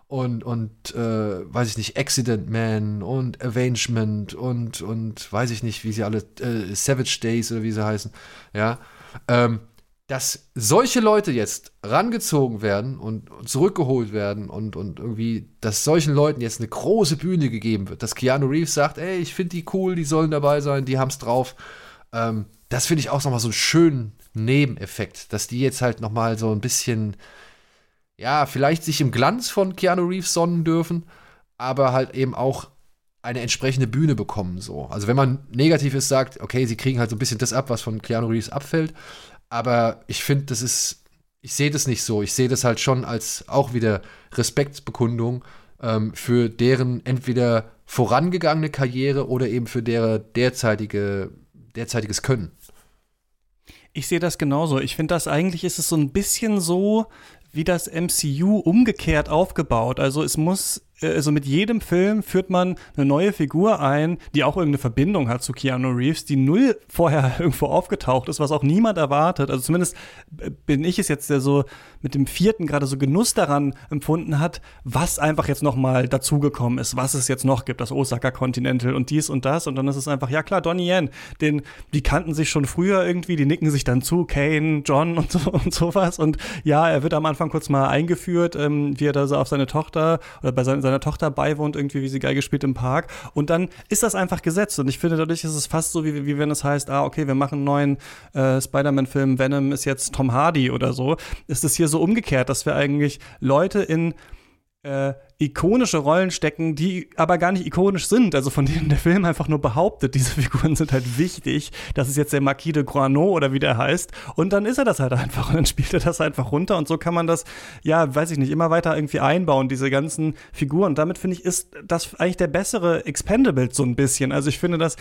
[SPEAKER 4] und, und äh, weiß ich nicht, Accident Man und Avengement und, und weiß ich nicht, wie sie alle, äh, Savage Days oder wie sie heißen, ja, ähm, dass solche Leute jetzt rangezogen werden und zurückgeholt werden und, und irgendwie, dass solchen Leuten jetzt eine große Bühne gegeben wird, dass Keanu Reeves sagt, ey, ich finde die cool, die sollen dabei sein, die haben es drauf. Ähm, das finde ich auch nochmal so einen schönen Nebeneffekt, dass die jetzt halt nochmal so ein bisschen, ja, vielleicht sich im Glanz von Keanu Reeves sonnen dürfen, aber halt eben auch eine entsprechende Bühne bekommen, so. Also wenn man negativ ist, sagt, okay, sie kriegen halt so ein bisschen das ab, was von Keanu Reeves abfällt, aber ich finde, das ist, ich sehe das nicht so. Ich sehe das halt schon als auch wieder Respektsbekundung ähm, für deren entweder vorangegangene Karriere oder eben für deren derzeitige, derzeitiges Können.
[SPEAKER 3] Ich sehe das genauso. Ich finde das eigentlich ist es so ein bisschen so wie das MCU umgekehrt aufgebaut. Also es muss also mit jedem Film führt man eine neue Figur ein, die auch irgendeine Verbindung hat zu Keanu Reeves, die null vorher (laughs) irgendwo aufgetaucht ist, was auch niemand erwartet. Also zumindest bin ich es jetzt, der so mit dem vierten gerade so Genuss daran empfunden hat, was einfach jetzt noch mal dazugekommen ist, was es jetzt noch gibt, das Osaka Continental und dies und das. Und dann ist es einfach, ja klar, Donnie Yen, den, die kannten sich schon früher irgendwie, die nicken sich dann zu, Kane, John und so (laughs) und sowas. Und ja, er wird am Anfang kurz mal eingeführt, ähm, wie er da so auf seine Tochter oder bei seiner, seiner Tochter beiwohnt, irgendwie, wie sie Geige spielt im Park. Und dann ist das einfach gesetzt. Und ich finde, dadurch ist es fast so, wie, wie wenn es heißt, ah, okay, wir machen einen neuen äh, Spider-Man-Film, Venom ist jetzt Tom Hardy oder so. Ist es hier so umgekehrt, dass wir eigentlich Leute in äh, ikonische Rollen stecken, die aber gar nicht ikonisch sind, also von denen der Film einfach nur behauptet, diese (laughs) Figuren sind halt wichtig, das ist jetzt der Marquis de Grano oder wie der heißt und dann ist er das halt (laughs) einfach und dann spielt er das einfach runter und so kann man das, ja, weiß ich nicht, immer weiter irgendwie einbauen, diese ganzen Figuren. Damit finde ich, ist das eigentlich der bessere Expendables so ein bisschen, also ich finde, dass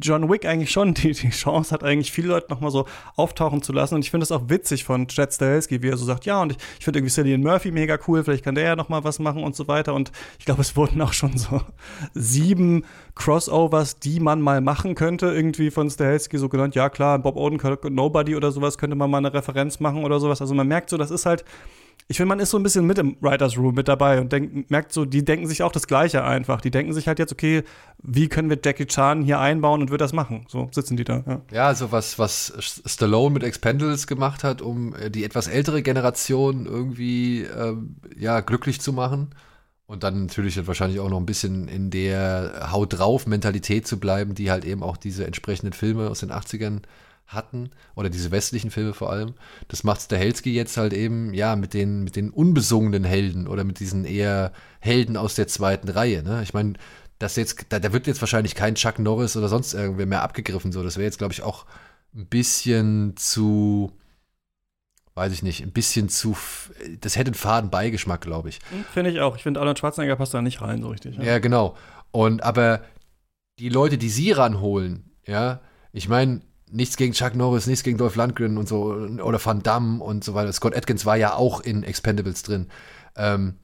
[SPEAKER 3] John Wick eigentlich schon (laughs) die, die Chance hat, eigentlich viele Leute nochmal so auftauchen zu lassen. Und ich finde es auch witzig von Chad Stahelski, wie er so sagt, ja und ich, ich finde irgendwie Cillian Murphy mega cool, vielleicht kann der ja nochmal was machen und so weiter weiter. Und ich glaube, es wurden auch schon so (laughs) sieben Crossovers, die man mal machen könnte, irgendwie von Stahelski so genannt. Ja, klar, Bob Odenkirk Nobody oder sowas könnte man mal eine Referenz machen oder sowas. Also man merkt so, das ist halt ich finde, man ist so ein bisschen mit im Writers Room mit dabei und denk, merkt so, die denken sich auch das Gleiche einfach. Die denken sich halt jetzt, okay, wie können wir Jackie Chan hier einbauen und wird das machen? So sitzen die da.
[SPEAKER 4] Ja, ja also was, was Stallone mit Expendables gemacht hat, um die etwas ältere Generation irgendwie ähm, ja, glücklich zu machen. Und dann natürlich wahrscheinlich auch noch ein bisschen in der Haut drauf Mentalität zu bleiben, die halt eben auch diese entsprechenden Filme aus den 80ern hatten oder diese westlichen Filme vor allem. Das macht Stahelski jetzt halt eben ja mit den mit den unbesungenen Helden oder mit diesen eher Helden aus der zweiten Reihe. Ne? Ich meine, das jetzt da, da, wird jetzt wahrscheinlich kein Chuck Norris oder sonst irgendwer mehr abgegriffen. So, das wäre jetzt glaube ich auch ein bisschen zu weiß ich nicht, ein bisschen zu. Das hätte einen faden Beigeschmack, glaube ich.
[SPEAKER 3] Hm, finde ich auch. Ich finde, Arnold Schwarzenegger passt da nicht rein so richtig.
[SPEAKER 4] Ja. ja, genau. Und aber die Leute, die sie ranholen, ja, ich meine, nichts gegen Chuck Norris, nichts gegen Dolph Lundgren und so, oder Van Damme und so weiter. Scott Atkins war ja auch in Expendables drin. Ähm,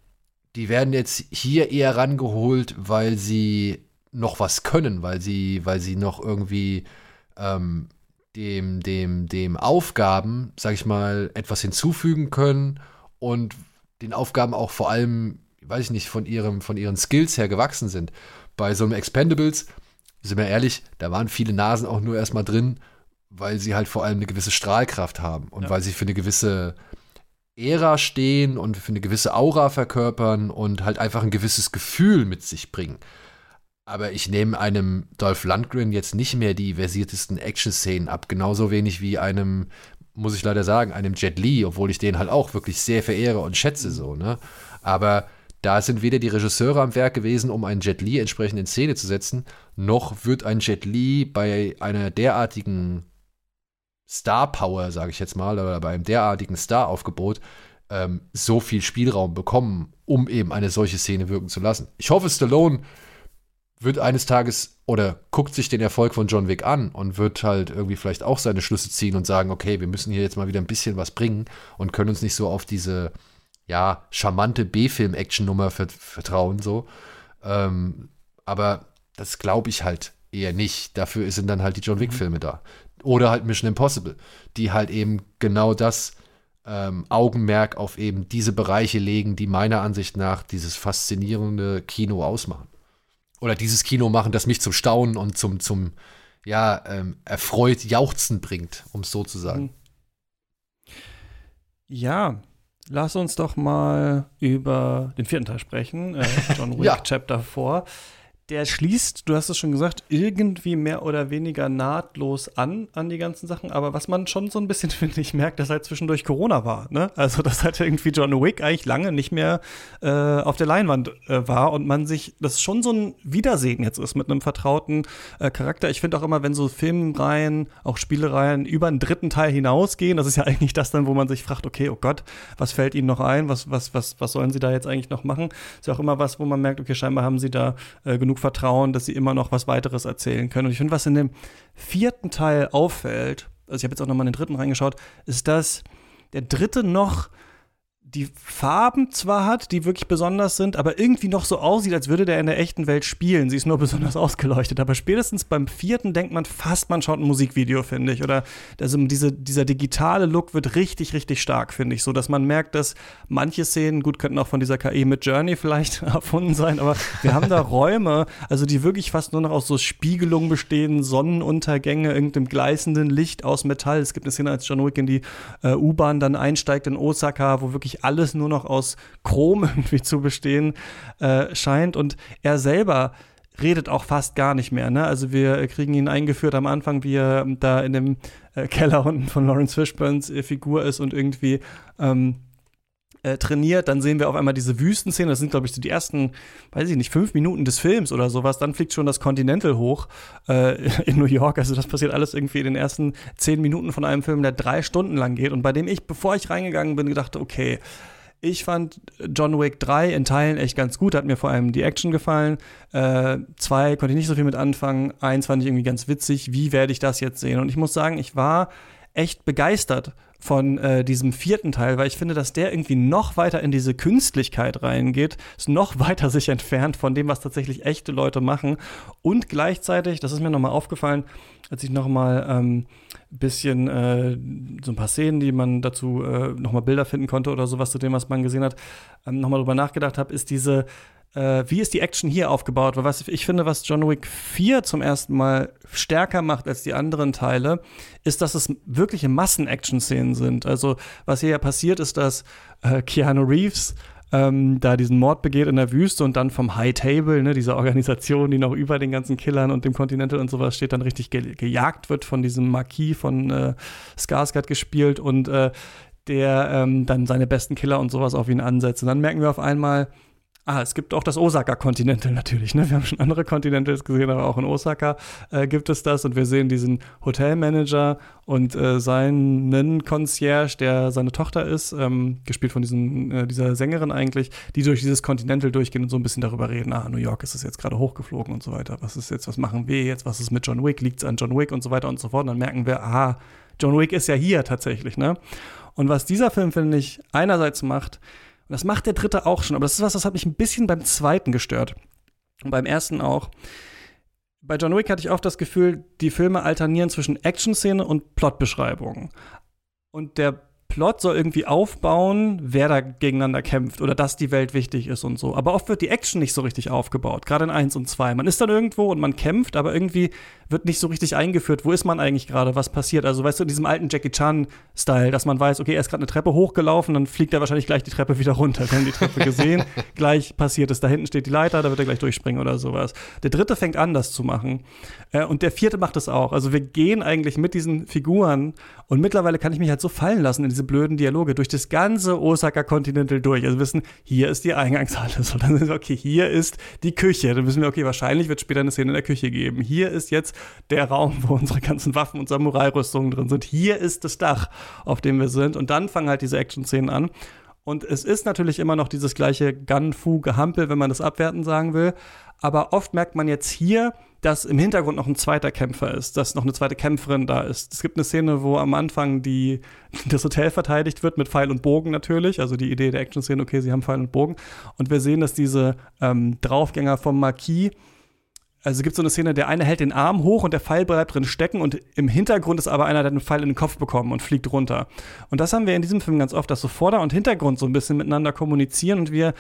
[SPEAKER 4] die werden jetzt hier eher rangeholt, weil sie noch was können, weil sie, weil sie noch irgendwie ähm, dem, dem, dem Aufgaben, sag ich mal, etwas hinzufügen können und den Aufgaben auch vor allem, weiß ich nicht, von, ihrem, von ihren Skills her gewachsen sind. Bei so einem Expendables, sind wir ehrlich, da waren viele Nasen auch nur erstmal drin, weil sie halt vor allem eine gewisse Strahlkraft haben und ja. weil sie für eine gewisse Ära stehen und für eine gewisse Aura verkörpern und halt einfach ein gewisses Gefühl mit sich bringen. Aber ich nehme einem Dolph Lundgren jetzt nicht mehr die versiertesten Action-Szenen ab. Genauso wenig wie einem, muss ich leider sagen, einem Jet Li, obwohl ich den halt auch wirklich sehr verehre und schätze so, ne? Aber da sind weder die Regisseure am Werk gewesen, um einen Jet Li entsprechend in Szene zu setzen, noch wird ein Jet Li bei einer derartigen Star Power, sage ich jetzt mal, oder bei einem derartigen Star-Aufgebot ähm, so viel Spielraum bekommen, um eben eine solche Szene wirken zu lassen. Ich hoffe, Stallone wird eines Tages oder guckt sich den Erfolg von John Wick an und wird halt irgendwie vielleicht auch seine Schlüsse ziehen und sagen, okay, wir müssen hier jetzt mal wieder ein bisschen was bringen und können uns nicht so auf diese, ja, charmante B-Film-Action-Nummer vertrauen, so. Ähm, aber das glaube ich halt eher nicht. Dafür sind dann halt die John Wick-Filme da. Oder halt Mission Impossible, die halt eben genau das ähm, Augenmerk auf eben diese Bereiche legen, die meiner Ansicht nach dieses faszinierende Kino ausmachen oder dieses Kino machen, das mich zum Staunen und zum, zum ja, ähm, erfreut Jauchzen bringt, um es so zu sagen.
[SPEAKER 3] Ja, lass uns doch mal über den vierten Teil sprechen, äh, John (laughs) Wick ja. Chapter 4 der schließt, du hast es schon gesagt, irgendwie mehr oder weniger nahtlos an, an die ganzen Sachen. Aber was man schon so ein bisschen, (laughs) finde ich, merkt, dass halt zwischendurch Corona war. Ne? Also, dass halt irgendwie John Wick eigentlich lange nicht mehr äh, auf der Leinwand äh, war und man sich, das schon so ein Wiedersehen jetzt ist mit einem vertrauten äh, Charakter. Ich finde auch immer, wenn so Filmreihen, auch Spielereien über einen dritten Teil hinausgehen, das ist ja (laughs) eigentlich das dann, wo man sich fragt, okay, oh Gott, was fällt ihnen noch ein? Was, was, was, was sollen sie da jetzt eigentlich noch machen? Ist ja auch immer was, wo man merkt, okay, scheinbar haben sie da äh, genug Vertrauen, dass sie immer noch was weiteres erzählen können. Und ich finde, was in dem vierten Teil auffällt, also ich habe jetzt auch noch mal in den dritten reingeschaut, ist, dass der dritte noch die Farben zwar hat, die wirklich besonders sind, aber irgendwie noch so aussieht, als würde der in der echten Welt spielen. Sie ist nur besonders (laughs) ausgeleuchtet. Aber spätestens beim vierten denkt man fast, man schaut ein Musikvideo, finde ich. Oder also diese, dieser digitale Look wird richtig, richtig stark, finde ich. So, dass man merkt, dass manche Szenen, gut, könnten auch von dieser KI mit Journey vielleicht (laughs) erfunden sein, aber wir haben da (laughs) Räume, also die wirklich fast nur noch aus so Spiegelungen bestehen, Sonnenuntergänge, irgendeinem gleißenden Licht aus Metall. Es gibt eine Szene, als John Wick in die äh, U-Bahn dann einsteigt in Osaka, wo wirklich alles nur noch aus Chrom (laughs) irgendwie zu bestehen äh, scheint. Und er selber redet auch fast gar nicht mehr. Ne? Also wir kriegen ihn eingeführt am Anfang, wie er da in dem äh, Keller unten von Lawrence Fishburns äh, Figur ist und irgendwie ähm, äh, trainiert. Dann sehen wir auf einmal diese Wüstenszene. Das sind, glaube ich, so die ersten, weiß ich nicht, fünf Minuten des Films oder sowas. Dann fliegt schon das Continental hoch äh, (laughs) in New York. Also das passiert alles irgendwie in den ersten zehn Minuten von einem Film, der drei Stunden lang geht. Und bei dem ich, bevor ich reingegangen bin, gedacht, okay, ich fand John Wick 3 in Teilen echt ganz gut, hat mir vor allem die Action gefallen. Äh, zwei konnte ich nicht so viel mit anfangen. Eins fand ich irgendwie ganz witzig. Wie werde ich das jetzt sehen? Und ich muss sagen, ich war echt begeistert von äh, diesem vierten Teil, weil ich finde, dass der irgendwie noch weiter in diese Künstlichkeit reingeht, ist noch (laughs) weiter sich entfernt von dem, was tatsächlich echte Leute machen. Und gleichzeitig, das ist mir nochmal aufgefallen, als ich nochmal ähm, bisschen äh, so ein paar Szenen, die man dazu äh, nochmal Bilder finden konnte oder sowas zu dem, was man gesehen hat, ähm, nochmal drüber nachgedacht habe, ist diese äh, wie ist die Action hier aufgebaut? Weil was ich finde, was John Wick 4 zum ersten Mal stärker macht als die anderen Teile, ist, dass es wirkliche Massen-Action-Szenen sind. Also, was hier ja passiert, ist, dass äh, Keanu Reeves ähm, da diesen Mord begeht in der Wüste und dann vom High Table, ne, dieser Organisation, die noch über den ganzen Killern und dem Continental und sowas steht, dann richtig ge gejagt wird von diesem Marquis von äh, Skarsgård gespielt und äh, der ähm, dann seine besten Killer und sowas auf ihn ansetzt. Und dann merken wir auf einmal, Ah, es gibt auch das Osaka Continental natürlich. Ne? Wir haben schon andere Continentals gesehen, aber auch in Osaka äh, gibt es das. Und wir sehen diesen Hotelmanager und äh, seinen Concierge, der seine Tochter ist, ähm, gespielt von diesen, äh, dieser Sängerin eigentlich, die durch dieses Continental durchgehen und so ein bisschen darüber reden. Ah, New York ist es jetzt gerade hochgeflogen und so weiter. Was ist jetzt, was machen wir jetzt? Was ist mit John Wick? Liegt es an John Wick und so weiter und so fort? Und dann merken wir, aha, John Wick ist ja hier tatsächlich. Ne? Und was dieser Film, finde ich, einerseits macht, und das macht der dritte auch schon, aber das ist was, das hat mich ein bisschen beim zweiten gestört. Und beim ersten auch. Bei John Wick hatte ich oft das Gefühl, die Filme alternieren zwischen Action-Szene und Plotbeschreibung. Und der Plot soll irgendwie aufbauen, wer da gegeneinander kämpft oder dass die Welt wichtig ist und so. Aber oft wird die Action nicht so richtig aufgebaut, gerade in 1 und 2. Man ist dann irgendwo und man kämpft, aber irgendwie wird nicht so richtig eingeführt, wo ist man eigentlich gerade, was passiert. Also weißt du, in diesem alten Jackie Chan-Style, dass man weiß, okay, er ist gerade eine Treppe hochgelaufen, dann fliegt er wahrscheinlich gleich die Treppe wieder runter. Wir haben die Treppe gesehen, (laughs) gleich passiert es, da hinten steht die Leiter, da wird er gleich durchspringen oder sowas. Der dritte fängt an, das zu machen. Äh, und der vierte macht es auch. Also wir gehen eigentlich mit diesen Figuren und mittlerweile kann ich mich halt so fallen lassen in diese blöden Dialoge durch das ganze Osaka Continental durch. Also wissen, hier ist die Eingangshalle. (laughs) So, dann sind wir, okay, hier ist die Küche. Dann wissen wir, okay, wahrscheinlich wird später eine Szene in der Küche geben. Hier ist jetzt der Raum, wo unsere ganzen Waffen und Samurai-Rüstungen drin sind. Hier ist das Dach, auf dem wir sind. Und dann fangen halt diese Action-Szenen an. Und es ist natürlich immer noch dieses gleiche Gun-Fu-Gehampel, wenn man das abwerten sagen will. Aber oft merkt man jetzt hier, dass im Hintergrund noch ein zweiter Kämpfer ist, dass noch eine zweite Kämpferin da ist. Es gibt eine Szene, wo am Anfang die, (laughs) das Hotel verteidigt wird mit Pfeil und Bogen natürlich. Also die Idee der Action-Szene, okay, sie haben Pfeil und Bogen. Und wir sehen, dass diese ähm, Draufgänger vom Marquis also es gibt so eine Szene, der eine hält den Arm hoch und der Pfeil bleibt drin stecken und im Hintergrund ist aber einer, der den Pfeil in den Kopf bekommen und fliegt runter. Und das haben wir in diesem Film ganz oft, dass so Vorder- und Hintergrund so ein bisschen miteinander kommunizieren und wir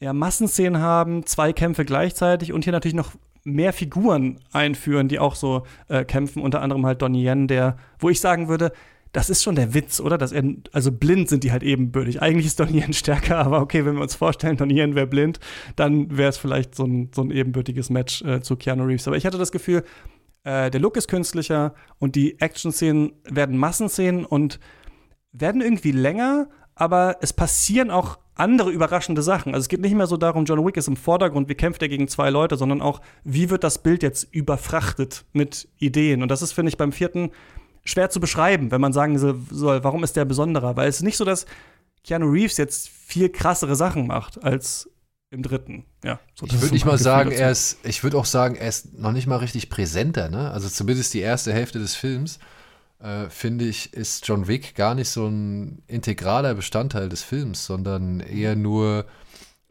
[SPEAKER 3] ja Massenszenen haben, zwei Kämpfe gleichzeitig und hier natürlich noch mehr Figuren einführen, die auch so äh, kämpfen, unter anderem halt Donnie Yen, der, wo ich sagen würde, das ist schon der Witz, oder? Dass er, also blind sind die halt ebenbürtig. Eigentlich ist Donnie Yen (laughs) stärker, aber okay, wenn wir uns vorstellen, Donnie Yen wäre blind, dann wäre es vielleicht so ein, so ein ebenbürtiges Match äh, zu Keanu Reeves. Aber ich hatte das Gefühl, äh, der Look ist künstlicher und die Action-Szenen werden Massenszenen und werden irgendwie länger, aber es passieren auch andere überraschende Sachen. Also es geht nicht mehr so darum, John Wick ist im Vordergrund, wie kämpft er gegen zwei Leute, sondern auch, wie wird das Bild jetzt überfrachtet mit Ideen. Und das ist, finde ich, beim vierten schwer zu beschreiben, wenn man sagen soll, warum ist der besonderer? Weil es ist nicht so, dass Keanu Reeves jetzt viel krassere Sachen macht als im dritten. Ja,
[SPEAKER 4] so, ich würde nicht mal sagen, er ist, ich würde auch sagen, er ist noch nicht mal richtig präsenter, ne? Also zumindest die erste Hälfte des Films. Äh, finde ich, ist John Wick gar nicht so ein integraler Bestandteil des Films, sondern eher nur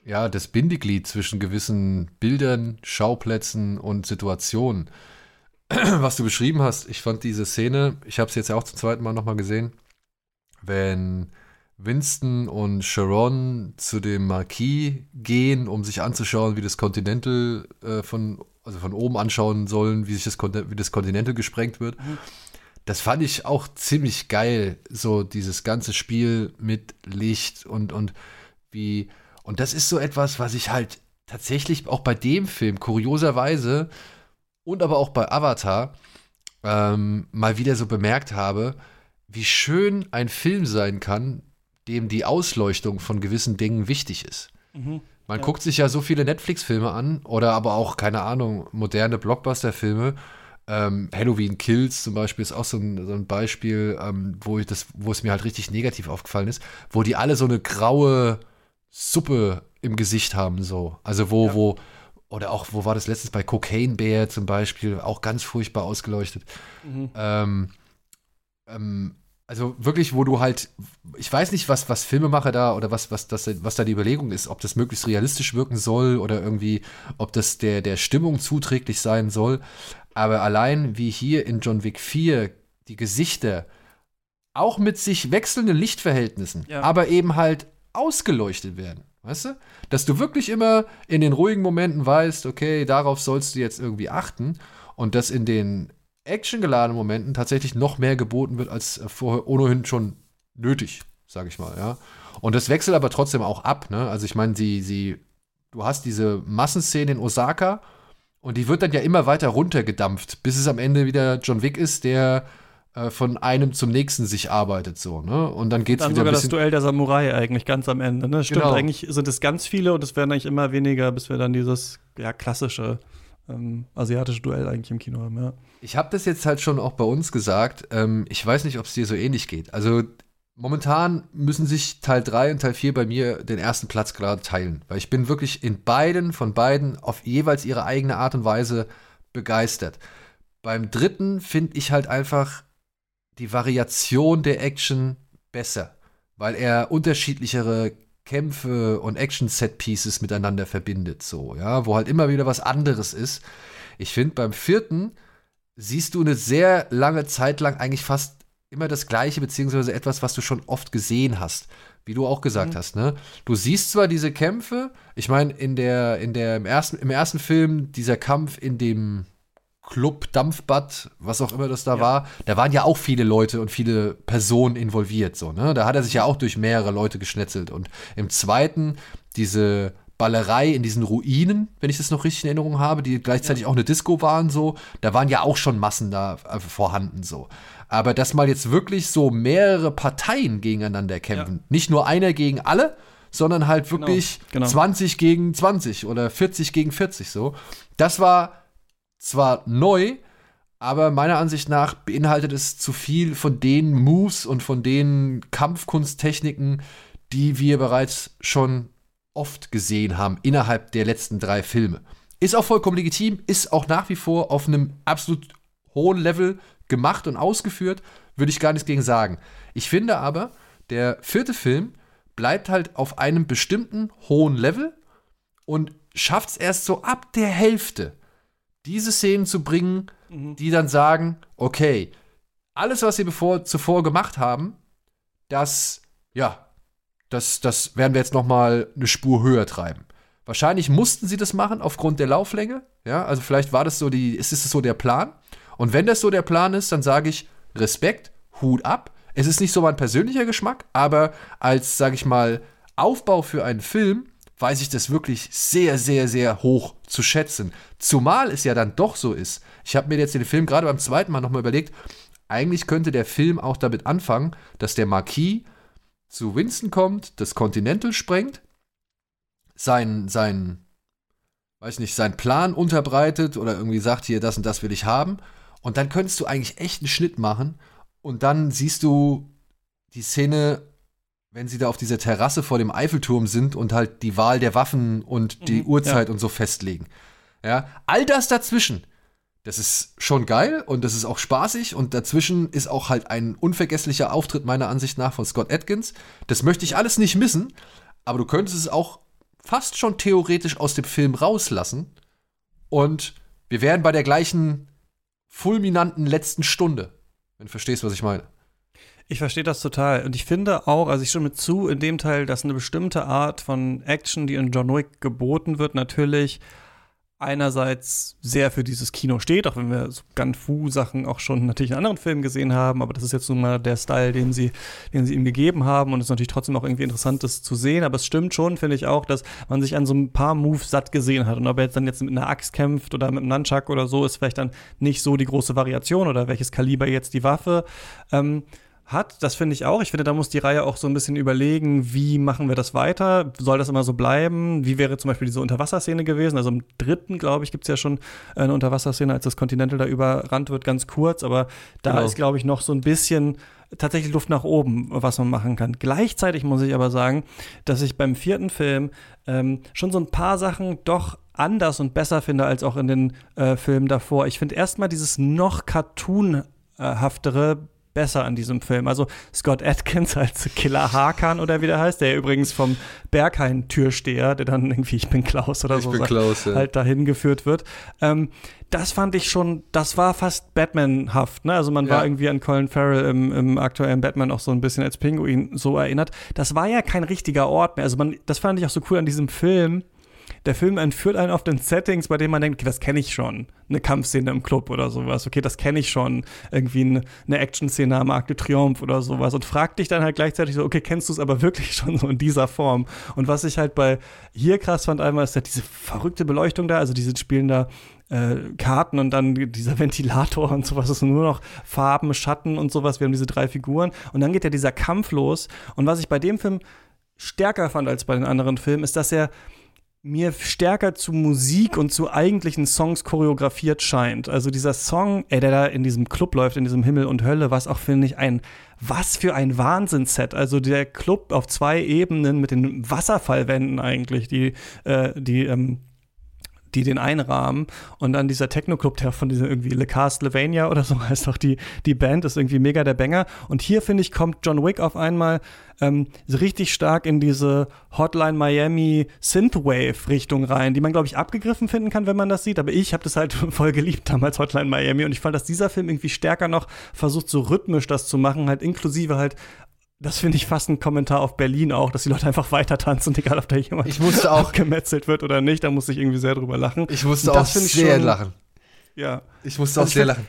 [SPEAKER 4] ja, das Bindeglied zwischen gewissen Bildern, Schauplätzen und Situationen. (clears throat) Was du beschrieben hast, ich fand diese Szene, ich habe es jetzt ja auch zum zweiten Mal nochmal gesehen, wenn Winston und Sharon zu dem Marquis gehen, um sich anzuschauen, wie das Continental äh, von, also von oben anschauen sollen, wie sich das, wie das Continental gesprengt wird. Mhm. Das fand ich auch ziemlich geil, so dieses ganze Spiel mit Licht und, und wie, und das ist so etwas, was ich halt tatsächlich auch bei dem Film kurioserweise und aber auch bei Avatar ähm, mal wieder so bemerkt habe, wie schön ein Film sein kann, dem die Ausleuchtung von gewissen Dingen wichtig ist. Mhm. Man ja. guckt sich ja so viele Netflix-Filme an oder aber auch, keine Ahnung, moderne Blockbuster-Filme. Ähm, Halloween Kills zum Beispiel ist auch so ein, so ein Beispiel, ähm, wo, ich das, wo es mir halt richtig negativ aufgefallen ist, wo die alle so eine graue Suppe im Gesicht haben, so. Also wo, ja. wo, oder auch, wo war das letztens bei Cocaine Bear zum Beispiel, auch ganz furchtbar ausgeleuchtet. Mhm. Ähm, ähm, also wirklich, wo du halt, ich weiß nicht, was, was Filmemacher da oder was, was, das, was da die Überlegung ist, ob das möglichst realistisch wirken soll oder irgendwie, ob das der, der Stimmung zuträglich sein soll. Aber allein wie hier in John Wick 4 die Gesichter auch mit sich wechselnden Lichtverhältnissen, ja. aber eben halt ausgeleuchtet werden. Weißt du? Dass du wirklich immer in den ruhigen Momenten weißt, okay, darauf sollst du jetzt irgendwie achten. Und dass in den actiongeladenen Momenten tatsächlich noch mehr geboten wird als vorher ohnehin schon nötig, sage ich mal, ja. Und das wechselt aber trotzdem auch ab, ne? Also ich meine, sie, sie, du hast diese Massenszene in Osaka und die wird dann ja immer weiter runtergedampft, bis es am Ende wieder John Wick ist, der äh, von einem zum nächsten sich arbeitet, so, ne? Und dann geht's
[SPEAKER 3] dann
[SPEAKER 4] wieder
[SPEAKER 3] sogar das Duell der Samurai eigentlich ganz am Ende, ne? Stimmt, genau. eigentlich sind es ganz viele und es werden eigentlich immer weniger, bis wir dann dieses, ja, klassische ähm, asiatische Duell eigentlich im Kino haben, ja.
[SPEAKER 4] Ich habe das jetzt halt schon auch bei uns gesagt. Ähm, ich weiß nicht, ob es dir so ähnlich geht. Also momentan müssen sich Teil 3 und Teil 4 bei mir den ersten Platz gerade teilen. Weil ich bin wirklich in beiden, von beiden, auf jeweils ihre eigene Art und Weise begeistert. Beim dritten finde ich halt einfach die Variation der Action besser, weil er unterschiedlichere Kämpfe und Action-Set-Pieces miteinander verbindet, so, ja, wo halt immer wieder was anderes ist. Ich finde, beim vierten siehst du eine sehr lange Zeit lang eigentlich fast immer das Gleiche, beziehungsweise etwas, was du schon oft gesehen hast. Wie du auch gesagt mhm. hast, ne? Du siehst zwar diese Kämpfe, ich meine, in der, in der, im ersten, im ersten Film, dieser Kampf in dem, Club, Dampfbad, was auch immer das da ja. war, da waren ja auch viele Leute und viele Personen involviert, so, ne? Da hat er sich ja auch durch mehrere Leute geschnetzelt. Und im zweiten, diese Ballerei in diesen Ruinen, wenn ich das noch richtig in Erinnerung habe, die gleichzeitig ja. auch eine Disco waren, so, da waren ja auch schon Massen da äh, vorhanden, so. Aber dass mal jetzt wirklich so mehrere Parteien gegeneinander kämpfen, ja. nicht nur einer gegen alle, sondern halt genau, wirklich genau, genau. 20 gegen 20 oder 40 gegen 40, so. Das war zwar neu, aber meiner Ansicht nach beinhaltet es zu viel von den Moves und von den Kampfkunsttechniken, die wir bereits schon oft gesehen haben innerhalb der letzten drei Filme. Ist auch vollkommen legitim, ist auch nach wie vor auf einem absolut hohen Level gemacht und ausgeführt, würde ich gar nichts gegen sagen. Ich finde aber, der vierte Film bleibt halt auf einem bestimmten hohen Level und schafft es erst so ab der Hälfte diese Szenen zu bringen, mhm. die dann sagen, okay, alles, was sie bevor, zuvor gemacht haben, das, ja, das, das werden wir jetzt noch mal eine Spur höher treiben. Wahrscheinlich mussten sie das machen aufgrund der Lauflänge. Ja, also vielleicht war das so die, ist es so der Plan. Und wenn das so der Plan ist, dann sage ich Respekt, Hut ab. Es ist nicht so mein persönlicher Geschmack, aber als, sage ich mal, Aufbau für einen Film weiß ich das wirklich sehr, sehr, sehr hoch zu schätzen. Zumal es ja dann doch so ist. Ich habe mir jetzt den Film gerade beim zweiten Mal nochmal überlegt, eigentlich könnte der Film auch damit anfangen, dass der Marquis zu Winston kommt, das Continental sprengt, sein, sein, weiß nicht, sein Plan unterbreitet oder irgendwie sagt, hier, das und das will ich haben. Und dann könntest du eigentlich echt einen Schnitt machen und dann siehst du die Szene wenn sie da auf dieser Terrasse vor dem Eiffelturm sind und halt die Wahl der Waffen und die mhm, Uhrzeit ja. und so festlegen. Ja, all das dazwischen, Das ist schon geil und das ist auch spaßig und dazwischen ist auch halt ein unvergesslicher Auftritt meiner Ansicht nach von Scott Atkins. Das möchte ich alles nicht missen, aber du könntest es auch fast schon theoretisch aus dem Film rauslassen und wir wären bei der gleichen fulminanten letzten Stunde. Wenn du verstehst, was ich meine.
[SPEAKER 3] Ich verstehe das total. Und ich finde auch, also ich stimme zu in dem Teil, dass eine bestimmte Art von Action, die in John Wick geboten wird, natürlich einerseits sehr für dieses Kino steht, auch wenn wir so Fu-Sachen auch schon natürlich in anderen Filmen gesehen haben, aber das ist jetzt nun mal der Style, den sie, den sie ihm gegeben haben und es ist natürlich trotzdem auch irgendwie interessant, das zu sehen, aber es stimmt schon, finde ich auch, dass man sich an so ein paar Moves satt gesehen hat und ob er jetzt dann jetzt mit einer Axt kämpft oder mit einem Nunchuck oder so, ist vielleicht dann nicht so die große Variation oder welches Kaliber jetzt die Waffe ähm, hat. Das finde ich auch. Ich finde, da muss die Reihe auch so ein bisschen überlegen, wie machen wir das weiter? Soll das immer so bleiben? Wie wäre zum Beispiel diese Unterwasserszene gewesen? Also im dritten, glaube ich, gibt es ja schon eine Unterwasserszene, als das Continental da überrannt wird, ganz kurz. Aber da genau. ist, glaube ich, noch so ein bisschen tatsächlich Luft nach oben, was man machen kann. Gleichzeitig muss ich aber sagen, dass ich beim vierten Film ähm, schon so ein paar Sachen doch anders und besser finde als auch in den äh, Filmen davor. Ich finde erstmal dieses noch cartoonhaftere besser an diesem Film. Also Scott Atkins als Killer Hakan oder wie der heißt, der übrigens vom Berghain-Türsteher, der dann irgendwie Ich bin Klaus oder
[SPEAKER 4] ich
[SPEAKER 3] so
[SPEAKER 4] bin Klaus, ja.
[SPEAKER 3] halt dahin geführt wird. Ähm, das fand ich schon, das war fast Batman-haft. Ne? Also man ja. war irgendwie an Colin Farrell im, im, aktuellen Batman auch so ein bisschen als Pinguin so erinnert. Das war ja kein richtiger Ort mehr. Also man, das fand ich auch so cool an diesem Film der Film entführt einen auf den Settings, bei denen man denkt, okay, das kenne ich schon. Eine Kampfszene im Club oder sowas. Okay, das kenne ich schon. Irgendwie eine, Action-Szene am Arc de Triomphe oder sowas. Und fragt dich dann halt gleichzeitig so, okay, kennst du es aber (laughs) wirklich schon so in dieser Form? Und was ich halt bei hier krass fand einmal, ist halt diese verrückte Beleuchtung da. Also diese spielen da äh, Karten und dann dieser (laughs) Ventilator und sowas. Es sind nur noch Farben, Schatten und sowas. Wir haben diese drei Figuren. Und dann geht ja dieser Kampf los. Und was ich bei dem Film stärker fand als bei den anderen Filmen, ist, dass er mir stärker zu Musik und zu eigentlichen Songs choreografiert scheint. Also dieser Song, ey, der da in diesem Club läuft, in diesem Himmel und Hölle, was auch, finde ich, ein, was für ein Wahnsinnsset. Also der Club auf zwei Ebenen mit den Wasserfallwänden eigentlich, die, äh, die, ähm, die den einrahmen. Und dann dieser Techno-Club, der von dieser irgendwie Le Castlevania oder so heißt doch die, die Band, ist irgendwie mega der Banger. Und hier, finde ich, kommt John Wick auf einmal ähm, richtig stark in diese Hotline Miami Synthwave-Richtung rein, die man, glaube ich, abgegriffen finden kann, wenn man das sieht. Aber ich habe das halt (laughs) voll geliebt damals, Hotline Miami. Und ich fand, dass dieser Film irgendwie stärker noch versucht, so rhythmisch das zu machen, halt inklusive halt das finde ich fast ein Kommentar auf Berlin auch, dass die Leute einfach weiter tanzen, egal ob da jemand
[SPEAKER 4] ich musste auch
[SPEAKER 3] gemetzelt wird oder nicht. Da musste ich irgendwie sehr drüber lachen.
[SPEAKER 4] Ich musste auch sehr schon, lachen.
[SPEAKER 3] Ja.
[SPEAKER 4] Ich musste also auch sehr lachen.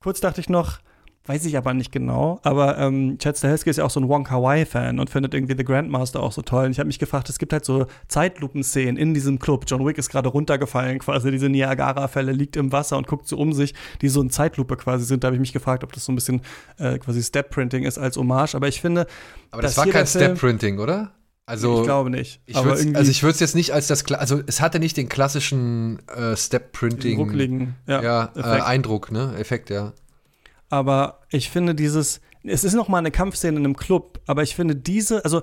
[SPEAKER 3] Kurz dachte ich noch, Weiß ich aber nicht genau. Aber ähm, Chad Stahelski ist ja auch so ein Wong Kar-wai-Fan und findet irgendwie The Grandmaster auch so toll. Und ich habe mich gefragt, es gibt halt so Zeitlupenszenen in diesem Club. John Wick ist gerade runtergefallen, quasi diese Niagara-Fälle, liegt im Wasser und guckt so um sich, die so in Zeitlupe quasi sind. Da habe ich mich gefragt, ob das so ein bisschen äh, quasi Step-Printing ist als Hommage. Aber ich finde.
[SPEAKER 4] Aber das war kein Step-Printing, oder? Also,
[SPEAKER 3] ich glaube nicht.
[SPEAKER 4] Ich also ich würde es jetzt nicht als das, also es hatte nicht den klassischen äh, Step-Printing
[SPEAKER 3] ja,
[SPEAKER 4] ja, äh, Eindruck, ne, Effekt, ja.
[SPEAKER 3] Aber ich finde dieses, es ist noch mal eine Kampfszene in einem Club, aber ich finde diese, also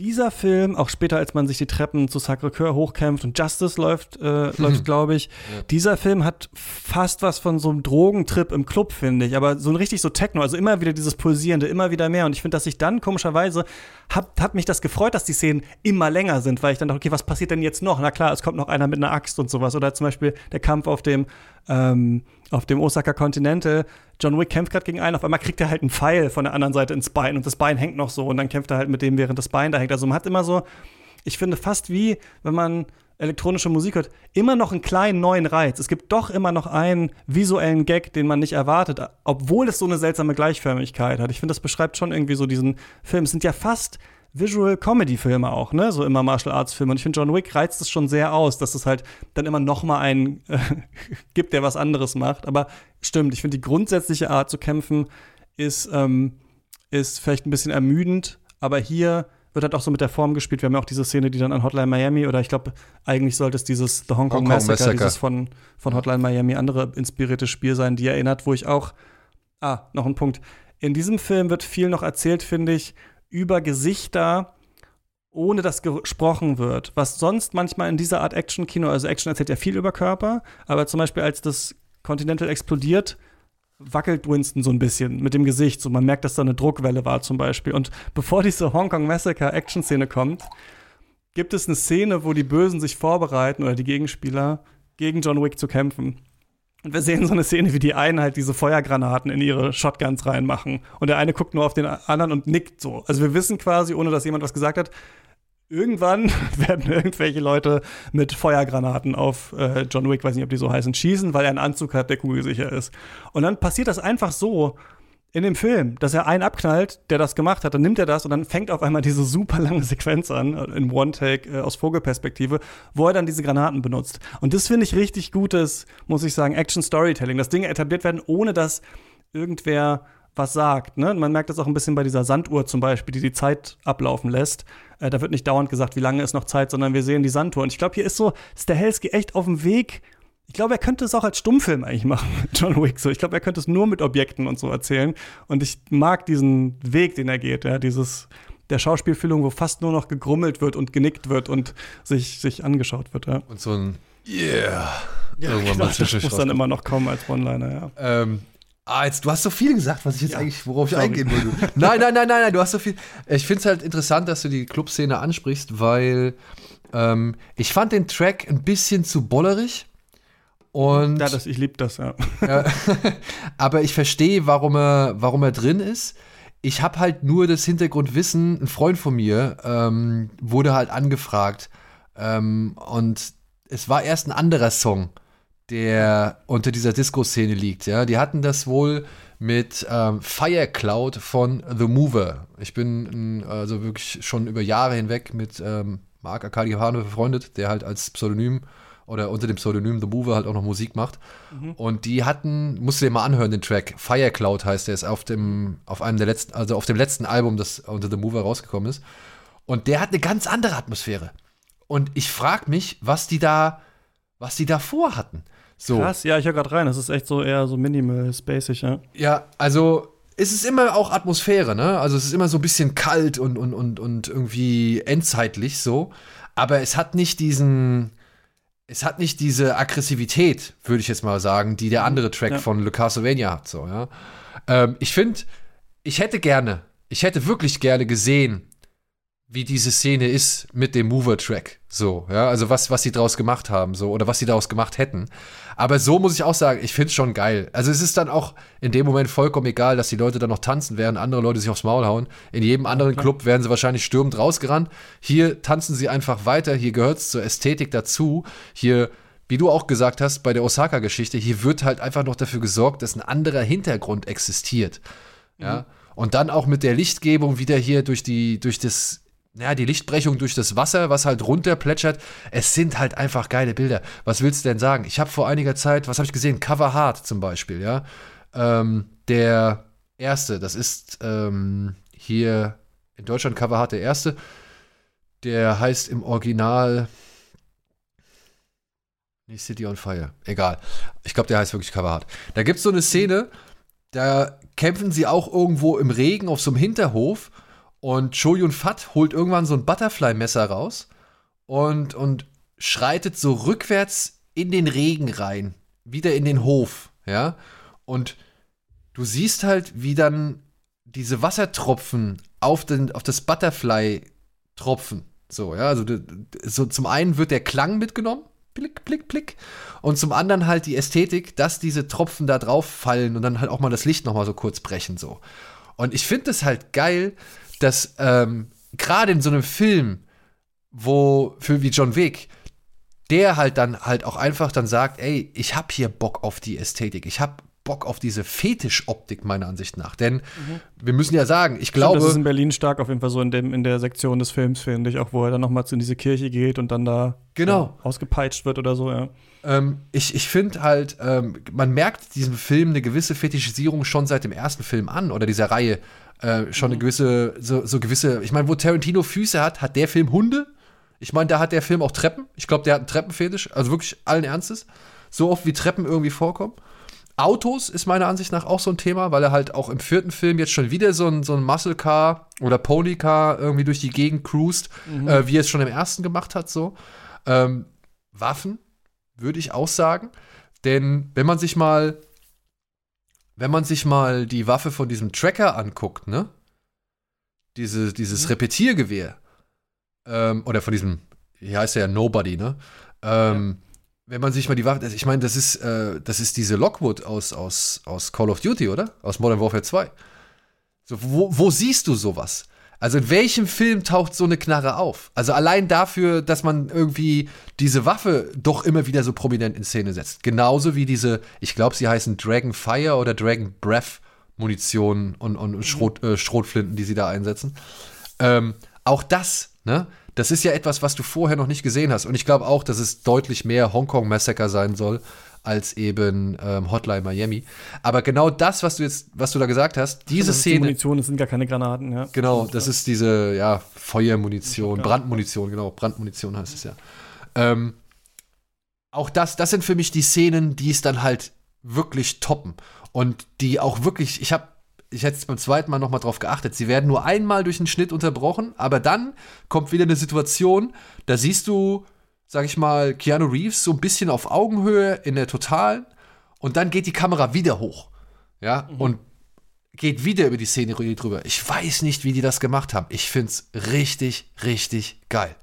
[SPEAKER 3] dieser Film, auch später, als man sich die Treppen zu Sacré-Cœur hochkämpft und Justice läuft, äh, mhm. läuft, glaube ich, ja. dieser Film hat fast was von so einem Drogentrip im Club, finde ich. Aber so ein richtig so Techno, also immer wieder dieses Pulsierende, immer wieder mehr. Und ich finde, dass ich dann komischerweise, hat, hat mich das gefreut, dass die Szenen immer länger sind, weil ich dann dachte, okay, was passiert denn jetzt noch? Na klar, es kommt noch einer mit einer Axt und sowas. Oder zum Beispiel der Kampf auf dem, ähm, auf dem Osaka Continental. John Wick kämpft gerade gegen einen, auf einmal kriegt er halt einen Pfeil von der anderen Seite ins Bein und das Bein hängt noch so und dann kämpft er halt mit dem, während das Bein da hängt. Also man hat immer so, ich finde fast wie, wenn man elektronische Musik hört, immer noch einen kleinen neuen Reiz. Es gibt doch immer noch einen visuellen Gag, den man nicht erwartet, obwohl es so eine seltsame Gleichförmigkeit hat. Ich finde, das beschreibt schon irgendwie so diesen Film. Es sind ja fast Visual Comedy Filme auch, ne? So immer Martial Arts Filme. Und ich finde, John Wick reizt es schon sehr aus, dass es halt dann immer noch mal einen äh, (laughs) gibt, der was anderes macht. Aber stimmt, ich finde, die grundsätzliche Art zu kämpfen ist, ähm, ist vielleicht ein bisschen ermüdend. Aber hier wird halt auch so mit der Form gespielt. Wir haben ja auch diese Szene, die dann an Hotline Miami oder ich glaube, eigentlich sollte es dieses The Hong Kong, Hong Kong Massacre, Massacre, dieses von, von Hotline Miami andere inspirierte Spiel sein, die erinnert, wo ich auch, ah, noch ein Punkt. In diesem Film wird viel noch erzählt, finde ich, über Gesichter ohne dass gesprochen wird, was sonst manchmal in dieser Art Action-Kino, also Action erzählt ja viel über Körper, aber zum Beispiel als das Continental explodiert, wackelt Winston so ein bisschen mit dem Gesicht. So, man merkt, dass da eine Druckwelle war zum Beispiel. Und bevor diese Hongkong Massacre Action-Szene kommt, gibt es eine Szene, wo die Bösen sich vorbereiten oder die Gegenspieler gegen John Wick zu kämpfen. Und wir sehen so eine Szene, wie die einen halt diese Feuergranaten in ihre Shotguns reinmachen. Und der eine guckt nur auf den anderen und nickt so. Also wir wissen quasi, ohne dass jemand was gesagt hat, irgendwann (laughs) werden irgendwelche Leute mit Feuergranaten auf äh, John Wick, weiß nicht, ob die so heißen, schießen, weil er einen Anzug hat, der kugelsicher ist. Und dann passiert das einfach so in dem Film, dass er einen abknallt, der das gemacht hat, dann nimmt er das und dann fängt auf einmal diese super lange Sequenz an, in One-Take äh, aus Vogelperspektive, wo er dann diese Granaten benutzt. Und das finde ich richtig gutes, muss ich sagen, Action-Storytelling, dass Dinge etabliert werden, ohne dass irgendwer was sagt. Ne? Man merkt das auch ein bisschen bei dieser Sanduhr zum Beispiel, die die Zeit ablaufen lässt. Äh, da wird nicht dauernd gesagt, wie lange ist noch Zeit, sondern wir sehen die Sanduhr. Und ich glaube, hier ist so Stahelski echt auf dem Weg. Ich glaube, er könnte es auch als Stummfilm eigentlich machen, John Wick. So, ich glaube, er könnte es nur mit Objekten und so erzählen. Und ich mag diesen Weg, den er geht, ja, dieses der Schauspielfüllung, wo fast nur noch gegrummelt wird und genickt wird und sich, sich angeschaut wird. Ja.
[SPEAKER 4] Und so ein Yeah.
[SPEAKER 3] Ja, Irgendwann genau, das muss dann immer noch kommen als One-Liner, ja.
[SPEAKER 4] Ähm, Ah, jetzt, du hast so viel gesagt, was ich jetzt ja. eigentlich, worauf ich Sorry. eingehen würde. (laughs) nein, nein, nein, nein, nein, du hast so viel. Ich finde es halt interessant, dass du die Clubszene ansprichst, weil ähm, ich fand den Track ein bisschen zu bollerig. Und,
[SPEAKER 3] ja, das, ich liebe das, ja.
[SPEAKER 4] ja (laughs) aber ich verstehe, warum er, warum er drin ist. Ich habe halt nur das Hintergrundwissen. Ein Freund von mir ähm, wurde halt angefragt. Ähm, und es war erst ein anderer Song der unter dieser Disco-Szene liegt. Ja, die hatten das wohl mit ähm, Firecloud von The Mover. Ich bin also wirklich schon über Jahre hinweg mit ähm, Marc Akadihano befreundet, der halt als Pseudonym oder unter dem Pseudonym The Mover halt auch noch Musik macht. Mhm. Und die hatten, musst du dir mal anhören, den Track. Firecloud heißt der, ist auf dem, auf einem der letzten, also auf dem letzten Album, das unter The Mover rausgekommen ist. Und der hat eine ganz andere Atmosphäre. Und ich frage mich, was die da, was die da vorhatten. So.
[SPEAKER 3] Krass, ja, ich höre gerade rein. Das ist echt so eher so minimal, spacig, ja.
[SPEAKER 4] Ja, also es ist immer auch Atmosphäre, ne? Also es ist immer so ein bisschen kalt und, und, und, und irgendwie endzeitlich so. Aber es hat nicht diesen, es hat nicht diese Aggressivität, würde ich jetzt mal sagen, die der mhm. andere Track ja. von Le Castlevania hat, so, ja. Ähm, ich finde, ich hätte gerne, ich hätte wirklich gerne gesehen, wie diese Szene ist mit dem Mover-Track. So, ja, also was, was sie draus gemacht haben, so, oder was sie daraus gemacht hätten. Aber so muss ich auch sagen, ich finde es schon geil. Also es ist dann auch in dem Moment vollkommen egal, dass die Leute dann noch tanzen, während andere Leute sich aufs Maul hauen. In jedem anderen okay. Club werden sie wahrscheinlich stürmend rausgerannt. Hier tanzen sie einfach weiter, hier gehört es zur Ästhetik dazu. Hier wie du auch gesagt hast, bei der Osaka-Geschichte, hier wird halt einfach noch dafür gesorgt, dass ein anderer Hintergrund existiert. Ja. Mhm. Und dann auch mit der Lichtgebung wieder hier durch die, durch das ja, die Lichtbrechung durch das Wasser, was halt runter plätschert. Es sind halt einfach geile Bilder. Was willst du denn sagen? Ich habe vor einiger Zeit, was habe ich gesehen? Cover Hard zum Beispiel, ja. Ähm, der erste, das ist ähm, hier in Deutschland Cover Hard der erste. Der heißt im Original nicht City on Fire. Egal. Ich glaube, der heißt wirklich Cover Hard. Da gibt es so eine Szene, da kämpfen sie auch irgendwo im Regen auf so einem Hinterhof und Cho Yun Fat holt irgendwann so ein Butterfly-Messer raus und, und schreitet so rückwärts in den Regen rein, wieder in den Hof, ja. Und du siehst halt, wie dann diese Wassertropfen auf, den, auf das Butterfly tropfen. So, ja, also so zum einen wird der Klang mitgenommen, blick, blick, blick, und zum anderen halt die Ästhetik, dass diese Tropfen da drauf fallen und dann halt auch mal das Licht noch mal so kurz brechen, so. Und ich finde es halt geil, dass ähm, gerade in so einem Film, wo für wie John Wick, der halt dann halt auch einfach dann sagt, ey, ich hab hier Bock auf die Ästhetik, ich hab Bock auf diese Fetischoptik meiner Ansicht nach. Denn mhm. wir müssen ja sagen, ich glaube.
[SPEAKER 3] das ist in Berlin stark auf jeden Fall so in, dem, in der Sektion des Films, finde ich, auch wo er dann nochmal in diese Kirche geht und dann da
[SPEAKER 4] genau.
[SPEAKER 3] ja, ausgepeitscht wird oder so, ja.
[SPEAKER 4] Ähm, ich ich finde halt, ähm, man merkt diesem Film eine gewisse Fetischisierung schon seit dem ersten Film an oder dieser Reihe. Äh, schon eine mhm. gewisse, so, so gewisse, ich meine, wo Tarantino Füße hat, hat der Film Hunde. Ich meine, da hat der Film auch Treppen. Ich glaube, der hat einen Treppenfetisch, also wirklich allen Ernstes. So oft wie Treppen irgendwie vorkommen. Autos ist meiner Ansicht nach auch so ein Thema, weil er halt auch im vierten Film jetzt schon wieder so ein, so ein Muscle Car oder Pony Car irgendwie durch die Gegend cruist, äh, wie er es schon im ersten gemacht hat, so. Ähm, Waffen, würde ich auch sagen. Denn wenn man sich mal, wenn man sich mal die Waffe von diesem Tracker anguckt, ne? Diese, dieses Repetiergewehr, ähm, oder von diesem, hier heißt er ja Nobody, ne? Ähm, Wenn man sich mal die Waffe, ich meine, das ist, äh, das ist diese Lockwood aus, aus, aus Call of Duty, oder? Aus Modern Warfare 2. So, wo, wo siehst du sowas? Also in welchem Film taucht so eine Knarre auf? Also allein dafür, dass man irgendwie diese Waffe doch immer wieder so prominent in Szene setzt. Genauso wie diese, ich glaube, sie heißen Dragon Fire oder Dragon Breath Munition und, und Schrot, äh, Schrotflinten, die sie da einsetzen. Ähm, auch das, ne? Das ist ja etwas, was du vorher noch nicht gesehen hast. Und ich glaube auch, dass es deutlich mehr Hongkong Massacre sein soll als eben ähm, Hotline Miami. Aber genau das, was du jetzt, was du da gesagt hast, diese
[SPEAKER 3] das ist die
[SPEAKER 4] Szene.
[SPEAKER 3] Munition, das sind gar keine Granaten, ja.
[SPEAKER 4] Genau, das ist diese, ja, Feuermunition, Brandmunition, genau, Brandmunition heißt es ja. Ähm, auch das, das sind für mich die Szenen, die es dann halt wirklich toppen. Und die auch wirklich, ich habe, ich hätte jetzt beim zweiten Mal nochmal drauf geachtet, sie werden nur einmal durch den Schnitt unterbrochen, aber dann kommt wieder eine Situation, da siehst du, sag ich mal, Keanu Reeves so ein bisschen auf Augenhöhe in der Totalen und dann geht die Kamera wieder hoch. Ja, und geht wieder über die Szenerie drüber. Ich weiß nicht, wie die das gemacht haben. Ich find's richtig, richtig geil.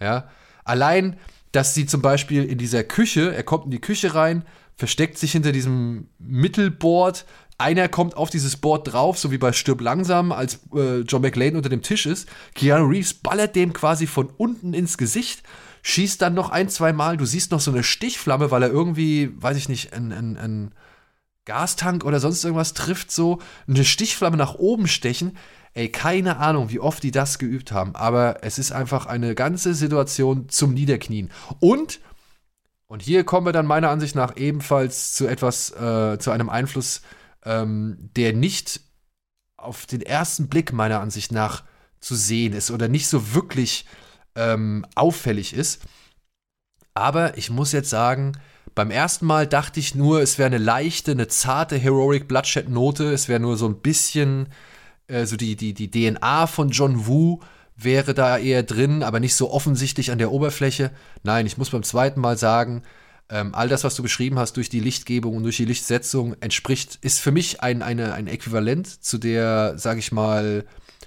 [SPEAKER 4] Ja, allein, dass sie zum Beispiel in dieser Küche, er kommt in die Küche rein, versteckt sich hinter diesem Mittelboard. Einer kommt auf dieses Board drauf, so wie bei Stirb langsam, als äh, John McLean unter dem Tisch ist. Keanu Reeves ballert dem quasi von unten ins Gesicht, schießt dann noch ein, zwei Mal. Du siehst noch so eine Stichflamme, weil er irgendwie, weiß ich nicht, ein, ein, ein Gastank oder sonst irgendwas trifft, so eine Stichflamme nach oben stechen. Ey, keine Ahnung, wie oft die das geübt haben, aber es ist einfach eine ganze Situation zum Niederknien. Und, und hier kommen wir dann meiner Ansicht nach ebenfalls zu etwas, äh, zu einem Einfluss, ähm, der nicht auf den ersten Blick meiner Ansicht nach zu sehen ist oder nicht so wirklich ähm, auffällig ist. Aber ich muss jetzt sagen, beim ersten Mal dachte ich nur, es wäre eine leichte, eine zarte Heroic Bloodshed Note. Es wäre nur so ein bisschen, äh, so die, die, die DNA von John Woo wäre da eher drin, aber nicht so offensichtlich an der Oberfläche. Nein, ich muss beim zweiten Mal sagen, ähm, all das, was du beschrieben hast, durch die Lichtgebung und durch die Lichtsetzung entspricht, ist für mich ein, eine, ein Äquivalent zu der, sag ich mal,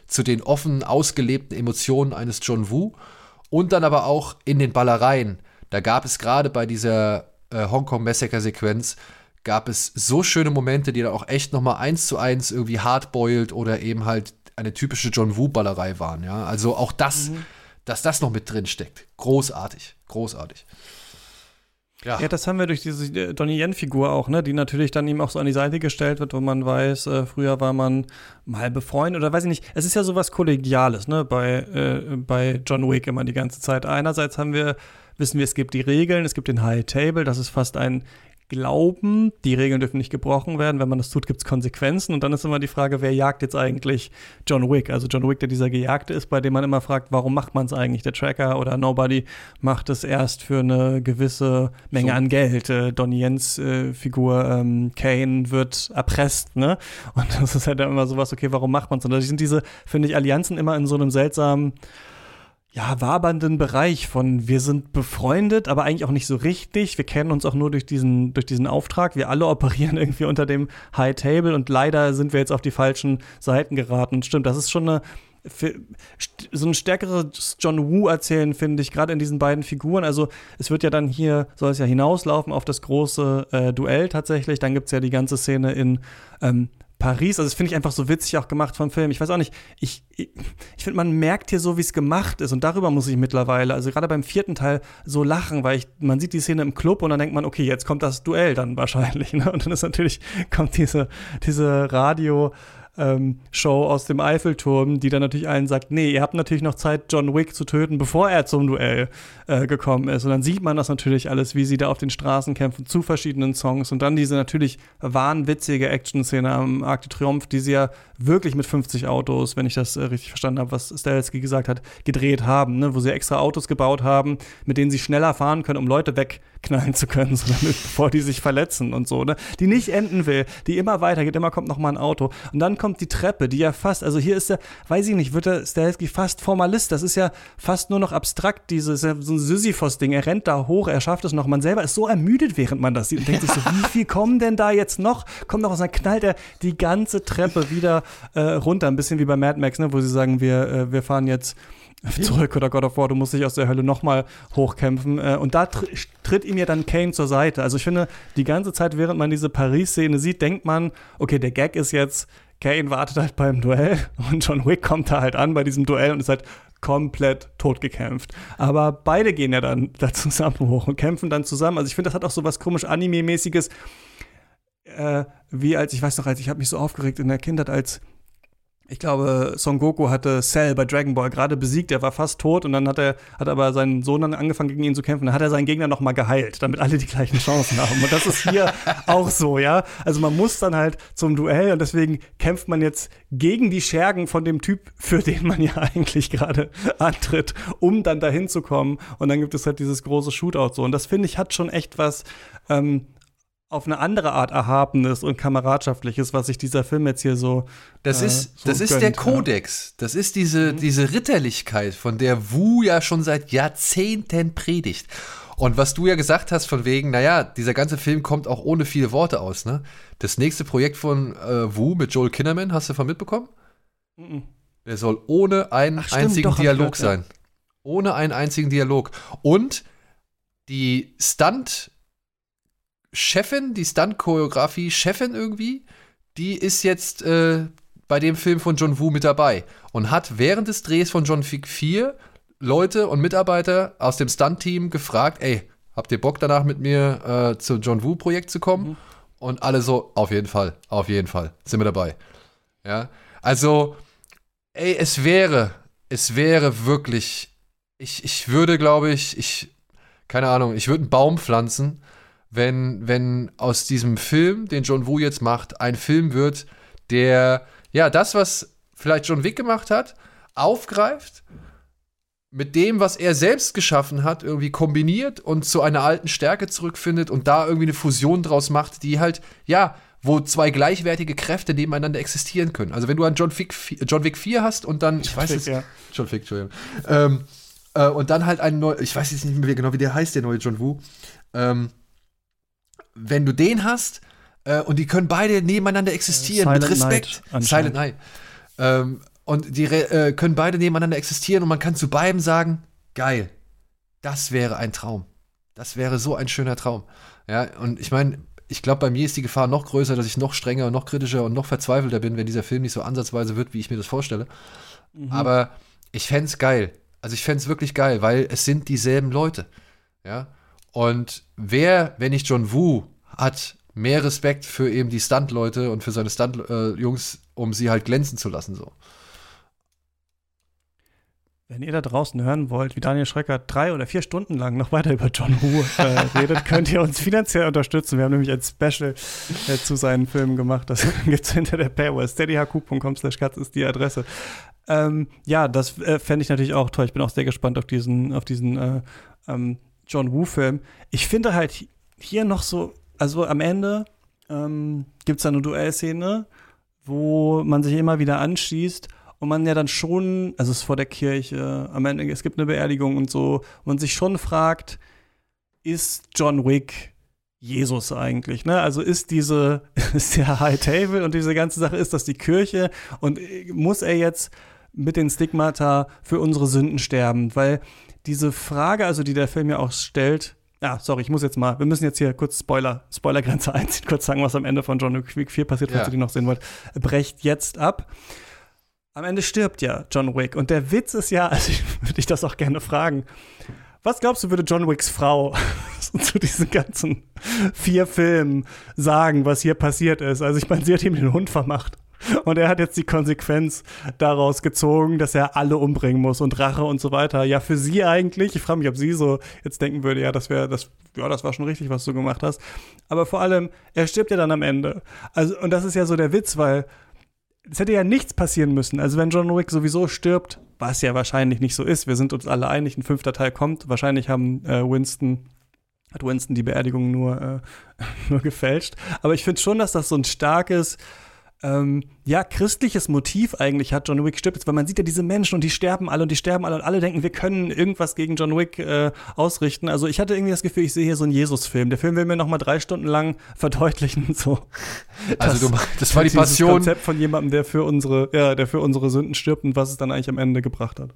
[SPEAKER 4] zu den offen ausgelebten Emotionen eines John Woo. Und dann aber auch in den Ballereien. Da gab es gerade bei dieser äh, Hongkong Massacre-Sequenz gab es so schöne Momente, die dann auch echt noch mal eins zu eins irgendwie hardboiled oder eben halt eine typische John Woo-Ballerei waren. Ja, also auch das, dass das noch mit drin steckt, großartig, großartig. Ja,
[SPEAKER 3] Ja, das haben wir durch diese äh, Donnie Yen-Figur auch, ne, die natürlich dann ihm auch so an die Seite gestellt wird, wo man weiß, äh, früher war man mal befreundet oder weiß ich nicht. Es ist ja sowas Kollegiales, ne, bei, äh, bei John Wick immer die ganze Zeit. Einerseits haben wir, wissen wir, es gibt die Regeln, es gibt den High Table, das ist fast ein Glauben, die Regeln dürfen nicht gebrochen werden. Wenn man das tut, gibt es Konsequenzen. Und dann ist immer die Frage, wer jagt jetzt eigentlich John Wick? Also John Wick, der dieser Gejagte ist, bei dem man immer fragt, warum macht man es eigentlich? Der Tracker oder Nobody macht es erst für eine gewisse Menge
[SPEAKER 4] So.
[SPEAKER 3] an Geld. Äh, Donnie Jens äh, Figur ähm, Kane wird erpresst, ne? Und das ist halt dann immer sowas, okay, warum macht man es? Und da sind diese, finde ich, Allianzen immer in so einem seltsamen ja, wabernden Bereich von wir sind befreundet, aber eigentlich auch nicht so richtig. Wir kennen uns auch nur durch diesen, durch diesen Auftrag. Wir alle operieren (laughs) irgendwie unter dem High Table und leider sind wir jetzt auf die falschen Seiten geraten. Stimmt, das ist schon eine so ein stärkeres John Woo erzählen, finde ich, gerade in diesen beiden Figuren. Also es wird ja dann hier, soll es ja hinauslaufen auf das große äh, Duell tatsächlich. Dann gibt es ja die ganze Szene in ähm, Paris, also das finde ich einfach so witzig auch gemacht vom Film. Ich weiß auch nicht, ich, ich, ich finde, man merkt hier so, wie es gemacht ist und darüber muss ich mittlerweile, also gerade beim vierten Teil, so lachen, weil ich, man sieht die Szene im Club und dann denkt man, okay, jetzt kommt das Duell dann wahrscheinlich. (laughs) Ne? Und dann ist natürlich, kommt diese, diese Radio- ähm, Show aus dem Eiffelturm, die dann natürlich allen sagt, nee, ihr habt natürlich noch Zeit, John Wick zu töten, bevor er zum Duell äh, gekommen ist. Und dann sieht man das natürlich alles, wie sie da auf den Straßen kämpfen zu verschiedenen Songs und dann diese natürlich wahnwitzige Action-Szene am Arc de Triomphe, die sie ja wirklich mit 50 Autos, wenn ich das äh, richtig verstanden habe, was Stelzky gesagt hat, gedreht haben, ne? wo sie extra Autos gebaut haben, mit denen sie schneller fahren können, um Leute wegknallen zu können, (laughs) so damit, bevor die sich verletzen und so, ne? Die nicht enden will, die immer weitergeht, immer kommt noch mal ein Auto. Und dann kommt die Treppe, die ja fast, also hier ist der, weiß ich nicht, wird der Stahelski fast Formalist. Das ist ja fast nur noch abstrakt, dieses, so ein Sisyphos-Ding. Er rennt da hoch, er schafft es noch. Man selber ist so ermüdet, während man das sieht und denkt sich so, (laughs) wie viel kommen denn da jetzt noch? Kommt noch aus, dann knallt er die ganze Treppe wieder äh, runter. Ein bisschen wie bei Mad Max, ne, wo sie sagen, wir, äh, wir fahren jetzt zurück oder God of War, du musst dich aus der Hölle nochmal hochkämpfen. Äh, und da tr tritt ihm ja dann Kane zur Seite. Also ich finde, die ganze Zeit, während man diese Paris-Szene sieht, denkt man, okay, der Gag ist jetzt, Kane wartet halt beim Duell (laughs) und John Wick kommt da halt an bei diesem Duell und ist halt komplett totgekämpft. Aber beide gehen ja dann (laughs) da zusammen hoch und kämpfen dann zusammen. Also ich finde, das hat auch so was komisch Anime-mäßiges, äh, wie als, ich weiß noch, als ich habe mich so aufgeregt in der Kindheit, als ich glaube, Son Goku hatte Cell bei Dragon Ball gerade besiegt, er war fast tot und dann hat er hat aber seinen Sohn dann angefangen gegen ihn zu kämpfen, dann hat er seinen Gegner noch mal geheilt, damit alle die gleichen Chancen haben. Und das ist hier (laughs) auch so, ja? Also man muss dann halt zum Duell und deswegen kämpft man jetzt gegen die Schergen von dem Typ, für den man ja eigentlich gerade antritt, um dann dahin zu kommen. Und dann gibt es halt dieses große Shootout so. Und das finde ich hat schon echt was ähm, auf eine andere Art Erhabenes und Kameradschaftliches, was sich dieser Film jetzt hier so.
[SPEAKER 4] Das ist, äh, so das ist gönnt, der Kodex. Ja. Das ist diese, mhm. diese Ritterlichkeit, von der Wu ja schon seit Jahrzehnten predigt. Und was du ja gesagt hast, von wegen, naja, dieser ganze Film kommt auch ohne viele Worte aus, ne? Das nächste Projekt von äh, Wu mit Joel Kinnerman, hast du von mitbekommen? Mhm. Der soll ohne einen Ach, stimmt, einzigen doch, Dialog gehört, sein. Ja. Ohne einen einzigen Dialog. Und die Stunt- Chefin, die Stunt-Choreografie-Chefin irgendwie, die ist jetzt äh, bei dem Film von John Woo mit dabei und hat während des Drehs von John Wick 4 Leute und Mitarbeiter aus dem Stunt-Team gefragt, ey, habt ihr Bock danach mit mir äh, zum John Woo-Projekt zu kommen? Mhm. Und alle so, auf jeden Fall, auf jeden Fall, sind wir dabei. Ja, also, ey, es wäre, es wäre wirklich, ich, ich würde, glaube ich, ich, keine Ahnung, ich würde einen Baum pflanzen wenn, wenn aus diesem Film, den John Woo jetzt macht, ein Film wird, der ja das, was vielleicht John Wick gemacht hat, aufgreift, mit dem, was er selbst geschaffen hat, irgendwie kombiniert und zu einer alten Stärke zurückfindet und da irgendwie eine Fusion draus macht, die halt, ja, wo zwei gleichwertige Kräfte nebeneinander existieren können. Also wenn du einen John Wick, John Wick 4 hast und dann, ich weiß es, ja. John Wick, Entschuldigung, ähm, äh, und dann halt einen neuen, ich weiß jetzt nicht mehr genau, wie der heißt, der neue John Woo, ähm, wenn du den hast äh, und die können beide nebeneinander existieren Silent mit Respekt. Night, Silent Night. Ähm, und die äh, können beide nebeneinander existieren und man kann zu beiden sagen, geil, das wäre ein Traum. Das wäre so ein schöner Traum. Ja, und ich meine, ich glaube, bei mir ist die Gefahr noch größer, dass ich noch strenger und noch kritischer und noch verzweifelter bin, wenn dieser Film nicht so ansatzweise wird, wie ich mir das vorstelle. Mhm. Aber ich fände es geil. Also ich fände es wirklich geil, weil es sind dieselben Leute. Ja. Und wer, wenn nicht John Woo, hat mehr Respekt für eben die Stunt-Leute und für seine Stunt-Jungs, äh, um sie halt glänzen zu lassen, so.
[SPEAKER 3] Wenn ihr da draußen hören wollt, wie Daniel Schrecker drei oder vier Stunden lang noch weiter über John Woo äh, (laughs) redet, könnt ihr uns finanziell unterstützen. Wir haben nämlich ein Special äh, zu seinen Filmen gemacht. Das (laughs) gibt es hinter der Paywall. steadyhq.com slash katz ist die Adresse. Ähm, ja, das äh, fände ich natürlich auch toll. Ich bin auch sehr gespannt auf diesen, auf diesen äh, ähm, John Woo-Film. Ich finde halt hier noch so, also am Ende ähm, gibt es da eine Duellszene, wo man sich immer wieder anschießt und man ja dann schon, also es ist vor der Kirche, am Ende, es gibt eine Beerdigung und so, und man sich schon fragt, ist John Wick Jesus eigentlich, ne? Also ist diese, (laughs) ist der High Table und diese ganze Sache, ist das die Kirche und äh, muss er jetzt mit den Stigmata für unsere Sünden sterben? Weil diese Frage, also die der Film ja auch stellt, ja, sorry, ich muss jetzt mal, wir müssen jetzt hier kurz Spoiler, Spoilergrenze (laughs) einziehen, kurz sagen, was am Ende von John Wick 4 passiert, falls ja. ihr die noch sehen wollt, brecht jetzt ab. Am Ende stirbt ja John Wick und der Witz ist ja, (laughs) also ich würde ich das auch gerne fragen, was glaubst du, würde John Wicks Frau (laughs) zu diesen ganzen vier Filmen sagen, was hier passiert ist? Also ich meine, sie hat ihm den Hund vermacht. Und er hat jetzt die Konsequenz daraus gezogen, dass er alle umbringen muss und Rache und so weiter. Ja, für sie eigentlich, ich frage mich, ob sie so jetzt denken würde, ja, das wäre, das, ja, das war schon richtig, was du gemacht hast. Aber vor allem, er stirbt ja dann am Ende. Also, und das ist ja so der Witz, weil es hätte ja nichts passieren müssen. Also, wenn John Wick sowieso stirbt, was ja wahrscheinlich nicht so ist, wir sind uns alle einig, ein fünfter Teil kommt. Wahrscheinlich haben äh, Winston hat Winston die Beerdigung nur, äh, (laughs) nur gefälscht. Aber ich finde schon, dass das so ein starkes ähm, ja, christliches Motiv eigentlich hat John Wick stirbt, weil man sieht ja diese Menschen und die sterben alle und die sterben alle und alle denken, wir können irgendwas gegen John Wick äh, ausrichten. Also ich hatte irgendwie das Gefühl, ich sehe hier so einen Jesus-Film. Der Film will mir noch mal drei Stunden lang verdeutlichen, so. (laughs)
[SPEAKER 4] Also du, das war die (laughs) Passion. Das
[SPEAKER 3] Konzept von jemandem, der für unsere, ja, der für unsere Sünden stirbt und was es dann eigentlich am Ende gebracht hat.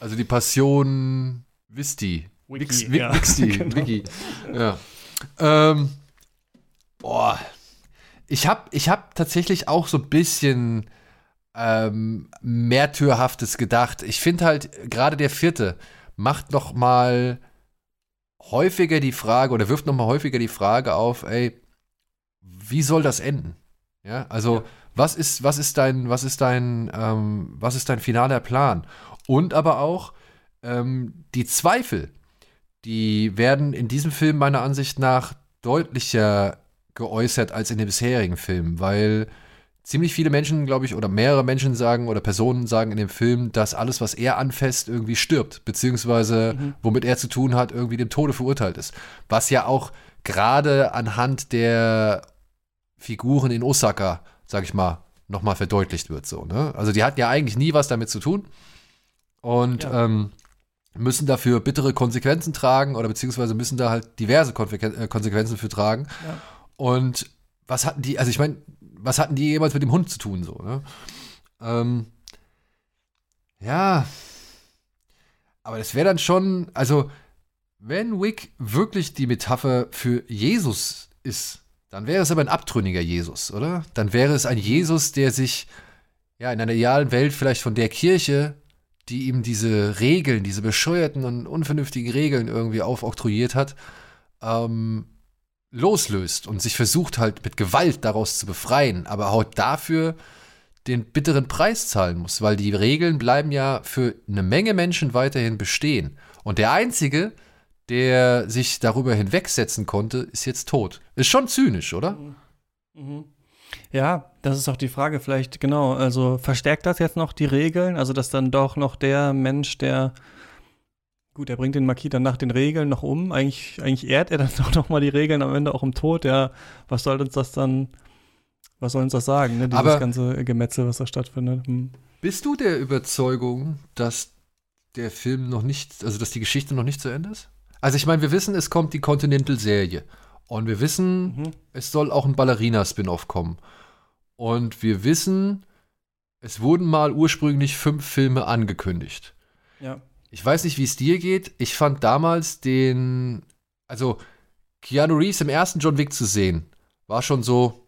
[SPEAKER 4] Also die Passion Wisti.
[SPEAKER 3] Wiki,
[SPEAKER 4] Wix,
[SPEAKER 3] ja. (laughs)
[SPEAKER 4] Wixti,
[SPEAKER 3] Genau.
[SPEAKER 4] Wiki. Ja. Ähm, boah. Ich habe ich hab tatsächlich auch so ein bisschen ähm, Märtyrhaftes gedacht. Ich finde halt, gerade der vierte macht noch mal häufiger die Frage oder wirft noch mal häufiger die Frage auf, ey, wie soll das enden? Ja, also was ist, was ist dein, was ist dein, ähm, was ist dein finaler Plan? Und aber auch ähm, die Zweifel, die werden in diesem Film meiner Ansicht nach deutlicher geäußert als in den bisherigen Filmen, weil ziemlich viele Menschen, glaube ich, oder mehrere Menschen sagen oder Personen sagen in dem Film, dass alles, was er anfasst, irgendwie stirbt, beziehungsweise womit er zu tun hat, irgendwie dem Tode verurteilt ist. Was ja auch gerade anhand der Figuren in Osaka, sag ich mal, nochmal verdeutlicht wird. So, ne? Also die hatten ja eigentlich nie was damit zu tun und
[SPEAKER 3] Ja.
[SPEAKER 4] ähm, müssen dafür bittere Konsequenzen tragen oder beziehungsweise müssen da halt diverse äh, Konsequenzen für tragen.
[SPEAKER 3] Ja.
[SPEAKER 4] Und was hatten die, also ich meine, was hatten die jemals mit dem Hund zu tun, so, ne? Ähm, ja. Aber das wäre dann schon, also, wenn Wick wirklich die Metapher für Jesus ist, dann wäre es aber ein abtrünniger Jesus, oder? Dann wäre es ein Jesus, der sich ja in einer idealen Welt vielleicht von der Kirche, die ihm diese Regeln, diese bescheuerten und unvernünftigen Regeln irgendwie aufoktroyiert hat, ähm, loslöst und sich versucht halt mit Gewalt daraus zu befreien, aber halt dafür den bitteren Preis zahlen muss, weil die Regeln bleiben ja für eine Menge Menschen weiterhin bestehen. Und der Einzige, der sich darüber hinwegsetzen konnte, ist jetzt tot. Ist schon zynisch, oder?
[SPEAKER 3] Mhm. Ja, das ist auch die Frage vielleicht, genau. Also verstärkt das jetzt noch die Regeln? Also, dass dann doch noch der Mensch, der Gut, er bringt den Marquis dann nach den Regeln noch um. Eigentlich, eigentlich ehrt er dann (laughs) doch noch mal die Regeln am Ende auch im Tod. Ja, was soll uns das dann, was soll uns das sagen, ne? Dieses
[SPEAKER 4] Aber-
[SPEAKER 3] ganze Gemetzel, was da stattfindet. Hm.
[SPEAKER 4] Bist du der Überzeugung, dass der Film noch nicht, also dass die Geschichte noch nicht zu Ende ist? Also ich meine, wir wissen, es kommt die Continental-Serie. Und wir wissen,
[SPEAKER 3] Mhm.
[SPEAKER 4] es soll auch ein Ballerina-Spin-Off kommen. Und wir wissen, es wurden mal ursprünglich fünf Filme angekündigt.
[SPEAKER 3] Ja.
[SPEAKER 4] Ich weiß nicht, wie es dir geht. Ich fand damals den, also Keanu Reeves im ersten John Wick zu sehen, war schon so,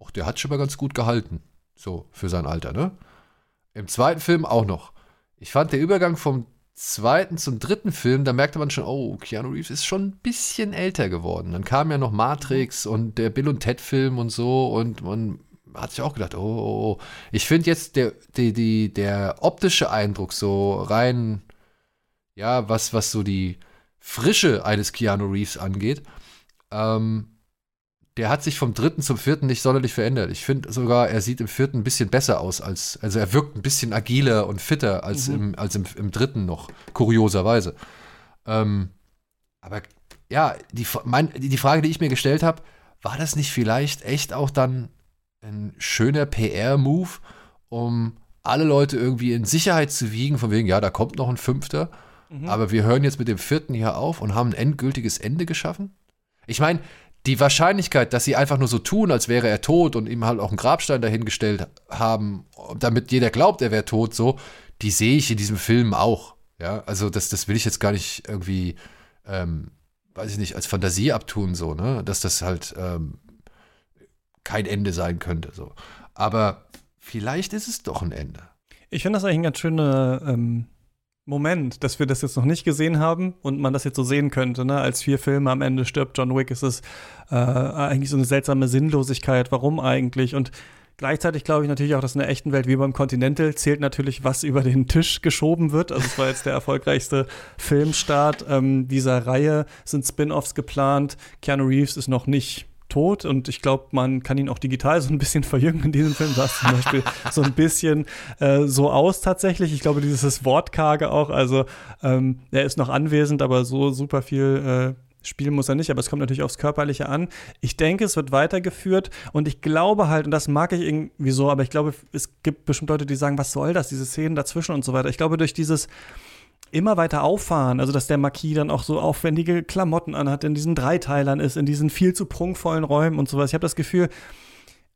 [SPEAKER 4] ach, der hat schon mal ganz gut gehalten. So, für sein Alter, ne? Im zweiten Film auch noch. Ich fand der Übergang vom zweiten zum dritten Film, da merkte man schon, oh, Keanu Reeves ist schon ein bisschen älter geworden. Dann kam ja noch Matrix und der Bill und Ted Film und so und man hat sich auch gedacht, oh, oh, oh. Ich finde jetzt der, die, die, der optische Eindruck so rein, ja, was, was so die Frische eines Keanu Reeves angeht, ähm, der hat sich vom dritten zum vierten nicht sonderlich verändert. Ich finde sogar, er sieht im vierten ein bisschen besser aus als, also er wirkt ein bisschen agiler und fitter als,
[SPEAKER 3] Mhm.
[SPEAKER 4] im, als im, im dritten noch, kurioserweise. Ähm, aber ja, die, mein, die die Frage, die ich mir gestellt habe, war das nicht vielleicht echt auch dann ein schöner PR-Move, um alle Leute irgendwie in Sicherheit zu wiegen, von wegen, ja, da kommt noch ein Fünfter,
[SPEAKER 3] Mhm.
[SPEAKER 4] aber wir hören jetzt mit dem vierten hier auf und haben ein endgültiges Ende geschaffen? Ich meine, die Wahrscheinlichkeit, dass sie einfach nur so tun, als wäre er tot und ihm halt auch einen Grabstein dahingestellt haben, damit jeder glaubt, er wäre tot, so, die sehe ich in diesem Film auch. Ja, also das, das will ich jetzt gar nicht irgendwie, ähm, weiß ich nicht, als Fantasie abtun, so, ne, dass das halt ähm, kein Ende sein könnte, so. Aber vielleicht ist es doch ein Ende.
[SPEAKER 3] Ich finde das eigentlich ein ganz schöner ähm, Moment, dass wir das jetzt noch nicht gesehen haben und man das jetzt so sehen könnte. Ne? Als vier Filme am Ende stirbt John Wick, ist es äh, eigentlich so eine seltsame Sinnlosigkeit. Warum eigentlich? Und gleichzeitig glaube ich natürlich auch, dass in der echten Welt wie beim Continental zählt natürlich, was über den Tisch geschoben wird. Also es war jetzt der erfolgreichste Filmstart ähm, dieser Reihe, sind Spin-offs geplant. Keanu Reeves ist noch nicht tot und ich glaube, man kann ihn auch digital (laughs) so ein bisschen verjüngen in diesem Film. Das zum Beispiel (laughs) so ein bisschen äh, so aus tatsächlich. Ich glaube, dieses Wortkarge auch, also ähm, er ist noch anwesend, aber so super viel spielen muss er nicht, aber es kommt natürlich aufs Körperliche an. Ich denke, es wird weitergeführt und ich glaube halt, und das mag ich irgendwie so, aber ich glaube, es gibt bestimmt Leute, die sagen, was soll das, diese Szenen dazwischen und so weiter. Ich glaube, durch dieses immer weiter auffahren, also dass der Marquis dann auch so aufwendige Klamotten anhat, in diesen Dreiteilern ist, in diesen viel zu prunkvollen Räumen und sowas. Ich habe das Gefühl,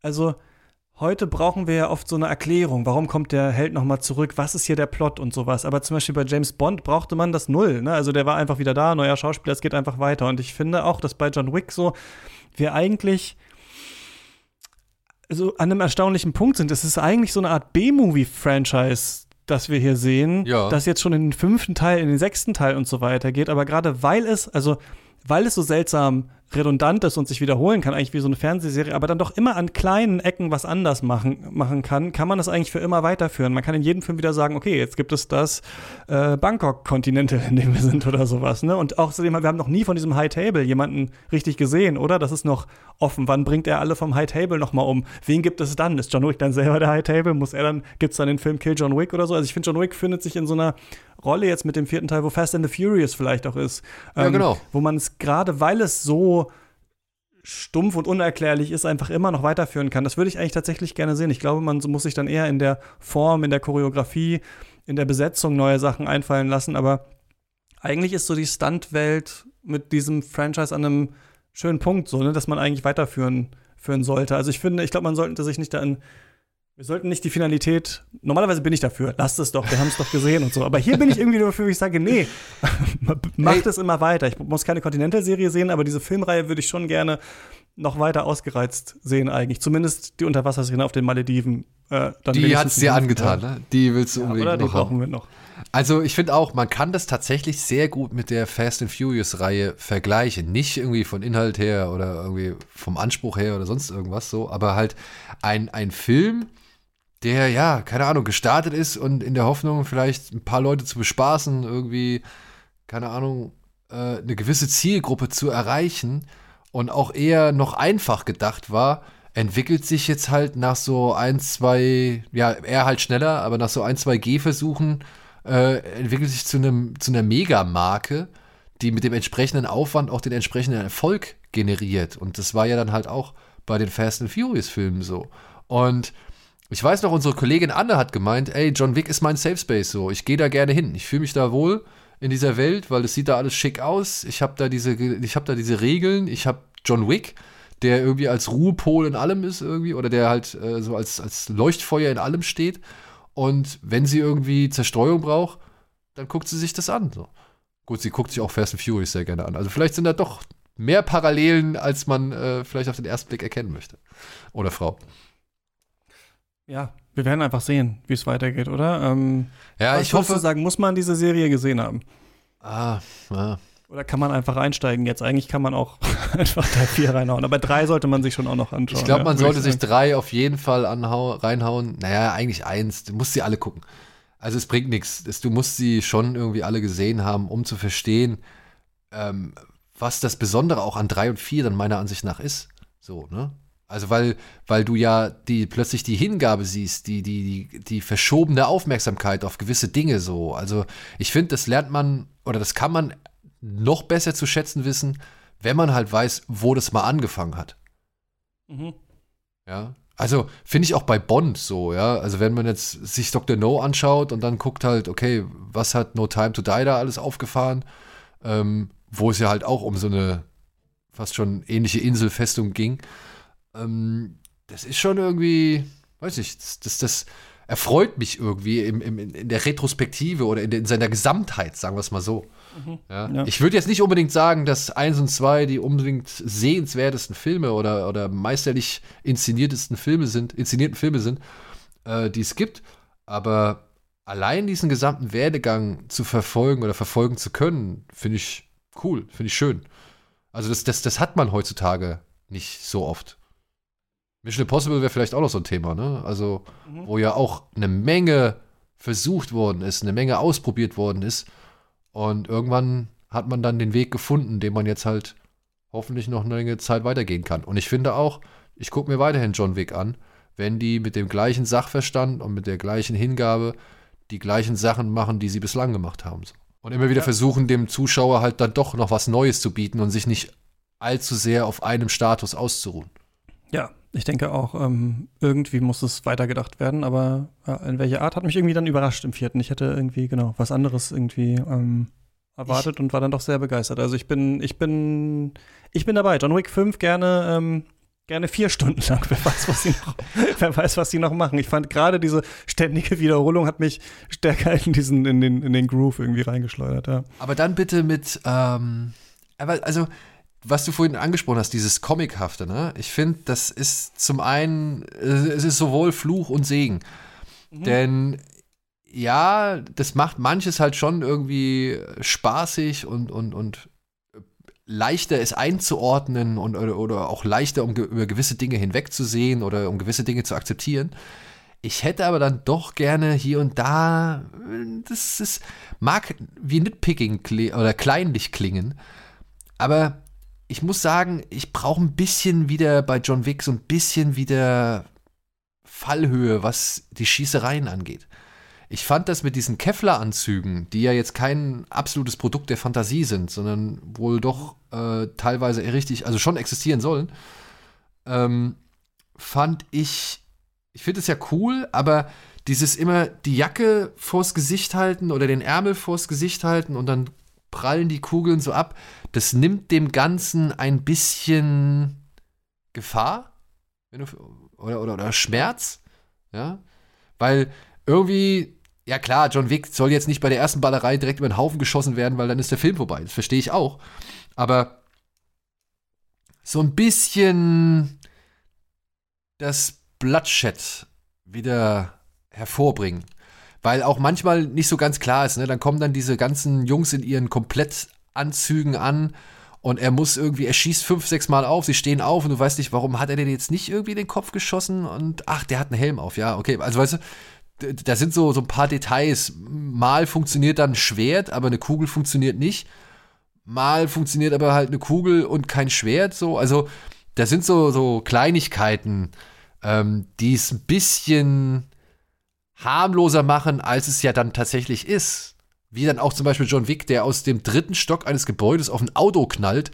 [SPEAKER 3] also heute brauchen wir ja oft so eine Erklärung. Warum kommt der Held nochmal zurück? Was ist hier der Plot und sowas? Aber zum Beispiel bei James Bond brauchte man das null. Ne? Also der war einfach wieder da, neuer Schauspieler, es geht einfach weiter. Und ich finde auch, dass bei John Wick so wir eigentlich so an einem erstaunlichen Punkt sind. Es ist eigentlich so eine Art B-Movie-Franchise, das wir hier sehen,
[SPEAKER 4] Ja.
[SPEAKER 3] das jetzt schon in den fünften Teil, in den sechsten Teil und so weiter geht. Aber gerade weil es, also weil es so seltsam redundant ist und sich wiederholen kann, eigentlich wie so eine Fernsehserie, aber dann doch immer an kleinen Ecken was anders machen, machen kann, kann man das eigentlich für immer weiterführen. Man kann in jedem Film wieder sagen, okay, jetzt gibt es das äh, Bangkok-Continental, in dem wir sind oder sowas. Ne? Und außerdem, wir haben noch nie von diesem High Table jemanden richtig gesehen, oder? Das ist noch offen. Wann bringt er alle vom High Table nochmal um? Wen gibt es dann? Ist John Wick dann selber der High Table? Muss er dann, gibt es dann den Film Kill John Wick oder so? Also ich finde, John Wick findet sich in so einer Rolle jetzt mit dem vierten Teil, wo Fast and the Furious vielleicht auch ist.
[SPEAKER 4] Ja, genau.
[SPEAKER 3] Wo man es gerade, weil es so stumpf und unerklärlich ist, einfach immer noch weiterführen kann. Das würde ich eigentlich tatsächlich gerne sehen. Ich glaube, man muss sich dann eher in der Form, in der Choreografie, in der Besetzung neue Sachen einfallen lassen. Aber eigentlich ist so die Stuntwelt mit diesem Franchise an einem schönen Punkt, so, ne, dass man eigentlich weiterführen führen sollte. Also ich finde, ich glaube, man sollte sich nicht da in wir sollten nicht die Finalität. Normalerweise bin ich dafür. Lasst es doch, wir haben es doch gesehen und so. Aber hier bin ich irgendwie dafür, ich sage, nee, (laughs) macht
[SPEAKER 4] Hey.
[SPEAKER 3] es immer weiter. Ich muss keine Continental-Serie sehen, aber diese Filmreihe würde ich schon gerne noch weiter ausgereizt sehen, eigentlich. Zumindest die Unterwasserszene auf den Malediven. Äh, dann
[SPEAKER 4] Die hat es dir angetan, ne? Die willst du
[SPEAKER 3] Ja,
[SPEAKER 4] unbedingt
[SPEAKER 3] oder? Die
[SPEAKER 4] noch haben.
[SPEAKER 3] brauchen wir noch.
[SPEAKER 4] Also ich finde auch, man kann das tatsächlich sehr gut mit der Fast and Furious Reihe vergleichen. Nicht irgendwie von Inhalt her oder irgendwie vom Anspruch her oder sonst irgendwas so, aber halt ein, ein Film, der ja, keine Ahnung, gestartet ist und in der Hoffnung vielleicht ein paar Leute zu bespaßen, irgendwie, keine Ahnung, äh, eine gewisse Zielgruppe zu erreichen und auch eher noch einfach gedacht war, entwickelt sich jetzt halt nach so ein, zwei, ja, eher halt schneller, aber nach so ein, zwei Gehversuchen äh, entwickelt sich zu einem zu einer Megamarke, die mit dem entsprechenden Aufwand auch den entsprechenden Erfolg generiert. Und das war ja dann halt auch bei den Fast and Furious Filmen so. Und ich weiß noch, unsere Kollegin Anne hat gemeint, ey, John Wick ist mein Safe Space so. Ich gehe da gerne hin. Ich fühle mich da wohl in dieser Welt, weil es sieht da alles schick aus. Ich habe da diese ich habe da diese Regeln, ich habe John Wick, der irgendwie als Ruhepol in allem ist irgendwie oder der halt äh, so als als Leuchtfeuer in allem steht. Und wenn sie irgendwie Zerstreuung braucht, dann guckt sie sich das an. So. Gut, sie guckt sich auch Fast and Furious sehr gerne an. Also vielleicht sind da doch mehr Parallelen, als man äh, vielleicht auf den ersten Blick erkennen möchte. Oder Frau.
[SPEAKER 3] Ja, wir werden einfach sehen, wie es weitergeht, oder? Ähm,
[SPEAKER 4] Ja, ich hoffe.
[SPEAKER 3] sagen, muss man diese Serie gesehen haben?
[SPEAKER 4] Ah, ah.
[SPEAKER 3] Oder kann man einfach einsteigen jetzt? Eigentlich kann man auch (laughs) einfach Teil 4 reinhauen. Aber drei sollte man sich schon auch noch anschauen.
[SPEAKER 4] Ich glaube,
[SPEAKER 3] ja,
[SPEAKER 4] man
[SPEAKER 3] würde
[SPEAKER 4] sollte sich drei auf jeden Fall reinhauen. Naja, eigentlich eins. Du musst sie alle gucken. Also es bringt nichts. Du musst sie schon irgendwie alle gesehen haben, um zu verstehen, ähm, was das Besondere auch an drei und vier dann meiner Ansicht nach ist. So, ne? Also weil, weil du ja die plötzlich die Hingabe siehst, die, die, die, die verschobene Aufmerksamkeit auf gewisse Dinge so. Also ich finde, das lernt man oder das kann man noch besser zu schätzen wissen, wenn man halt weiß, wo das mal angefangen hat.
[SPEAKER 3] Mhm.
[SPEAKER 4] Ja. Also finde ich auch bei Bond so, ja. Also wenn man jetzt sich Dr. No anschaut und dann guckt halt, okay, was hat No Time to Die da alles aufgefahren, ähm, wo es ja halt auch um so eine fast schon ähnliche Inselfestung ging. Ähm, das ist schon irgendwie, weiß ich, das, das, das erfreut mich irgendwie im, im, in der Retrospektive oder in, in seiner Gesamtheit, sagen wir es mal so. Ja.
[SPEAKER 3] Ja.
[SPEAKER 4] Ich würde jetzt nicht unbedingt sagen, dass eins und zwei die unbedingt sehenswertesten Filme oder, oder meisterlich inszeniertesten Filme sind, inszenierten Filme sind, äh, die es gibt. Aber allein diesen gesamten Werdegang zu verfolgen oder verfolgen zu können, finde ich cool, finde ich schön. Also das, das, das hat man heutzutage nicht so oft. Mission Impossible wäre vielleicht auch noch so ein Thema, ne? Also,
[SPEAKER 3] Mhm.
[SPEAKER 4] wo ja auch eine Menge versucht worden ist, eine Menge ausprobiert worden ist. Und irgendwann hat man dann den Weg gefunden, den man jetzt halt hoffentlich noch eine lange Zeit weitergehen kann. Und ich finde auch, ich gucke mir weiterhin John Wick an, wenn die mit dem gleichen Sachverstand und mit der gleichen Hingabe die gleichen Sachen machen, die sie bislang gemacht haben. Und immer wieder versuchen, dem Zuschauer halt dann doch noch was Neues zu bieten und sich nicht allzu sehr auf einem Status auszuruhen.
[SPEAKER 3] Ja, ich denke auch, ähm, irgendwie muss es weitergedacht werden, aber ja, in welcher Art hat mich irgendwie dann überrascht im vierten. Ich hätte irgendwie, genau, was anderes irgendwie ähm, erwartet und war dann doch sehr begeistert. Also ich bin, ich bin, ich bin dabei. John Wick 5 gerne, ähm, gerne vier Stunden lang. (laughs) Wer weiß, was sie noch, (laughs) wer weiß, was sie noch machen. Ich fand gerade diese ständige Wiederholung hat mich stärker in diesen, in den, in den Groove irgendwie reingeschleudert, ja.
[SPEAKER 4] Aber dann bitte mit, ähm, aber also, was du vorhin angesprochen hast, dieses Comichafte, ne? Ich finde, das ist zum einen, äh, es ist sowohl Fluch und Segen. Denn ja, das macht manches halt schon irgendwie spaßig und, und, und leichter es einzuordnen und, oder, oder auch leichter, um ge über gewisse Dinge hinwegzusehen oder um gewisse Dinge zu akzeptieren. Ich hätte aber dann doch gerne hier und da, das ist, mag wie Nitpicking oder kleinlich klingen, aber ich muss sagen, ich brauche ein bisschen wieder bei John Wick so ein bisschen wieder Fallhöhe, was die Schießereien angeht. Ich fand das mit diesen Kevlar-Anzügen, die ja jetzt kein absolutes Produkt der Fantasie sind, sondern wohl doch äh, teilweise richtig, also schon existieren sollen, ähm, fand ich, ich finde es ja cool, aber dieses immer die Jacke vors Gesicht halten oder den Ärmel vors Gesicht halten und dann prallen die Kugeln so ab, das nimmt dem Ganzen ein bisschen Gefahr du, oder, oder, oder Schmerz, ja, weil irgendwie, ja klar, John Wick soll jetzt nicht bei der ersten Ballerei direkt über den Haufen geschossen werden, weil dann ist der Film vorbei. Das verstehe ich auch. Aber so ein bisschen das Bloodshed wieder hervorbringen. Weil auch manchmal nicht so ganz klar ist, ne? Dann kommen dann diese ganzen Jungs in ihren Komplettanzügen an und er muss irgendwie, er schießt fünf, sechs Mal auf, sie stehen auf und du weißt nicht, warum hat er denn jetzt nicht irgendwie den Kopf geschossen und ach, der hat einen Helm auf, ja, okay. Also weißt du, da sind so, so ein paar Details. Mal funktioniert dann ein Schwert, aber eine Kugel funktioniert nicht. Mal funktioniert aber halt eine Kugel und kein Schwert, so. Also, da sind so, so Kleinigkeiten, ähm, die es ein bisschen harmloser machen, als es ja dann tatsächlich ist. Wie dann auch zum Beispiel John Wick, der aus dem dritten Stock eines Gebäudes auf ein Auto knallt,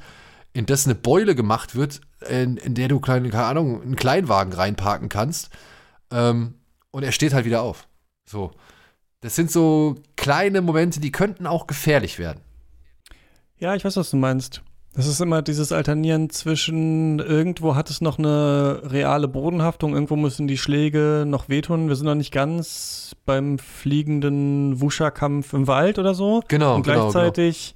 [SPEAKER 4] in das eine Beule gemacht wird, in, in der du, keine, keine Ahnung, einen Kleinwagen reinparken kannst. Ähm, und er steht halt wieder auf. So. Das sind so kleine Momente, die könnten auch gefährlich werden.
[SPEAKER 3] Ja, ich weiß, was du meinst. Das ist immer dieses Alternieren zwischen irgendwo hat es noch eine reale Bodenhaftung, irgendwo müssen die Schläge noch wehtun. Wir sind noch nicht ganz beim fliegenden Wuscha-Kampf im Wald oder so.
[SPEAKER 4] Genau,
[SPEAKER 3] Und
[SPEAKER 4] genau,
[SPEAKER 3] gleichzeitig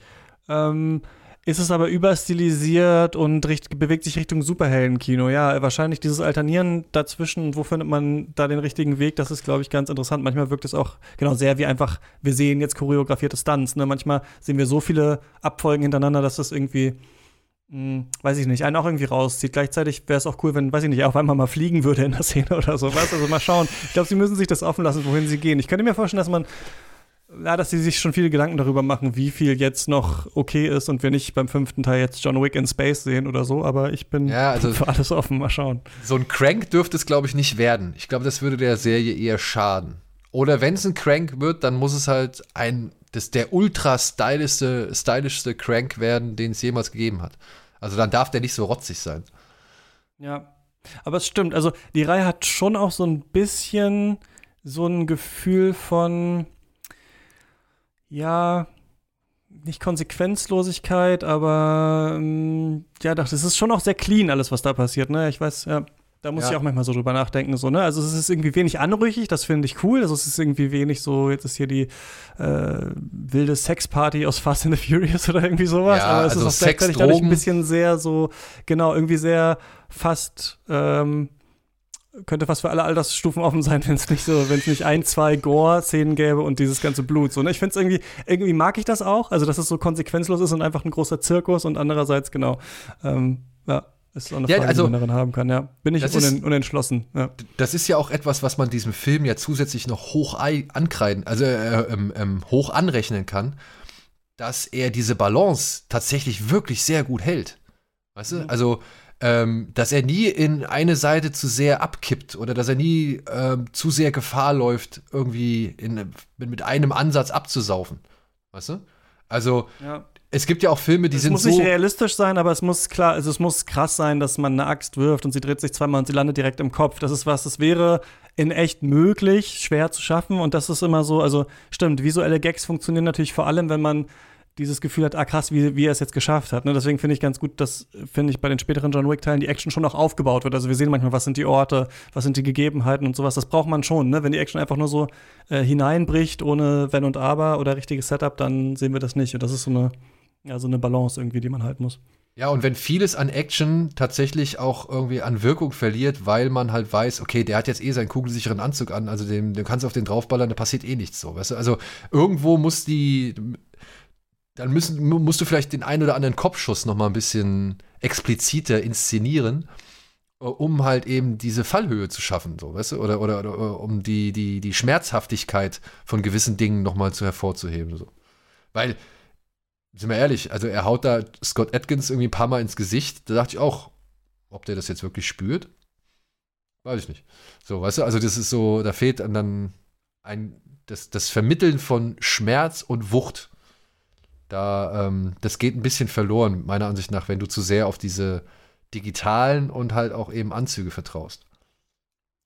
[SPEAKER 3] Ähm, ist es aber überstilisiert und richt, bewegt sich Richtung Superheldenkino. Ja, wahrscheinlich dieses Alternieren dazwischen, wo findet man da den richtigen Weg, das ist, glaube ich, ganz interessant. Manchmal wirkt es auch genau sehr wie einfach, wir sehen jetzt choreografierte Stunts. Ne? Manchmal sehen wir so viele Abfolgen hintereinander, dass das irgendwie, mh, weiß ich nicht, einen auch irgendwie rauszieht. Gleichzeitig wäre es auch cool, wenn, weiß ich nicht, auf einmal mal fliegen würde in der Szene (laughs) oder so. Weißt? Also mal schauen. Ich glaube, sie müssen sich das offen lassen, wohin sie gehen. Ich könnte mir vorstellen, dass man ja, dass sie sich schon viele Gedanken darüber machen, wie viel jetzt noch okay ist und wir nicht beim fünften Teil jetzt John Wick in Space sehen oder so, aber ich bin
[SPEAKER 4] Ja, also- (laughs)
[SPEAKER 3] für alles offen, mal schauen.
[SPEAKER 4] So ein Crank dürfte es, glaube ich, nicht werden. Ich glaube, das würde der Serie eher schaden. Oder wenn es ein Crank wird, dann muss es halt ein, das der ultra stylischste, stylischste Crank werden, den es jemals gegeben hat. Also dann darf der nicht so rotzig sein.
[SPEAKER 3] Ja. Aber es stimmt, also die Reihe hat schon auch so ein bisschen so ein Gefühl von, ja, nicht Konsequenzlosigkeit, aber ähm, ja, doch, das ist schon auch sehr clean, alles, was da passiert, ne? Ich weiß, ja. Da muss
[SPEAKER 4] Ja.
[SPEAKER 3] ich auch manchmal so drüber nachdenken, so, ne? Also es ist irgendwie wenig anrüchig, das finde ich cool. Also es ist irgendwie wenig so, jetzt ist hier die äh, wilde Sexparty aus Fast and the Furious (laughs) oder irgendwie sowas.
[SPEAKER 4] Ja,
[SPEAKER 3] aber es
[SPEAKER 4] also
[SPEAKER 3] ist auch
[SPEAKER 4] Sex,
[SPEAKER 3] gleichzeitig dadurch ein bisschen sehr so, genau, irgendwie sehr fast, ähm, könnte fast für alle Altersstufen offen sein, (laughs) wenn es nicht so, wenn es nicht ein, zwei Gore-Szenen gäbe und dieses ganze Blut. So, ne? Ich finde es irgendwie, irgendwie mag ich das auch, also dass es so konsequenzlos ist und einfach ein großer Zirkus und andererseits, genau, ähm, ja, ist so eine
[SPEAKER 4] Ja,
[SPEAKER 3] Frage,
[SPEAKER 4] also-
[SPEAKER 3] die man darin haben kann, ja. Bin ich
[SPEAKER 4] Das ist-
[SPEAKER 3] unen, unentschlossen, ja.
[SPEAKER 4] Das ist ja auch etwas, was man diesem Film ja zusätzlich noch hoch ei- ankreiden, also äh, ähm, ähm, hoch anrechnen kann, dass er diese Balance tatsächlich wirklich sehr gut hält. Weißt du? Also, ähm, dass er nie in eine Seite zu sehr abkippt oder dass er nie ähm, zu sehr Gefahr läuft, irgendwie in, mit, einem Ansatz abzusaufen. Weißt du? Also,
[SPEAKER 3] Ja.
[SPEAKER 4] es gibt ja auch Filme, die
[SPEAKER 3] es
[SPEAKER 4] sind
[SPEAKER 3] muss
[SPEAKER 4] so.
[SPEAKER 3] nicht realistisch sein, aber es muss klar, also es muss krass sein, dass man eine Axt wirft und sie dreht sich zweimal und sie landet direkt im Kopf. Das ist was, das wäre in echt möglich, schwer zu schaffen und das ist immer so, also stimmt, visuelle Gags funktionieren natürlich vor allem, wenn man dieses Gefühl hat, ah krass, wie, wie er es jetzt geschafft hat. Ne? Deswegen finde ich ganz gut, dass, finde ich, bei den späteren John Wick-Teilen die Action schon auch aufgebaut wird. Also wir sehen manchmal, was sind die Orte, was sind die Gegebenheiten und sowas. Das braucht man schon, ne? Wenn die Action einfach nur so äh, hineinbricht, ohne Wenn und Aber oder richtiges Setup, dann sehen wir das nicht. Und das ist so eine, ja, so eine Balance irgendwie, die man halten muss.
[SPEAKER 4] Ja, und wenn vieles an Action tatsächlich auch irgendwie an Wirkung verliert, weil man halt weiß, okay, der hat jetzt eh seinen kugelsicheren Anzug an, also dem, dem kannst du auf den draufballern, da passiert eh nichts so, weißt du? Also irgendwo muss die, dann müssen, musst du vielleicht den einen oder anderen Kopfschuss noch mal ein bisschen expliziter inszenieren, äh, um halt eben diese Fallhöhe zu schaffen, so, weißt du? Oder, oder, oder äh, um die, die, die Schmerzhaftigkeit von gewissen Dingen noch mal zu hervorzuheben, so. Weil, sind wir ehrlich, also er haut da Scott Atkins irgendwie ein paar Mal ins Gesicht. Da dachte ich auch, ob der das jetzt wirklich spürt, weiß ich nicht. So, weißt du, also das ist so, da fehlt dann ein, das, das Vermitteln von Schmerz und Wucht. Da, ähm, das geht ein bisschen verloren, meiner Ansicht nach, wenn du zu sehr auf diese digitalen und halt auch eben Anzüge vertraust.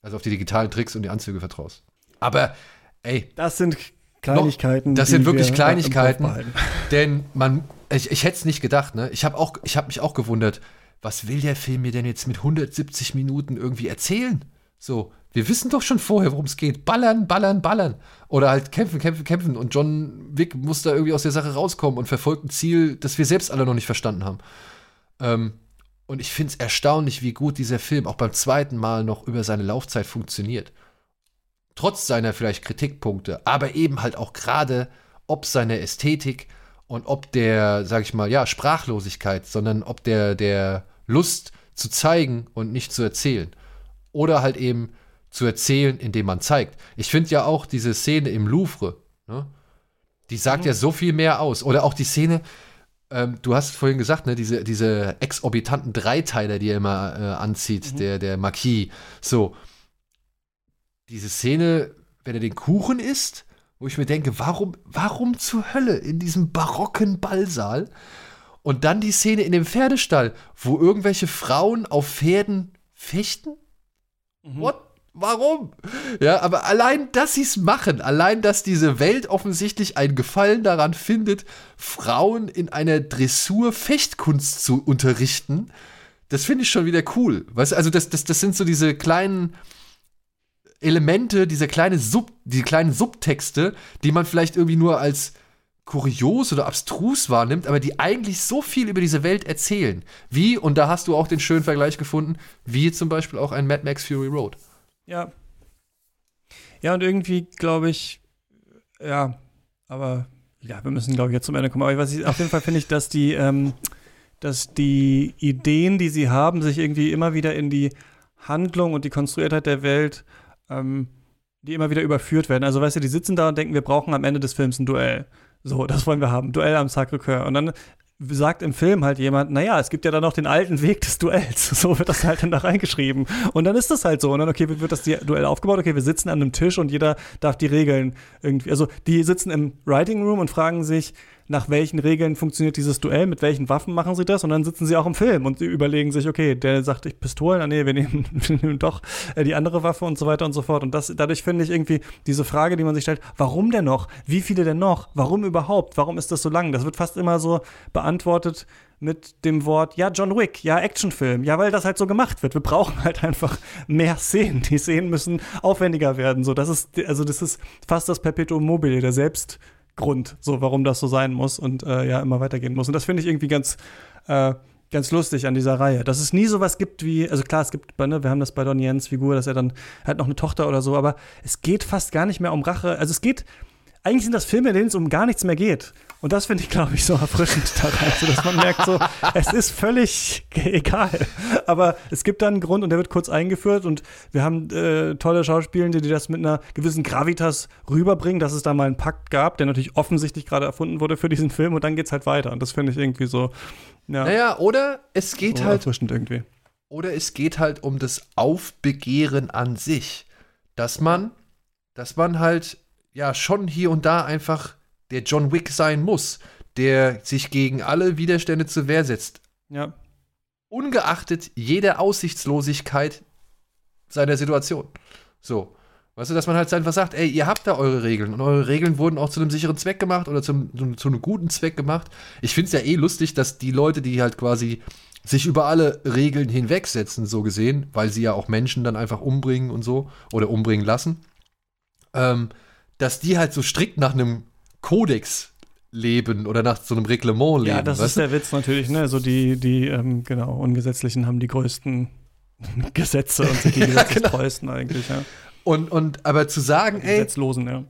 [SPEAKER 4] Also auf die digitalen Tricks und die Anzüge vertraust. Aber, ey,
[SPEAKER 3] Das sind Kleinigkeiten.
[SPEAKER 4] das
[SPEAKER 3] die
[SPEAKER 4] sind wirklich
[SPEAKER 3] wir
[SPEAKER 4] Kleinigkeiten. (laughs) Denn man, ich, ich hätte es nicht gedacht, ne? Ich habe habe mich auch gewundert, was will der Film mir denn jetzt mit 170 Minuten irgendwie erzählen? So, wir wissen doch schon vorher, worum es geht. Ballern, ballern, ballern. Oder halt kämpfen, kämpfen, kämpfen. Und John Wick muss da irgendwie aus der Sache rauskommen und verfolgt ein Ziel, das wir selbst alle noch nicht verstanden haben. Ähm, und ich finde es erstaunlich, wie gut dieser Film auch beim zweiten Mal noch über seine Laufzeit funktioniert. Trotz seiner vielleicht Kritikpunkte, aber eben halt auch gerade ob seiner Ästhetik und ob der, sag ich mal, ja, Sprachlosigkeit, sondern ob der, der Lust zu zeigen und nicht zu erzählen. Oder halt eben zu erzählen, indem man zeigt. Ich finde ja auch diese Szene im Louvre, ne? die sagt ja so viel mehr aus. Oder auch die Szene, ähm, du hast vorhin gesagt, ne, diese, diese exorbitanten Dreiteiler, die er immer äh, anzieht, der, der Marquis. So, diese Szene, wenn er den Kuchen isst, wo ich mir denke, warum, warum zur Hölle in diesem barocken Ballsaal? Und dann die Szene in dem Pferdestall, wo irgendwelche Frauen auf Pferden fechten? What? Warum? Ja, aber allein, dass sie es machen, allein, dass diese Welt offensichtlich einen Gefallen daran findet, Frauen in einer Dressur Fechtkunst zu unterrichten, das finde ich schon wieder cool. Weißt du, also das, das, das sind so diese kleinen Elemente, diese kleine Sub, die kleinen Subtexte, die man vielleicht irgendwie nur als kurios oder abstrus wahrnimmt, aber die eigentlich so viel über diese Welt erzählen. Wie, und da hast du auch den schönen Vergleich gefunden, wie zum Beispiel auch ein Mad Max Fury Road.
[SPEAKER 3] Ja. Ja, und irgendwie glaube ich, ja, aber ja, wir müssen, glaube ich, jetzt zum Ende kommen. Aber ich, auf jeden Fall finde ich, dass die, ähm, dass die Ideen, die sie haben, sich irgendwie immer wieder in die Handlung und die Konstruiertheit der Welt, ähm, die immer wieder überführt werden. Also, weißt du, die sitzen da und denken, wir brauchen am Ende des Films ein Duell. So, das wollen wir haben. Duell am Sacré-Cœur. Und dann sagt im Film halt jemand, naja, es gibt ja dann noch den alten Weg des Duells. (laughs) So wird das halt dann da reingeschrieben. Und dann ist das halt so. Und dann, okay, wird das Duell aufgebaut? Okay, wir sitzen an einem Tisch und jeder darf die Regeln irgendwie, also die sitzen im Writing Room und fragen sich, nach welchen Regeln funktioniert dieses Duell, mit welchen Waffen machen sie das und dann sitzen sie auch im Film und sie überlegen sich, okay, der sagt, ich Pistolen, ah nee, wir nehmen, (laughs) wir nehmen doch äh, die andere Waffe und so weiter und so fort. Und das, dadurch finde ich irgendwie diese Frage, die man sich stellt, warum denn noch? Wie viele denn noch? Warum überhaupt? Warum ist das so lang? Das wird fast immer so beantwortet mit dem Wort, ja, John Wick, ja, Actionfilm, ja, weil das halt so gemacht wird. Wir brauchen halt einfach mehr Szenen. Die Szenen müssen aufwendiger werden. So, das ist, also das ist fast das Perpetuum mobile, der Selbst Grund, so warum das so sein muss und äh, ja immer weitergehen muss. Und das finde ich irgendwie ganz, äh, ganz lustig an dieser Reihe, dass es nie sowas gibt wie, also klar, es gibt, ne, wir haben das bei Don Jens Figur, dass er dann hat noch eine Tochter oder so, aber es geht fast gar nicht mehr um Rache. Also es geht, eigentlich sind das Filme, in denen es um gar nichts mehr geht. Und das finde ich, glaube ich, so erfrischend daran, so dass man merkt, so, es ist völlig egal. Aber es gibt dann einen Grund und der wird kurz eingeführt und wir haben äh, tolle Schauspielende, die das mit einer gewissen Gravitas rüberbringen, dass es da mal einen Pakt gab, der natürlich offensichtlich gerade erfunden wurde für diesen Film und dann geht's halt weiter. Und das finde ich irgendwie so, ja,
[SPEAKER 4] Naja, oder es geht
[SPEAKER 3] so
[SPEAKER 4] halt
[SPEAKER 3] erfrischend irgendwie.
[SPEAKER 4] Oder es geht halt um das Aufbegehren an sich. Dass man, dass man halt ja schon hier und da einfach der John Wick sein muss. der sich gegen alle Widerstände zur Wehr setzt.
[SPEAKER 3] Ja.
[SPEAKER 4] Ungeachtet jeder Aussichtslosigkeit seiner Situation. So. Weißt du, dass man halt einfach sagt, ey, ihr habt da eure Regeln und eure Regeln wurden auch zu einem sicheren Zweck gemacht oder zum, zum, zu einem guten Zweck gemacht. Ich finde es ja eh lustig, dass die Leute, die halt quasi sich über alle Regeln hinwegsetzen, so gesehen, weil sie ja auch Menschen dann einfach umbringen und so oder umbringen lassen, ähm, dass die halt so strikt nach einem Kodex leben oder nach so einem Reglement leben.
[SPEAKER 3] Ja, das ist
[SPEAKER 4] du?
[SPEAKER 3] der Witz natürlich, ne? So die, die, ähm, genau, Ungesetzlichen haben die größten (laughs) Gesetze und sind die (laughs)
[SPEAKER 4] Ja, genau.
[SPEAKER 3] gesetzestreuesten eigentlich, ja.
[SPEAKER 4] Und, und aber zu sagen, ey,
[SPEAKER 3] Gesetzlosen, ja.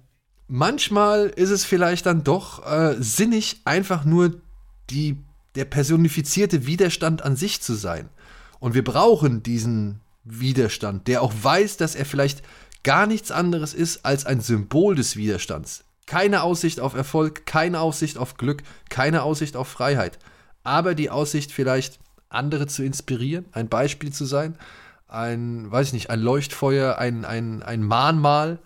[SPEAKER 4] manchmal ist es vielleicht dann doch äh, sinnig, einfach nur die, der personifizierte Widerstand an sich zu sein. Und wir brauchen diesen Widerstand, der auch weiß, dass er vielleicht gar nichts anderes ist als ein Symbol des Widerstands. Keine Aussicht auf Erfolg, keine Aussicht auf Glück, keine Aussicht auf Freiheit. Aber die Aussicht vielleicht andere zu inspirieren, ein Beispiel zu sein, ein, weiß ich nicht, ein Leuchtfeuer, ein, ein, ein Mahnmal,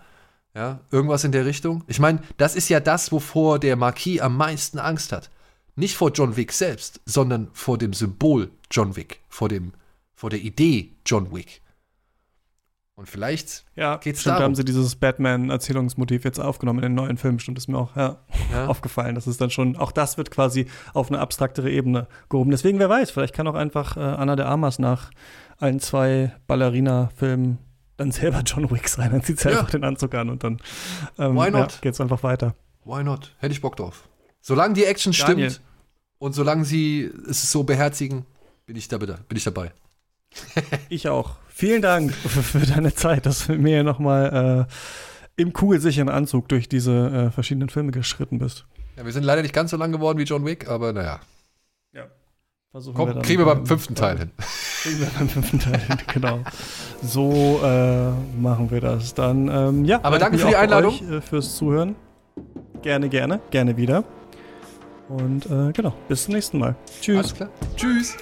[SPEAKER 4] ja, irgendwas in der Richtung. Ich meine, das ist ja das, wovor der Marquis am meisten Angst hat. Nicht vor John Wick selbst, sondern vor dem Symbol John Wick, vor, dem, vor der Idee John Wick. Und vielleicht
[SPEAKER 3] Ja,
[SPEAKER 4] Geht's
[SPEAKER 3] stimmt, da
[SPEAKER 4] darum?
[SPEAKER 3] haben sie dieses Batman-Erzählungsmotiv jetzt aufgenommen in den neuen Filmen, stimmt, ist mir auch ja,
[SPEAKER 4] Ja.
[SPEAKER 3] aufgefallen. Das ist dann schon, auch das wird quasi auf eine abstraktere Ebene gehoben. Deswegen, wer weiß, vielleicht kann auch einfach äh, Anna de Armas nach ein, zwei Ballerina-Filmen dann selber (laughs) John Wick sein. Dann zieht sie
[SPEAKER 4] Ja.
[SPEAKER 3] einfach den Anzug an und dann ähm,
[SPEAKER 4] Why
[SPEAKER 3] ja,
[SPEAKER 4] not?
[SPEAKER 3] geht's einfach weiter.
[SPEAKER 4] Why not? Hätte ich Bock drauf. Solange die Action
[SPEAKER 3] Daniel.
[SPEAKER 4] stimmt und solange sie es so beherzigen, bin ich, da, bin ich dabei. (laughs)
[SPEAKER 3] Ich auch. Vielen Dank für, für deine Zeit, dass du mit mir nochmal äh, im kugelsicheren Anzug durch diese äh, verschiedenen Filme geschritten bist.
[SPEAKER 4] Ja, wir sind leider nicht ganz so lang geworden wie John Wick, aber naja.
[SPEAKER 3] Versuchen
[SPEAKER 4] Komm,
[SPEAKER 3] dann
[SPEAKER 4] kriegen wir beim fünften Teil hin. (laughs)
[SPEAKER 3] Kriegen wir beim fünften Teil hin, genau. So äh, machen wir das dann. Ähm, ja,
[SPEAKER 4] Aber danke für die Einladung.
[SPEAKER 3] Euch, äh, fürs Zuhören. Gerne, gerne, gerne wieder. Und äh, genau, bis zum nächsten Mal. Tschüss.
[SPEAKER 4] Alles klar. Tschüss.